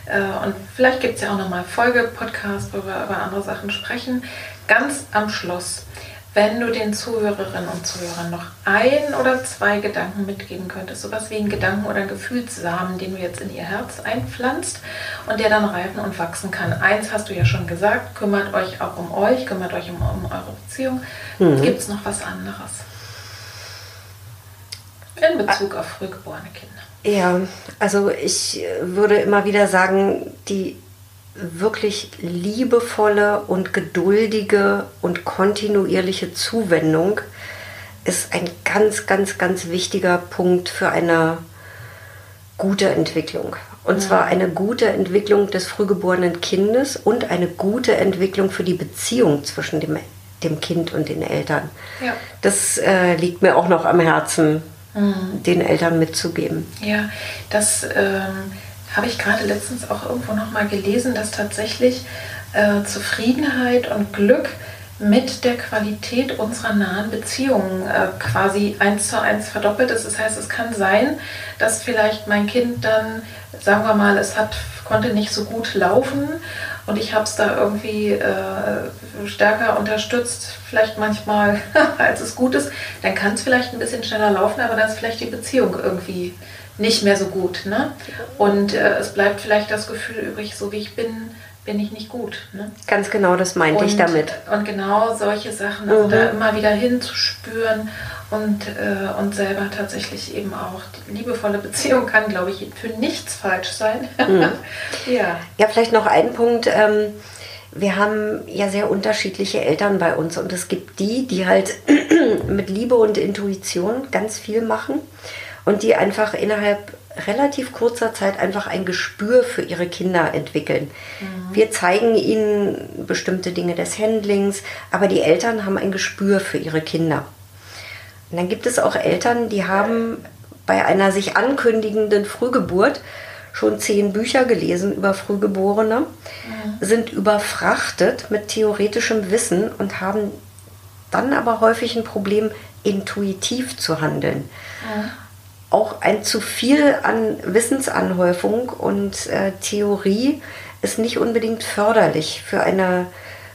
Äh, und vielleicht gibt es ja auch nochmal Folge-Podcast, wo wir über andere Sachen sprechen. Ganz am Schluss wenn du den Zuhörerinnen und Zuhörern noch ein oder zwei Gedanken mitgeben könntest, sowas wie ein Gedanken oder ein Gefühlssamen, den du jetzt in ihr Herz einpflanzt und der dann reifen und wachsen kann. Eins hast du ja schon gesagt, kümmert euch auch um euch, kümmert euch um, um eure Beziehung. Mhm. Gibt es noch was anderes? In Bezug auf frühgeborene Kinder. Ja, also ich würde immer wieder sagen, die wirklich liebevolle und geduldige und kontinuierliche Zuwendung ist ein ganz, ganz, ganz wichtiger Punkt für eine gute Entwicklung. Und ja. zwar eine gute Entwicklung des frühgeborenen Kindes und eine gute Entwicklung für die Beziehung zwischen dem, dem Kind und den Eltern. Ja. Das äh, liegt mir auch noch am Herzen, mhm. den Eltern mitzugeben. Ja, das. Ähm habe ich gerade letztens auch irgendwo noch mal gelesen, dass tatsächlich äh, Zufriedenheit und Glück mit der Qualität unserer nahen Beziehungen äh, quasi eins zu eins verdoppelt ist. Das heißt, es kann sein, dass vielleicht mein Kind dann, sagen wir mal, es hat, konnte nicht so gut laufen und ich habe es da irgendwie äh, stärker unterstützt, vielleicht manchmal, als es gut ist, dann kann es vielleicht ein bisschen schneller laufen, aber dann ist vielleicht die Beziehung irgendwie nicht mehr so gut. Ne? Und äh, es bleibt vielleicht das Gefühl übrig, so wie ich bin, bin ich nicht gut. Ne? Ganz genau, das meinte und, ich damit. Und genau solche Sachen, also mhm. da immer wieder hinzuspüren und, äh, und selber tatsächlich eben auch die liebevolle Beziehung kann, glaube ich, für nichts falsch sein. Mhm. ja. ja, vielleicht noch ein Punkt. Ähm, wir haben ja sehr unterschiedliche Eltern bei uns und es gibt die, die halt mit Liebe und Intuition ganz viel machen und die einfach innerhalb relativ kurzer Zeit einfach ein Gespür für ihre Kinder entwickeln. Mhm. Wir zeigen ihnen bestimmte Dinge des Handlings, aber die Eltern haben ein Gespür für ihre Kinder. Und dann gibt es auch Eltern, die haben bei einer sich ankündigenden Frühgeburt schon zehn Bücher gelesen über Frühgeborene, mhm. sind überfrachtet mit theoretischem Wissen und haben dann aber häufig ein Problem, intuitiv zu handeln. Mhm auch ein zu viel an Wissensanhäufung und äh, Theorie ist nicht unbedingt förderlich für eine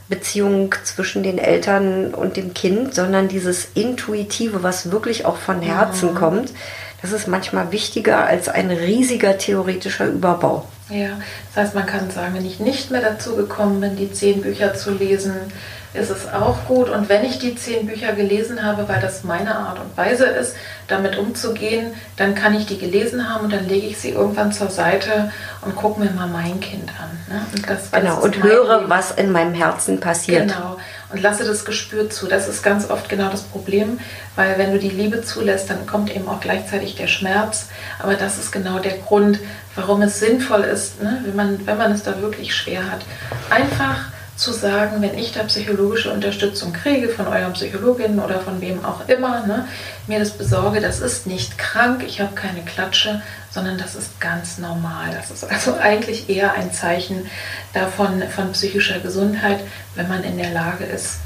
Beziehung zwischen den Eltern und dem Kind, sondern dieses Intuitive, was wirklich auch von Herzen mhm. kommt, das ist manchmal wichtiger als ein riesiger theoretischer Überbau. Ja, das heißt, man kann sagen, wenn ich nicht mehr dazu gekommen bin, die zehn Bücher zu lesen, ist es auch gut. Und wenn ich die zehn Bücher gelesen habe, weil das meine Art und Weise ist, damit umzugehen, dann kann ich die gelesen haben und dann lege ich sie irgendwann zur Seite und gucke mir mal mein Kind an. Ne? Und das, genau, und höre, Leben. was in meinem Herzen passiert. Genau, und lasse das Gespür zu. Das ist ganz oft genau das Problem, weil wenn du die Liebe zulässt, dann kommt eben auch gleichzeitig der Schmerz. Aber das ist genau der Grund, warum es sinnvoll ist, ne? wenn, man, wenn man es da wirklich schwer hat. Einfach zu sagen, wenn ich da psychologische Unterstützung kriege von euren Psychologinnen oder von wem auch immer, ne, mir das besorge, das ist nicht krank, ich habe keine Klatsche, sondern das ist ganz normal. Das ist also eigentlich eher ein Zeichen davon von psychischer Gesundheit, wenn man in der Lage ist,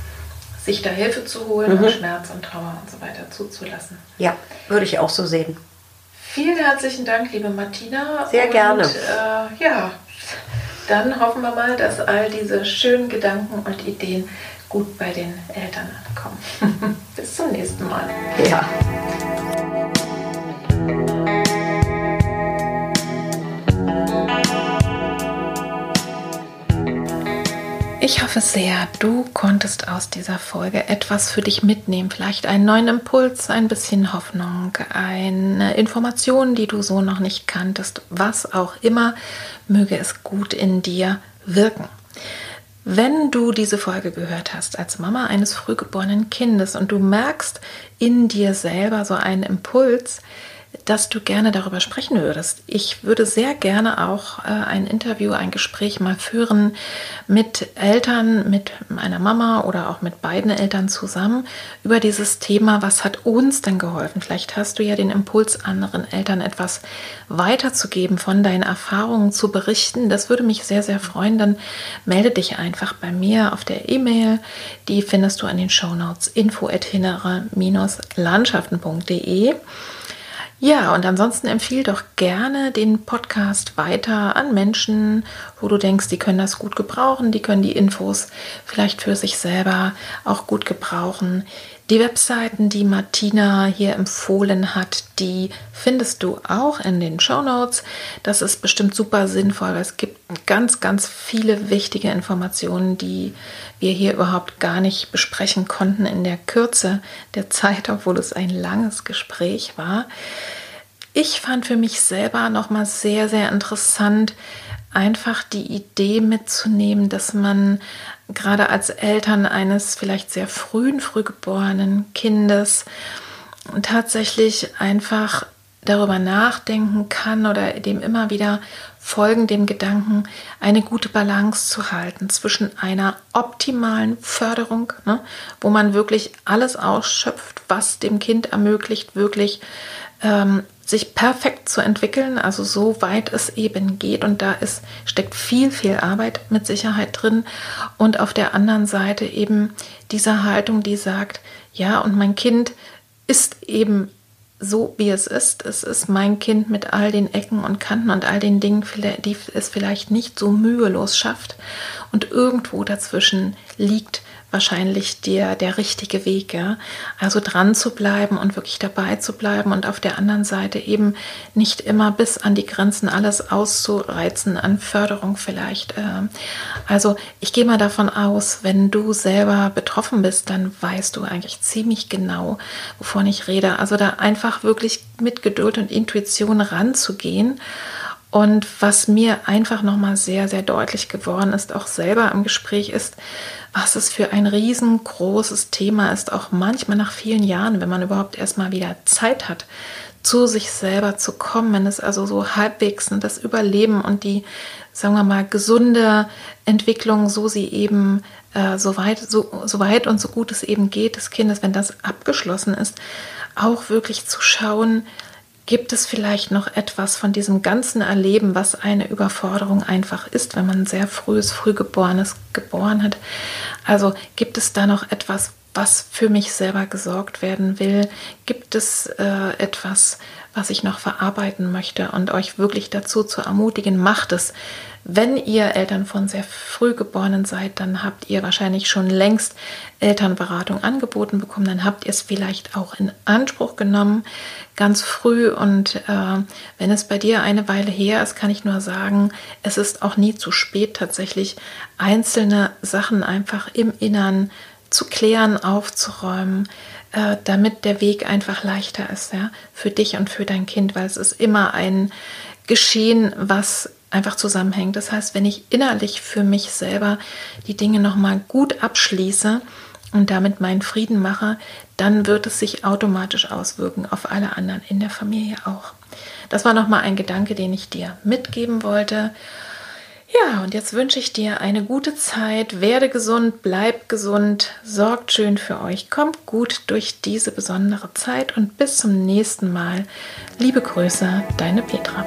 sich da Hilfe zu holen mhm. und Schmerz und Trauer und so weiter zuzulassen. Ja, würde ich auch so sehen. Vielen herzlichen Dank, liebe Martina. Sehr und, gerne. Äh, ja, dann hoffen wir mal, dass all diese schönen Gedanken und Ideen gut bei den Eltern ankommen. Bis zum nächsten Mal. Ja. Ich hoffe sehr, du konntest aus dieser Folge etwas für dich mitnehmen. Vielleicht einen neuen Impuls, ein bisschen Hoffnung, eine Information, die du so noch nicht kanntest. Was auch immer, möge es gut in dir wirken. Wenn du diese Folge gehört hast als Mama eines frühgeborenen Kindes und du merkst in dir selber so einen Impuls, dass du gerne darüber sprechen würdest. Ich würde sehr gerne auch äh, ein Interview, ein Gespräch mal führen mit Eltern, mit einer Mama oder auch mit beiden Eltern zusammen über dieses Thema, was hat uns denn geholfen? Vielleicht hast du ja den Impuls, anderen Eltern etwas weiterzugeben, von deinen Erfahrungen zu berichten. Das würde mich sehr, sehr freuen. Dann melde dich einfach bei mir auf der E-Mail. Die findest du an den Show Notes info at landschaften.de. Ja, und ansonsten empfiehl doch gerne den Podcast weiter an Menschen, wo du denkst, die können das gut gebrauchen, die können die Infos vielleicht für sich selber auch gut gebrauchen. Die Webseiten, die Martina hier empfohlen hat, die findest du auch in den Show Notes. Das ist bestimmt super sinnvoll, weil es gibt ganz, ganz viele wichtige Informationen, die wir hier überhaupt gar nicht besprechen konnten in der Kürze der Zeit, obwohl es ein langes Gespräch war. Ich fand für mich selber nochmal sehr, sehr interessant, einfach die Idee mitzunehmen, dass man gerade als Eltern eines vielleicht sehr frühen, frühgeborenen Kindes tatsächlich einfach darüber nachdenken kann oder dem immer wieder folgen, dem Gedanken, eine gute Balance zu halten zwischen einer optimalen Förderung, ne, wo man wirklich alles ausschöpft, was dem Kind ermöglicht, wirklich ähm, sich perfekt zu entwickeln, also so weit es eben geht. Und da ist, steckt viel, viel Arbeit mit Sicherheit drin. Und auf der anderen Seite eben diese Haltung, die sagt, ja, und mein Kind ist eben so, wie es ist. Es ist mein Kind mit all den Ecken und Kanten und all den Dingen, die es vielleicht nicht so mühelos schafft. Und irgendwo dazwischen liegt wahrscheinlich der, der richtige Weg. Ja? Also dran zu bleiben und wirklich dabei zu bleiben und auf der anderen Seite eben nicht immer bis an die Grenzen alles auszureizen an Förderung vielleicht. Ähm. Also ich gehe mal davon aus, wenn du selber betroffen bist, dann weißt du eigentlich ziemlich genau, wovon ich rede. Also da einfach wirklich mit Geduld und Intuition ranzugehen. Und was mir einfach nochmal sehr, sehr deutlich geworden ist, auch selber im Gespräch, ist, was es für ein riesengroßes Thema ist, auch manchmal nach vielen Jahren, wenn man überhaupt erstmal wieder Zeit hat, zu sich selber zu kommen, wenn es also so halbwegs das Überleben und die, sagen wir mal, gesunde Entwicklung, so sie eben äh, so, weit, so, so weit und so gut es eben geht des Kindes, wenn das abgeschlossen ist, auch wirklich zu schauen, Gibt es vielleicht noch etwas von diesem ganzen Erleben, was eine Überforderung einfach ist, wenn man sehr frühes, frühgeborenes geboren hat? Also gibt es da noch etwas, was für mich selber gesorgt werden will? Gibt es äh, etwas, was ich noch verarbeiten möchte und euch wirklich dazu zu ermutigen, macht es. Wenn ihr Eltern von sehr früh geborenen seid, dann habt ihr wahrscheinlich schon längst Elternberatung angeboten bekommen. Dann habt ihr es vielleicht auch in Anspruch genommen, ganz früh. Und äh, wenn es bei dir eine Weile her ist, kann ich nur sagen, es ist auch nie zu spät, tatsächlich einzelne Sachen einfach im Innern zu klären, aufzuräumen, äh, damit der Weg einfach leichter ist, ja, für dich und für dein Kind, weil es ist immer ein Geschehen, was einfach zusammenhängt. Das heißt, wenn ich innerlich für mich selber die Dinge nochmal gut abschließe und damit meinen Frieden mache, dann wird es sich automatisch auswirken auf alle anderen in der Familie auch. Das war nochmal ein Gedanke, den ich dir mitgeben wollte. Ja, und jetzt wünsche ich dir eine gute Zeit. Werde gesund, bleib gesund, sorgt schön für euch, kommt gut durch diese besondere Zeit und bis zum nächsten Mal. Liebe Grüße, deine Petra.